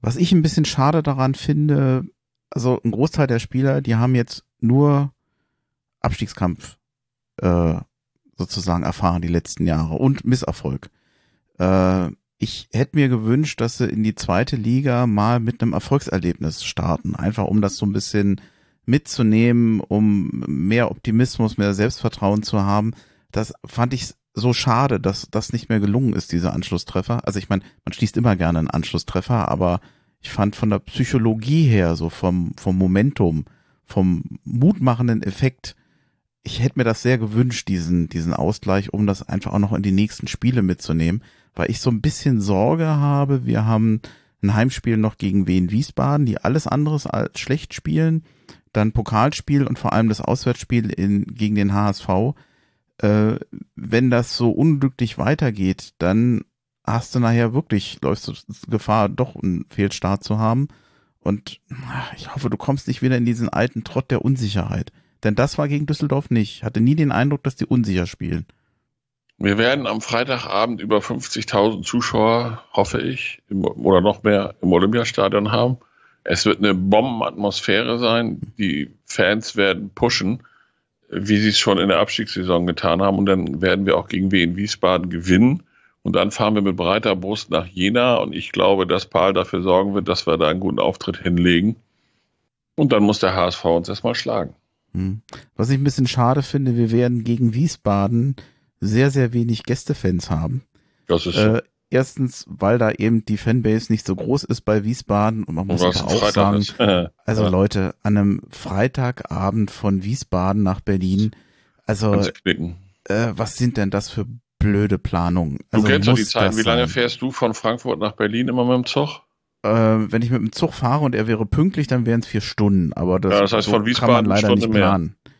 Was ich ein bisschen schade daran finde, also ein Großteil der Spieler, die haben jetzt nur Abstiegskampf äh, sozusagen erfahren die letzten Jahre und Misserfolg. Äh, ich hätte mir gewünscht, dass sie in die zweite Liga mal mit einem Erfolgserlebnis starten, einfach um das so ein bisschen mitzunehmen, um mehr Optimismus, mehr Selbstvertrauen zu haben. Das fand ich so schade, dass das nicht mehr gelungen ist, dieser Anschlusstreffer. Also ich meine, man schließt immer gerne einen Anschlusstreffer, aber ich fand von der Psychologie her, so vom, vom Momentum, vom mutmachenden Effekt, ich hätte mir das sehr gewünscht, diesen, diesen Ausgleich, um das einfach auch noch in die nächsten Spiele mitzunehmen, weil ich so ein bisschen Sorge habe. Wir haben ein Heimspiel noch gegen Wien Wiesbaden, die alles anderes als schlecht spielen. Dann Pokalspiel und vor allem das Auswärtsspiel in, gegen den HSV. Äh, wenn das so unglücklich weitergeht, dann hast du nachher wirklich, läufst du Gefahr, doch einen Fehlstart zu haben. Und ich hoffe, du kommst nicht wieder in diesen alten Trott der Unsicherheit. Denn das war gegen Düsseldorf nicht. Ich hatte nie den Eindruck, dass die unsicher spielen. Wir werden am Freitagabend über 50.000 Zuschauer, hoffe ich, im, oder noch mehr im Olympiastadion haben. Es wird eine Bombenatmosphäre sein. Die Fans werden pushen, wie sie es schon in der Abstiegssaison getan haben. Und dann werden wir auch gegen Wien Wiesbaden gewinnen. Und dann fahren wir mit breiter Brust nach Jena. Und ich glaube, dass Paul dafür sorgen wird, dass wir da einen guten Auftritt hinlegen. Und dann muss der HSV uns erstmal schlagen. Hm. Was ich ein bisschen schade finde, wir werden gegen Wiesbaden sehr, sehr wenig Gästefans haben. Das ist äh, erstens, weil da eben die Fanbase nicht so groß ist bei Wiesbaden und man muss aber auch Freitag sagen, also ja. Leute, an einem Freitagabend von Wiesbaden nach Berlin, also äh, was sind denn das für blöde Planungen? Also du kennst doch die Zeiten, wie lange fährst du von Frankfurt nach Berlin immer mit dem Zug? Äh, wenn ich mit dem Zug fahre und er wäre pünktlich, dann wären es vier Stunden. Aber das, ja, das heißt, so von Wiesbaden kann man leider nicht planen. Mehr.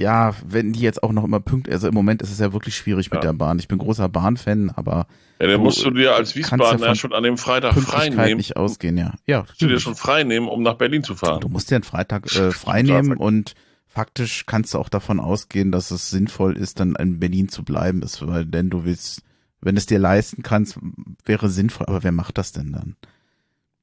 Ja, wenn die jetzt auch noch immer pünktlich, also im Moment ist es ja wirklich schwierig ja. mit der Bahn. Ich bin großer Bahnfan, aber. Ja, dann musst du dir als Wiesbadener ja schon an dem Freitag frei nehmen. nicht ausgehen, ja. Ja. Musst du dir schon frei nehmen, um nach Berlin zu fahren. Du musst dir einen Freitag äh, frei nehmen und faktisch kannst du auch davon ausgehen, dass es sinnvoll ist, dann in Berlin zu bleiben, ist, weil denn du willst, wenn es dir leisten kannst, wäre sinnvoll, aber wer macht das denn dann?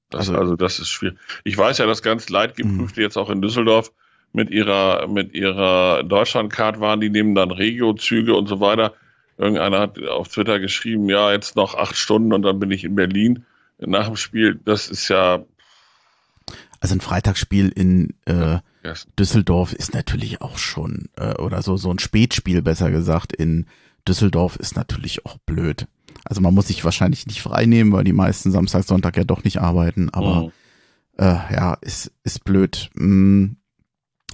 Das, also, also, das ist schwierig. Ich weiß ja, dass ganz Leidgeprüfte mhm. jetzt auch in Düsseldorf mit ihrer, mit ihrer Deutschlandcard waren, die nehmen dann Regio-Züge und so weiter. Irgendeiner hat auf Twitter geschrieben, ja, jetzt noch acht Stunden und dann bin ich in Berlin nach dem Spiel. Das ist ja. Also ein Freitagsspiel in äh. Düsseldorf ist natürlich auch schon, äh, oder so, so ein Spätspiel besser gesagt, in Düsseldorf ist natürlich auch blöd. Also man muss sich wahrscheinlich nicht frei nehmen, weil die meisten Samstag, Sonntag ja doch nicht arbeiten, aber oh. äh, ja, ist, ist blöd. Hm.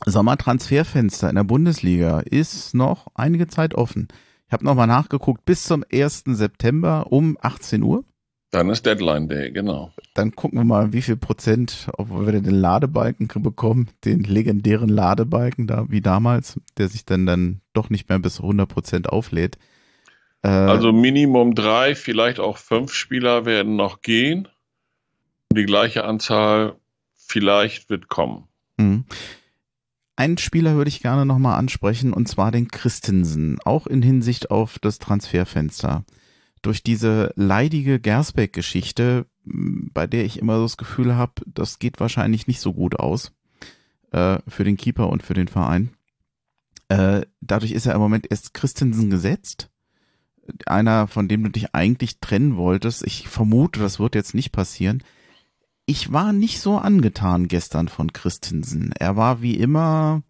Sommertransferfenster in der Bundesliga ist noch einige Zeit offen. Ich habe nochmal nachgeguckt, bis zum 1. September um 18 Uhr. Dann ist Deadline Day, genau. Dann gucken wir mal, wie viel Prozent, ob wir den Ladebalken bekommen, den legendären Ladebalken da, wie damals, der sich dann dann doch nicht mehr bis 100 Prozent auflädt. Äh, also Minimum drei, vielleicht auch fünf Spieler werden noch gehen. Die gleiche Anzahl vielleicht wird kommen. Mhm. Einen Spieler würde ich gerne nochmal ansprechen, und zwar den Christensen, auch in Hinsicht auf das Transferfenster. Durch diese leidige Gersbeck-Geschichte, bei der ich immer so das Gefühl habe, das geht wahrscheinlich nicht so gut aus äh, für den Keeper und für den Verein. Äh, dadurch ist er im Moment erst Christensen gesetzt einer, von dem du dich eigentlich trennen wolltest. Ich vermute, das wird jetzt nicht passieren. Ich war nicht so angetan gestern von Christensen. Er war wie immer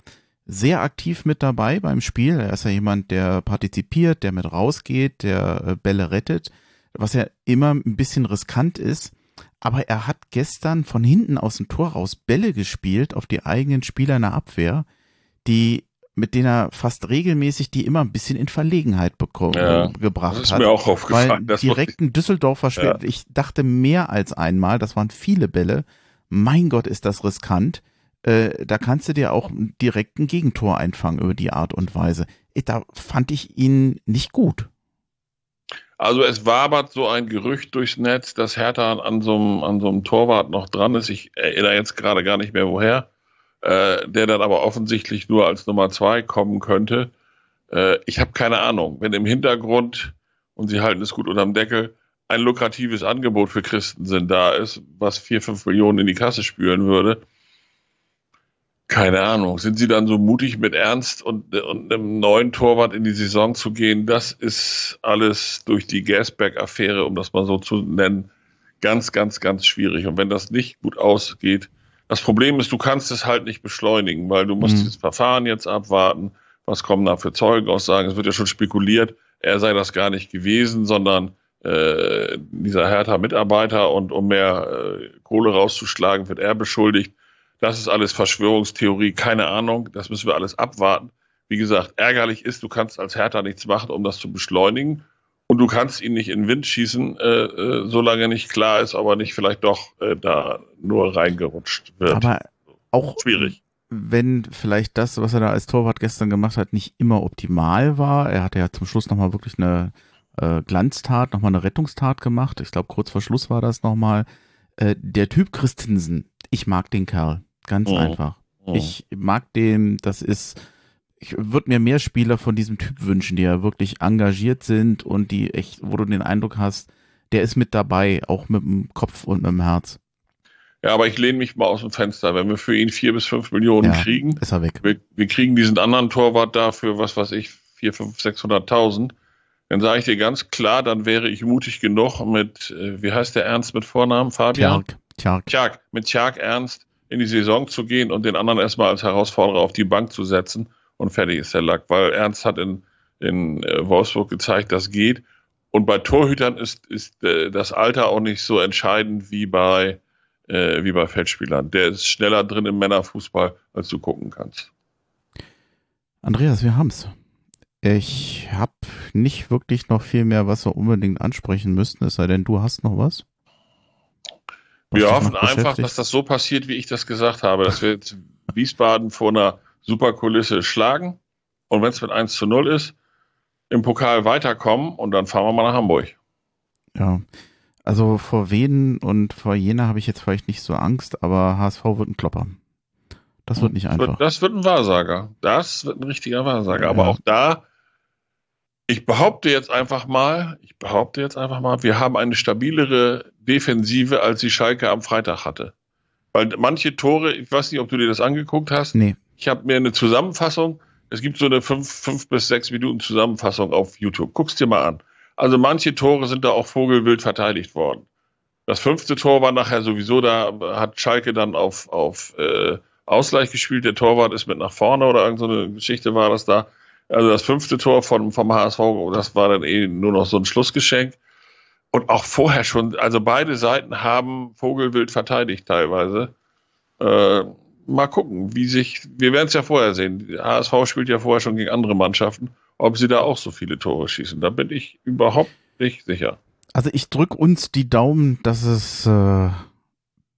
sehr aktiv mit dabei beim Spiel. Er ist ja jemand, der partizipiert, der mit rausgeht, der äh, Bälle rettet, was ja immer ein bisschen riskant ist. Aber er hat gestern von hinten aus dem Tor raus Bälle gespielt auf die eigenen Spieler in der Abwehr, die mit denen er fast regelmäßig die immer ein bisschen in Verlegenheit bekommen, ja, gebracht hat. Das ist mir auch aufgefallen. Weil direkt ein Düsseldorfer Spiel, ja. ich dachte mehr als einmal, das waren viele Bälle. Mein Gott, ist das riskant. Äh, da kannst du dir auch direkt ein Gegentor einfangen über die Art und Weise. Da fand ich ihn nicht gut. Also es wabert so ein Gerücht durchs Netz, dass Hertha an so einem, an so einem Torwart noch dran ist. Ich erinnere jetzt gerade gar nicht mehr woher äh, der dann aber offensichtlich nur als Nummer zwei kommen könnte. Äh, ich habe keine Ahnung. Wenn im Hintergrund, und sie halten es gut unterm Deckel, ein lukratives Angebot für Christensen da ist, was vier, fünf Millionen in die Kasse spüren würde, keine Ahnung. Sind sie dann so mutig mit Ernst und, und einem neuen Torwart in die Saison zu gehen? Das ist alles durch die Gasback-Affäre, um das mal so zu nennen, ganz, ganz, ganz schwierig. Und wenn das nicht gut ausgeht, das Problem ist, du kannst es halt nicht beschleunigen, weil du musst mhm. das Verfahren jetzt abwarten. Was kommen da für Zeugenaussagen? Es wird ja schon spekuliert, er sei das gar nicht gewesen, sondern äh, dieser Hertha-Mitarbeiter und um mehr äh, Kohle rauszuschlagen, wird er beschuldigt. Das ist alles Verschwörungstheorie, keine Ahnung. Das müssen wir alles abwarten. Wie gesagt, ärgerlich ist, du kannst als Hertha nichts machen, um das zu beschleunigen. Und du kannst ihn nicht in den Wind schießen, äh, äh, solange nicht klar ist, aber nicht vielleicht doch äh, da nur reingerutscht wird. Aber auch schwierig. Wenn vielleicht das, was er da als Torwart gestern gemacht hat, nicht immer optimal war. Er hatte ja zum Schluss nochmal wirklich eine äh, Glanztat, nochmal eine Rettungstat gemacht. Ich glaube, kurz vor Schluss war das nochmal. Äh, der Typ Christensen, ich mag den Kerl. Ganz oh. einfach. Oh. Ich mag den, das ist, ich würde mir mehr Spieler von diesem Typ wünschen, die ja wirklich engagiert sind und die echt, wo du den Eindruck hast, der ist mit dabei, auch mit dem Kopf und mit dem Herz. Ja, aber ich lehne mich mal aus dem Fenster. Wenn wir für ihn vier bis fünf Millionen ja, kriegen, ist er weg. Wir, wir, kriegen diesen anderen Torwart dafür, was weiß ich, vier, fünf, sechshunderttausend dann sage ich dir ganz klar, dann wäre ich mutig genug mit, äh, wie heißt der Ernst mit Vornamen, Fabian? Tjark. Tjark. Tjark. Mit Tjark Ernst in die Saison zu gehen und den anderen erstmal als Herausforderer auf die Bank zu setzen und fertig ist der Lack, weil Ernst hat in, in äh, Wolfsburg gezeigt, das geht. Und bei Torhütern ist, ist äh, das Alter auch nicht so entscheidend wie bei, äh, wie bei Feldspielern. Der ist schneller drin im Männerfußball, als du gucken kannst. Andreas, wir haben's. Ich habe nicht wirklich noch viel mehr, was wir unbedingt ansprechen müssten, es sei denn, du hast noch was. was wir hoffen einfach, dass das so passiert, wie ich das gesagt habe, dass wir jetzt Wiesbaden vor einer Superkulisse schlagen und wenn es mit 1 zu 0 ist, im Pokal weiterkommen und dann fahren wir mal nach Hamburg. Ja, also vor Wien und vor Jena habe ich jetzt vielleicht nicht so Angst, aber HSV wird ein Klopper. Das wird nicht einfach. Das wird ein Wahrsager. Das wird ein richtiger Wahrsager. Aber ja. auch da ich behaupte jetzt einfach mal, ich behaupte jetzt einfach mal, wir haben eine stabilere Defensive, als die Schalke am Freitag hatte. Weil manche Tore, ich weiß nicht, ob du dir das angeguckt hast. Nee. Ich habe mir eine Zusammenfassung, es gibt so eine fünf, fünf bis sechs Minuten Zusammenfassung auf YouTube. Guck's dir mal an. Also manche Tore sind da auch vogelwild verteidigt worden. Das fünfte Tor war nachher sowieso, da hat Schalke dann auf, auf äh, Ausgleich gespielt. Der Torwart ist mit nach vorne oder irgendeine so Geschichte war das da. Also das fünfte Tor von, vom HSV, das war dann eh nur noch so ein Schlussgeschenk. Und auch vorher schon, also beide Seiten haben Vogelwild verteidigt teilweise. Äh, mal gucken, wie sich, wir werden es ja vorher sehen. HSV spielt ja vorher schon gegen andere Mannschaften, ob sie da auch so viele Tore schießen. Da bin ich überhaupt nicht sicher. Also ich drücke uns die Daumen, dass es äh,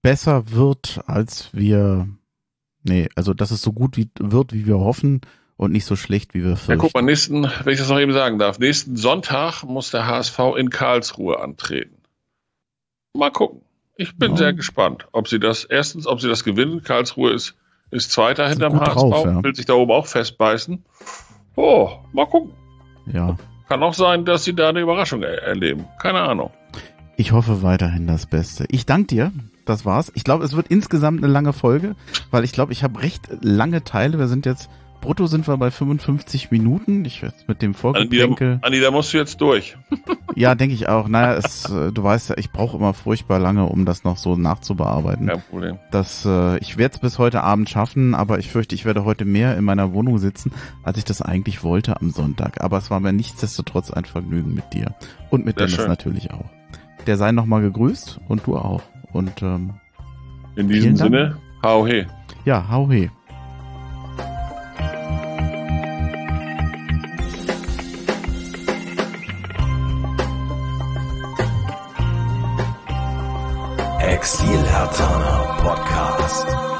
besser wird, als wir, nee, also dass es so gut wie, wird, wie wir hoffen und nicht so schlecht, wie wir fürchten. Ja, guck mal, nächsten, wenn ich das noch eben sagen darf, nächsten Sonntag muss der HSV in Karlsruhe antreten. Mal gucken. Ich bin ja. sehr gespannt, ob sie das, erstens, ob sie das gewinnen. Karlsruhe ist, ist Zweiter hinterm HSV, drauf, ja. will sich da oben auch festbeißen. Oh, mal gucken. Ja. Kann auch sein, dass sie da eine Überraschung er erleben. Keine Ahnung. Ich hoffe weiterhin das Beste. Ich danke dir. Das war's. Ich glaube, es wird insgesamt eine lange Folge, weil ich glaube, ich habe recht lange Teile. Wir sind jetzt Brutto sind wir bei 55 Minuten. Ich werde mit dem Vorgeplänkel. Andi, da musst du jetzt durch. ja, denke ich auch. Naja, es, äh, du weißt ja, ich brauche immer furchtbar lange, um das noch so nachzubearbeiten. Kein Problem. Das, äh, ich werde es bis heute Abend schaffen, aber ich fürchte, ich werde heute mehr in meiner Wohnung sitzen, als ich das eigentlich wollte am Sonntag. Aber es war mir nichtsdestotrotz ein Vergnügen mit dir. Und mit Sehr Dennis schön. natürlich auch. Der sei nochmal gegrüßt und du auch. Und ähm, in diesem Sinne, hau he. Ja, hau he. Exil Podcast.